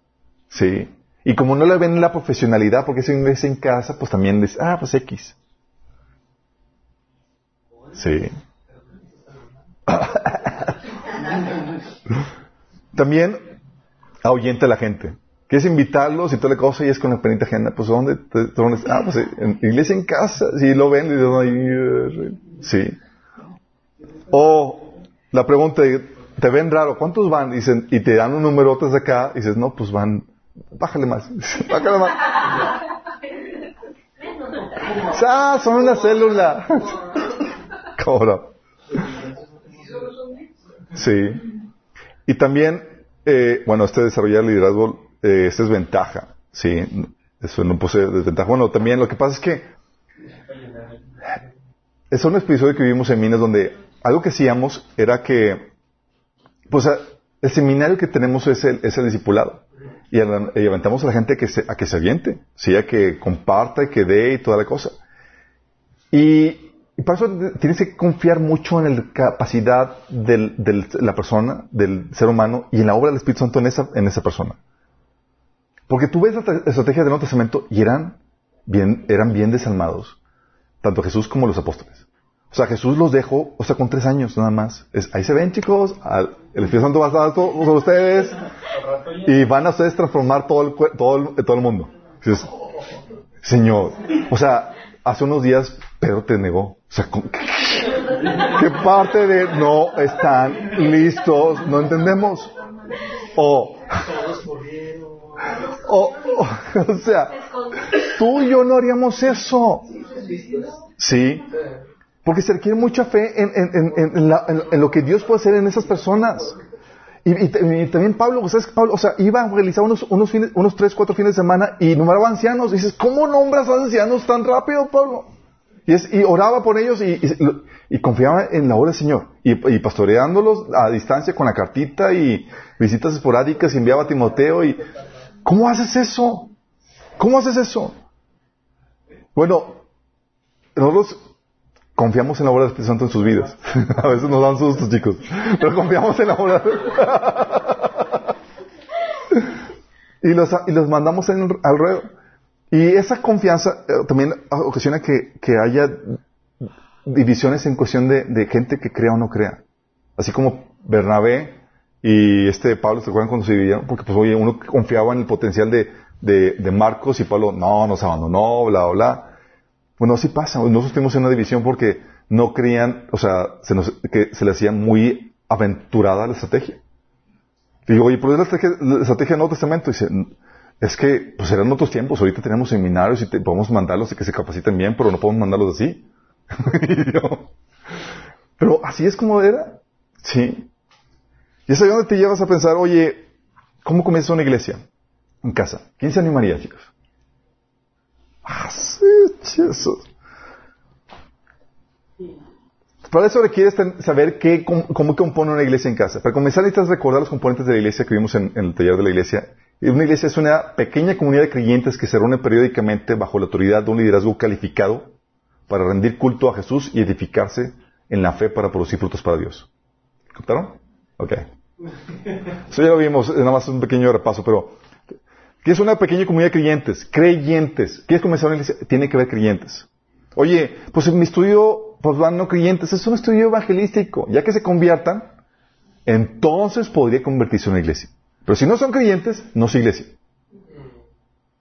Sí. Y como no le ven la profesionalidad, porque es inglés en casa, pues también dices, ah, pues X. Sí. También ahuyenta a la gente. Quieres invitarlos y toda la cosa y es con la penita ajena. Pues ¿dónde? te- dónde- ah, pues en iglesia en casa. Si lo ven, y dicen, "Ay, sí. O la pregunta, te ven raro, ¿cuántos van? Dicen, y te dan un número otros de acá, y dices, no, pues van, bájale más, bájale más. Ah, son una célula. Cobra. Sí. Y también, eh, bueno, este desarrollar liderazgo, eh, esta es ventaja. Sí. Eso no posee desventaja. Bueno, también lo que pasa es que es un episodio que vivimos en Minas donde algo que hacíamos era que, pues el seminario que tenemos es el, es el discipulado. Y, al- y aventamos a la gente a que se, a que se aviente, ¿sí? a que comparta y que dé y toda la cosa. Y, para eso tienes que confiar mucho en la capacidad de la persona, del ser humano, y en la obra del Espíritu Santo en esa, en esa persona. Porque tú ves la tra- estrategia del Nuevo Testamento y eran bien, eran bien desalmados, tanto Jesús como los apóstoles. O sea, Jesús los dejó, o sea, con tres años nada más. Ahí se ven, chicos, al- el Espíritu Santo va a estar to- sobre ustedes y van a ustedes transformar todo el, todo el, todo el mundo. Señor, o sea, hace unos días Pedro te negó. O sea, ¿con- ¿qué, parte de no están listos? No entendemos. O, Todos corrieron. o, sea, tú y yo no haríamos eso. Sí. Porque se requiere mucha fe en, la- lo que Dios puede hacer en esas personas. Y, también Pablo, ¿sabes que Pablo? O sea, iba a realizar unos, unos, fines, unos tres, cuatro fines de semana y nombraba ancianos. Y dices, ¿cómo nombras a ancianos tan rápido, Pablo? Y, es- y oraba por ellos y, y- confiaba en la obra del Señor. Y, y pastoreándolos a distancia con la cartita y visitas esporádicas y enviaba a Timoteo. y ¿Cómo haces eso? ¿Cómo haces eso? Bueno, nosotros confiamos en la obra del Espíritu Santo en sus vidas. A veces nos dan sustos, chicos. Pero confiamos en la obra. y, los, y los mandamos en, al ruedo. Y esa confianza eh, también ocasiona que, que haya divisiones en cuestión de, de gente que crea o no crea. Así como Bernabé y este Pablo, ¿se acuerdan cuando se dividieron? Porque pues oye, uno confiaba en el potencial de, de, Marcos y Pablo, no, nos abandonó, bla, bla, bla. Bueno, así pasa. Nosotros estuvimos en una división porque no creían, o sea, se nos, que se le hacía muy aventurada la estrategia. Digo, oye, pero es la estrategia, la estrategia del Nuevo Testamento. dice, es que, pues eran otros tiempos. Ahorita tenemos seminarios y podemos mandarlos y que se capaciten bien, pero no podemos mandarlos así. Pero así es como era. Sí. Y es ahí donde te llevas a pensar, oye, ¿cómo comienza una iglesia? En casa. ¿Quién se animaría, chicos? Ah, sí, Jesus. Para eso requieres saber qué, cómo, cómo compone una iglesia en casa. Para comenzar necesitas recordar los componentes de la iglesia que vimos en, en el taller de la iglesia. Una iglesia es una pequeña comunidad de creyentes que se reúne periódicamente bajo la autoridad de un liderazgo calificado para rendir culto a Jesús y edificarse en la fe para producir frutos para Dios. ¿Captaron? Ok. Eso ya lo vimos, nada más un pequeño repaso, pero ¿qué es una pequeña comunidad de creyentes? Creyentes. ¿Quieres comenzar una iglesia? Tiene que haber creyentes. Oye, pues en mi estudio, pues van no creyentes, es un estudio evangelístico. Ya que se conviertan, entonces podría convertirse en una iglesia. Pero si no son creyentes, no es iglesia.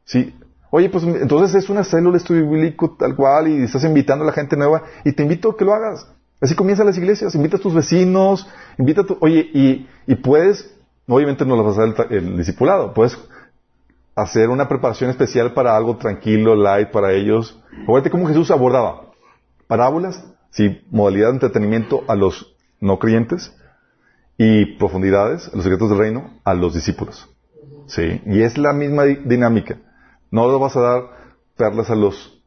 Sí. Oye, pues entonces es una célula estudio bíblico tal cual y estás invitando a la gente nueva y te invito a que lo hagas. Así comienzan las iglesias, invita a tus vecinos, invita a tu... Oye, y, y puedes, obviamente no lo vas a hacer el, el discipulado, puedes hacer una preparación especial para algo tranquilo, light para ellos. Acuérdate cómo Jesús abordaba parábolas, sí, modalidad de entretenimiento a los no creyentes y profundidades, los secretos del reino, a los discípulos. Sí, y es la misma di- dinámica. No le vas a dar perlas a los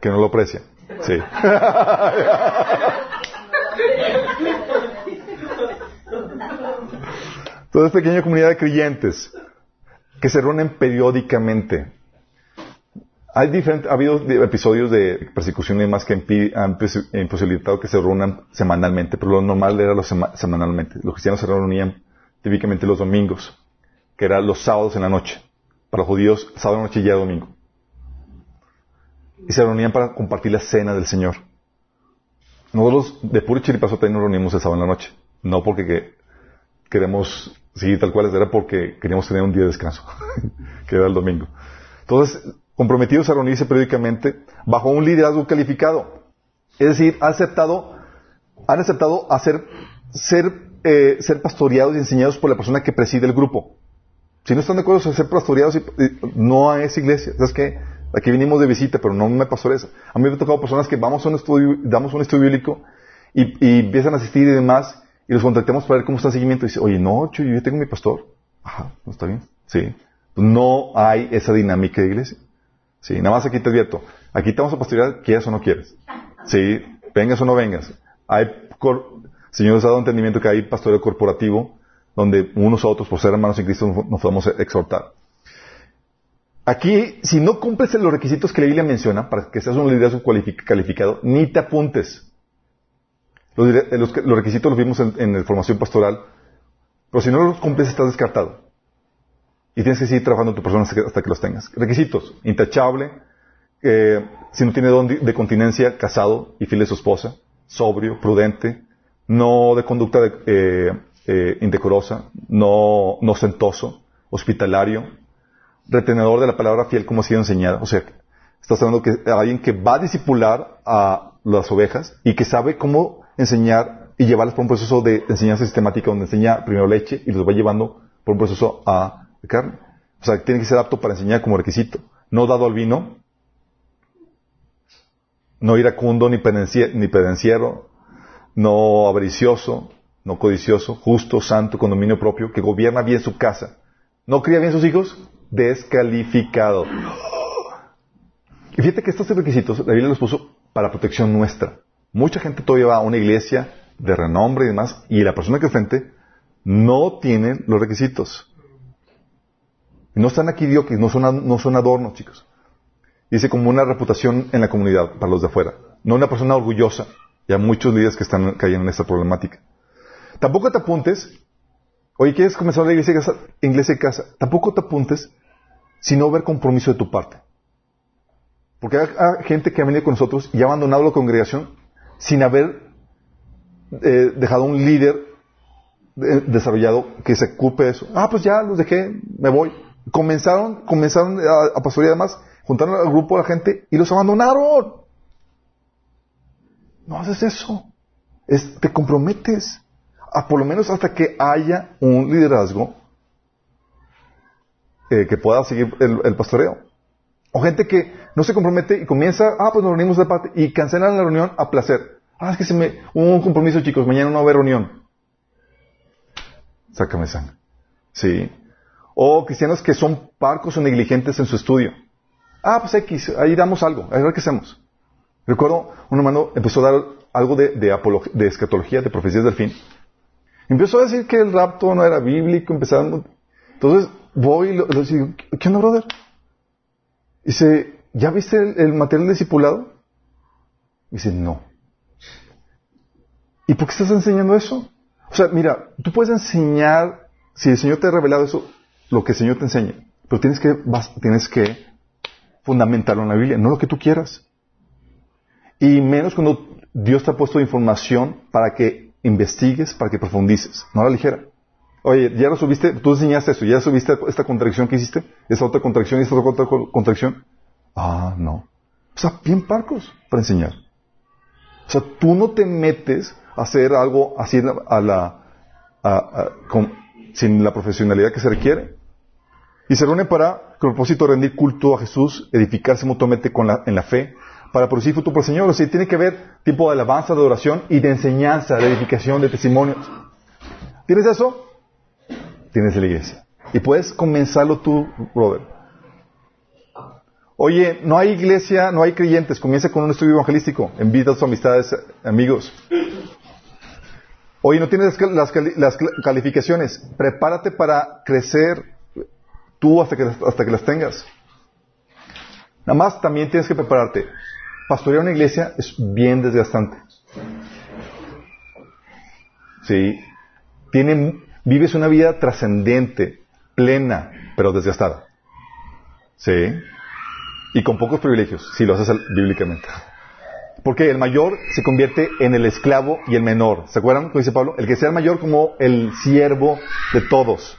que no lo aprecian. Sí. Entonces, pequeña comunidad de creyentes que se reúnen periódicamente. Hay diferentes, ha habido episodios de persecución y demás que han pos- imposibilitado que se reúnan semanalmente, pero lo normal era sema- semanalmente. Los cristianos se reunían típicamente los domingos, que eran los sábados en la noche. Para los judíos, sábado en la noche ya era domingo. Y se reunían para compartir la cena del Señor. Nosotros de puro chiripazo también nos reunimos el sábado en la noche. No porque que- queremos seguir tal cual, era porque queríamos tener un día de descanso, que era el domingo. Entonces, comprometidos a reunirse periódicamente bajo un liderazgo calificado. Es decir, ha aceptado, han aceptado hacer, ser, eh, ser pastoreados y enseñados por la persona que preside el grupo. Si no están de acuerdo en ser pastoreados, no es iglesia. ¿Sabes qué? Aquí vinimos de visita, pero no me pastoreas. A mí me ha tocado personas que vamos a un estudio, damos un estudio bíblico y, empiezan a asistir y demás, y los contactamos para ver cómo está el seguimiento. Y dice, oye, no, yo tengo mi pastor. Ajá, no está bien. Sí. No hay esa dinámica de iglesia. Sí, nada más aquí te advierto. Aquí te vamos a pastorear, quieras o no quieres. Sí. vengas o no vengas. Hay, cor- Señor nos ha dado entendimiento que hay pastoreo corporativo donde unos a otros, por ser hermanos en Cristo, nos podemos exhortar. Aquí, si no cumples los requisitos que la Biblia menciona para que seas un liderazgo calificado, ni te apuntes. Los, dire- los los requisitos los vimos en, en la formación pastoral, pero si no los cumples estás descartado. Y tienes que seguir trabajando en tu persona hasta que, los tengas. Requisitos, intachable, eh, si no tiene don de, continencia, casado y fiel de su esposa, sobrio, prudente, no de conducta de- eh, eh, indecorosa, no sentoso, hospitalario, retenedor de la palabra fiel como ha sido enseñada. O sea, estás hablando que alguien que va a discipular a las ovejas y que sabe cómo enseñar y llevarlas por un proceso de enseñanza sistemática donde enseña primero leche y los va llevando por un proceso a carne. O sea, tiene que ser apto para enseñar como requisito. No dado al vino, no iracundo ni, pedenciero, no avaricioso, no codicioso, justo, santo, con dominio propio, que gobierna bien su casa. ¿No cría bien sus hijos? Descalificado. Y fíjate que estos requisitos la Biblia los puso para protección nuestra. Mucha gente todavía va a una iglesia de renombre y demás, y la persona que enfrente no tiene los requisitos. No están aquí, que no son, no son adornos, chicos. Dice como una reputación en la comunidad para los de afuera. No una persona orgullosa. Y hay muchos líderes que están cayendo en esta problemática. Tampoco te apuntes. Oye, ¿quieres comenzar la iglesia, de casa- iglesia casa? Tampoco te apuntes si no ver compromiso de tu parte. Porque hay, gente que ha venido con nosotros y ha abandonado la congregación sin haber eh, dejado un líder eh, desarrollado que se ocupe de eso. Ah, pues ya los dejé, me voy. Comenzaron, comenzaron a, a pastorear además, juntaron al grupo de la gente y los abandonaron. No haces eso. Es- te comprometes. A por lo menos hasta que haya un liderazgo eh, que pueda seguir el, pastoreo. O gente que no se compromete y comienza, ah, pues nos reunimos de parte y cancelan la reunión a placer. Ah, es que se me, un compromiso, chicos, mañana no va a haber reunión. Sácame sangre. Sí. O cristianos que son parcos o negligentes en su estudio. Ah, pues X, ahí damos algo, a ver qué hacemos. Recuerdo, un hermano empezó a dar algo de, de, de escatología, de profecías del fin. Empezó a decir que el rapto no era bíblico, empezaron... Entonces voy y le digo, ¿qué onda, brother? Dice, ¿ya viste el, material discipulado? Dice, no. ¿Y por qué estás enseñando eso? O sea, mira, tú puedes enseñar, si el Señor te ha revelado eso, lo que el Señor te enseña, pero tienes que, tienes que fundamentarlo en la Biblia, no lo que tú quieras. Y menos cuando Dios te ha puesto información para que investigues, para que profundices, no a la ligera. Oye, ya lo subiste, tú enseñaste eso, ya subiste esta contracción que hiciste, esa otra contracción y esta otra co- contracción. Ah, no. O sea, bien parcos para enseñar. O sea, tú no te metes a hacer algo así a la, a- sin la profesionalidad que se requiere. Y se reúnen para, con el propósito de rendir culto a Jesús, edificarse mutuamente con la- en la fe, para producir fruto por el Señor. O sea, tiene que ver tipo de alabanza, de oración y de enseñanza, de edificación, de testimonios. ¿Tienes eso? Tienes la iglesia. Y puedes comenzarlo tú, brother. Oye, no hay iglesia, no hay creyentes. Comienza con un estudio evangelístico. Invita a tus amistades, amigos. Oye, no tienes las, las calificaciones. Prepárate para crecer tú hasta que, hasta que las tengas. Nada más también tienes que prepararte. Pastorear una iglesia es bien desgastante. Sí. Vives una vida trascendente, plena, pero desgastada. Sí. Y con pocos privilegios, si lo haces bíblicamente. Porque el mayor se convierte en el esclavo y el menor. ¿Se acuerdan? Como dice Pablo, el que sea el mayor como el siervo de todos.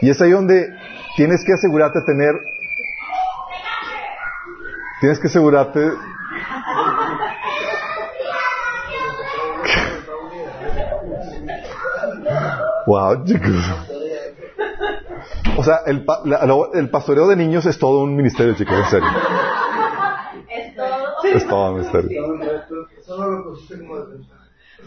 Y es ahí donde tienes que asegurarte de tener, tienes que asegurarte Wow, chicos. O sea, el, pa- la- el pastoreo de niños es todo un ministerio, chicos, en serio. Es todo. Es todo un ministerio. Solo lo pusiste como defensa.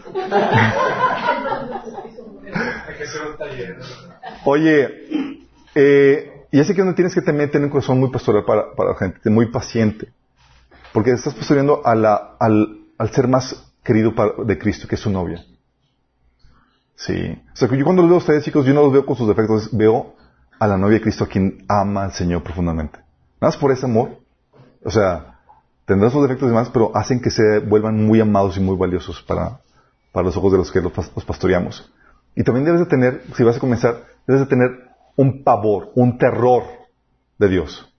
Oye, eh, y así que donde tienes que también tener un corazón muy pastoral para, la gente, muy paciente. Porque estás pastoreando al, ser más querido de Cristo, que es su novia. Sí. O sea, que yo cuando los veo a ustedes, chicos, yo no los veo con sus defectos, veo a la novia de Cristo a quien ama al Señor profundamente. Nada más por ese amor. O sea, tendrán sus defectos y demás, pero hacen que se vuelvan muy amados y muy valiosos para, los ojos de los que los pastoreamos. Y también debes de tener, si vas a comenzar, debes de tener un pavor, un terror de Dios,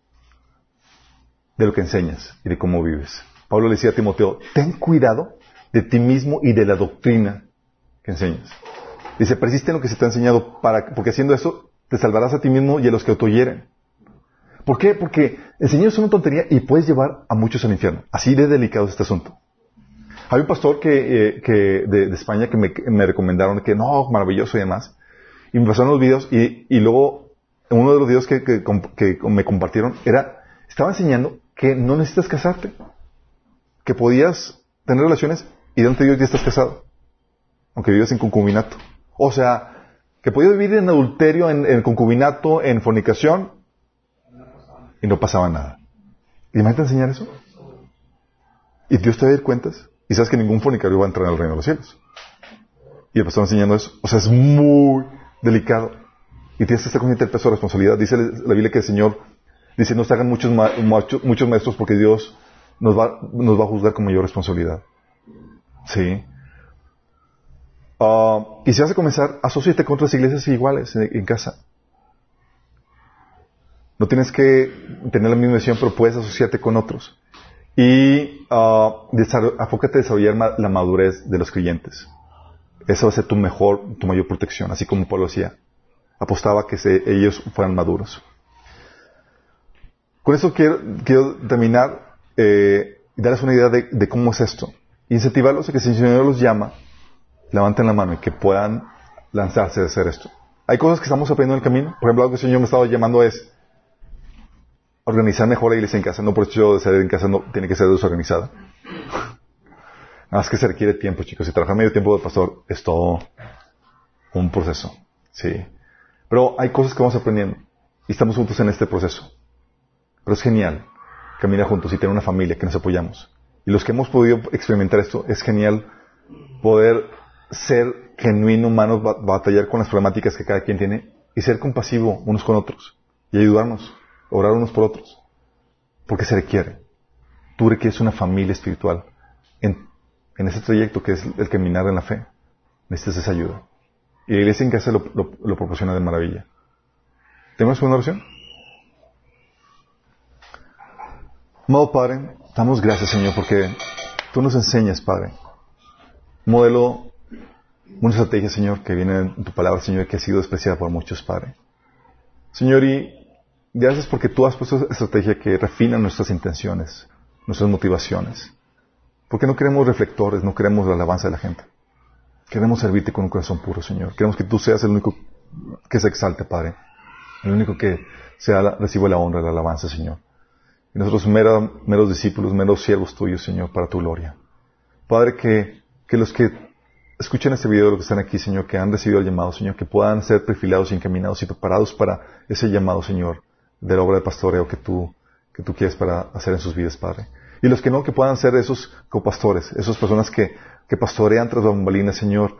de lo que enseñas y de cómo vives. Pablo le decía a Timoteo, ten cuidado de ti mismo y de la doctrina que enseñas. Dice, persiste en lo que se te ha enseñado, para, porque haciendo eso te salvarás a ti mismo y a los que te oyeren. ¿Por qué? Porque enseñar es una tontería y puedes llevar a muchos al infierno. Así de delicado es este asunto. Hay un pastor que, eh, de, España que me, me recomendaron que no, maravilloso y demás. Y me pasaron los videos y, y luego uno de los videos que, que, me compartieron era, estaba enseñando que no necesitas casarte. Que podías tener relaciones y de Dios ya estás casado. Aunque vivas en concubinato. O sea, que podías vivir en adulterio, en, en concubinato, en fornicación y no pasaba nada. ¿Y imagínate enseñar eso? Y Dios te va a dar cuentas. Y sabes que ningún fornicario va a entrar en el reino de los cielos. Y el pastor enseñando eso. O sea, es muy delicado. Y tienes que estar consciente del peso de responsabilidad. Dice la Biblia que el Señor dice, no se hagan muchos, muchos maestros porque Dios nos va, nos va a juzgar con mayor responsabilidad. Sí. Ah, y si vas a comenzar, asociate con otras iglesias iguales en, casa. No tienes que tener la misma visión, pero puedes asociarte con otros. Y ah, desarro- afócate en desarrollar la madurez de los creyentes. Esa va a ser tu mejor, tu mayor protección, así como Pablo decía. Apostaba que ellos fueran maduros. Con eso quiero, quiero terminar eh, y darles una idea de, de cómo es esto. Incentivarlos a que si el Señor los llama, levanten la mano y que puedan lanzarse a hacer esto. Hay cosas que estamos aprendiendo en el camino. Por ejemplo, algo que el Señor me estaba llamando es organizar mejor la iglesia en casa. No por el hecho de ser en casa no tiene que ser desorganizada. Más que se requiere tiempo, chicos. Y trabajar medio tiempo de pastor es todo un proceso. Sí. Pero hay cosas que vamos aprendiendo. Y estamos juntos en este proceso. Pero es genial caminar juntos y tener una familia que nos apoyamos. Y los que hemos podido experimentar esto, es genial poder ser genuino, humanos, ba- batallar con las problemáticas que cada quien tiene y ser compasivo unos con otros y ayudarnos, orar unos por otros. Porque se requiere. Tú requieres una familia espiritual en, ese trayecto que es el caminar en la fe. Necesitas esa ayuda. Y la iglesia en casa lo, lo- proporciona de maravilla. ¿Tenemos una oración? Amado Padre, damos gracias, Señor, porque tú nos enseñas, Padre, modelo, una estrategia, Señor, que viene en tu palabra, Señor, que ha sido despreciada por muchos, Padre. Señor, y gracias porque tú has puesto esa estrategia que refina nuestras intenciones, nuestras motivaciones. Porque no queremos reflectores, no queremos la alabanza de la gente. Queremos servirte con un corazón puro, Señor. Queremos que tú seas el único que se exalte, Padre. El único que sea, reciba la honra la alabanza, Señor. Y nosotros meros discípulos, meros siervos tuyos, Señor, para tu gloria. Padre, que, que los que escuchen este video, los que están aquí, Señor, que han recibido el llamado, Señor, que puedan ser perfilados y encaminados y preparados para ese llamado, Señor, de la obra de pastoreo que tú, que tú quieres para hacer en sus vidas, Padre. Y los que no, que puedan ser esos copastores, esas personas que, que pastorean tras bambalinas, Señor,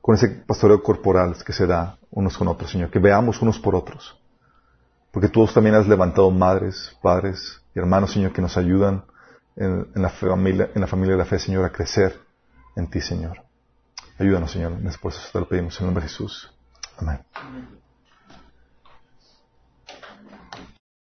con ese pastoreo corporal que se da unos con otros, Señor, que veamos unos por otros. Porque tú también has levantado madres, padres y hermanos, Señor, que nos ayudan en, la familia, en la familia de la fe, Señor, a crecer en ti, Señor. Ayúdanos, Señor, en proceso te lo pedimos en el nombre de Jesús. Amén.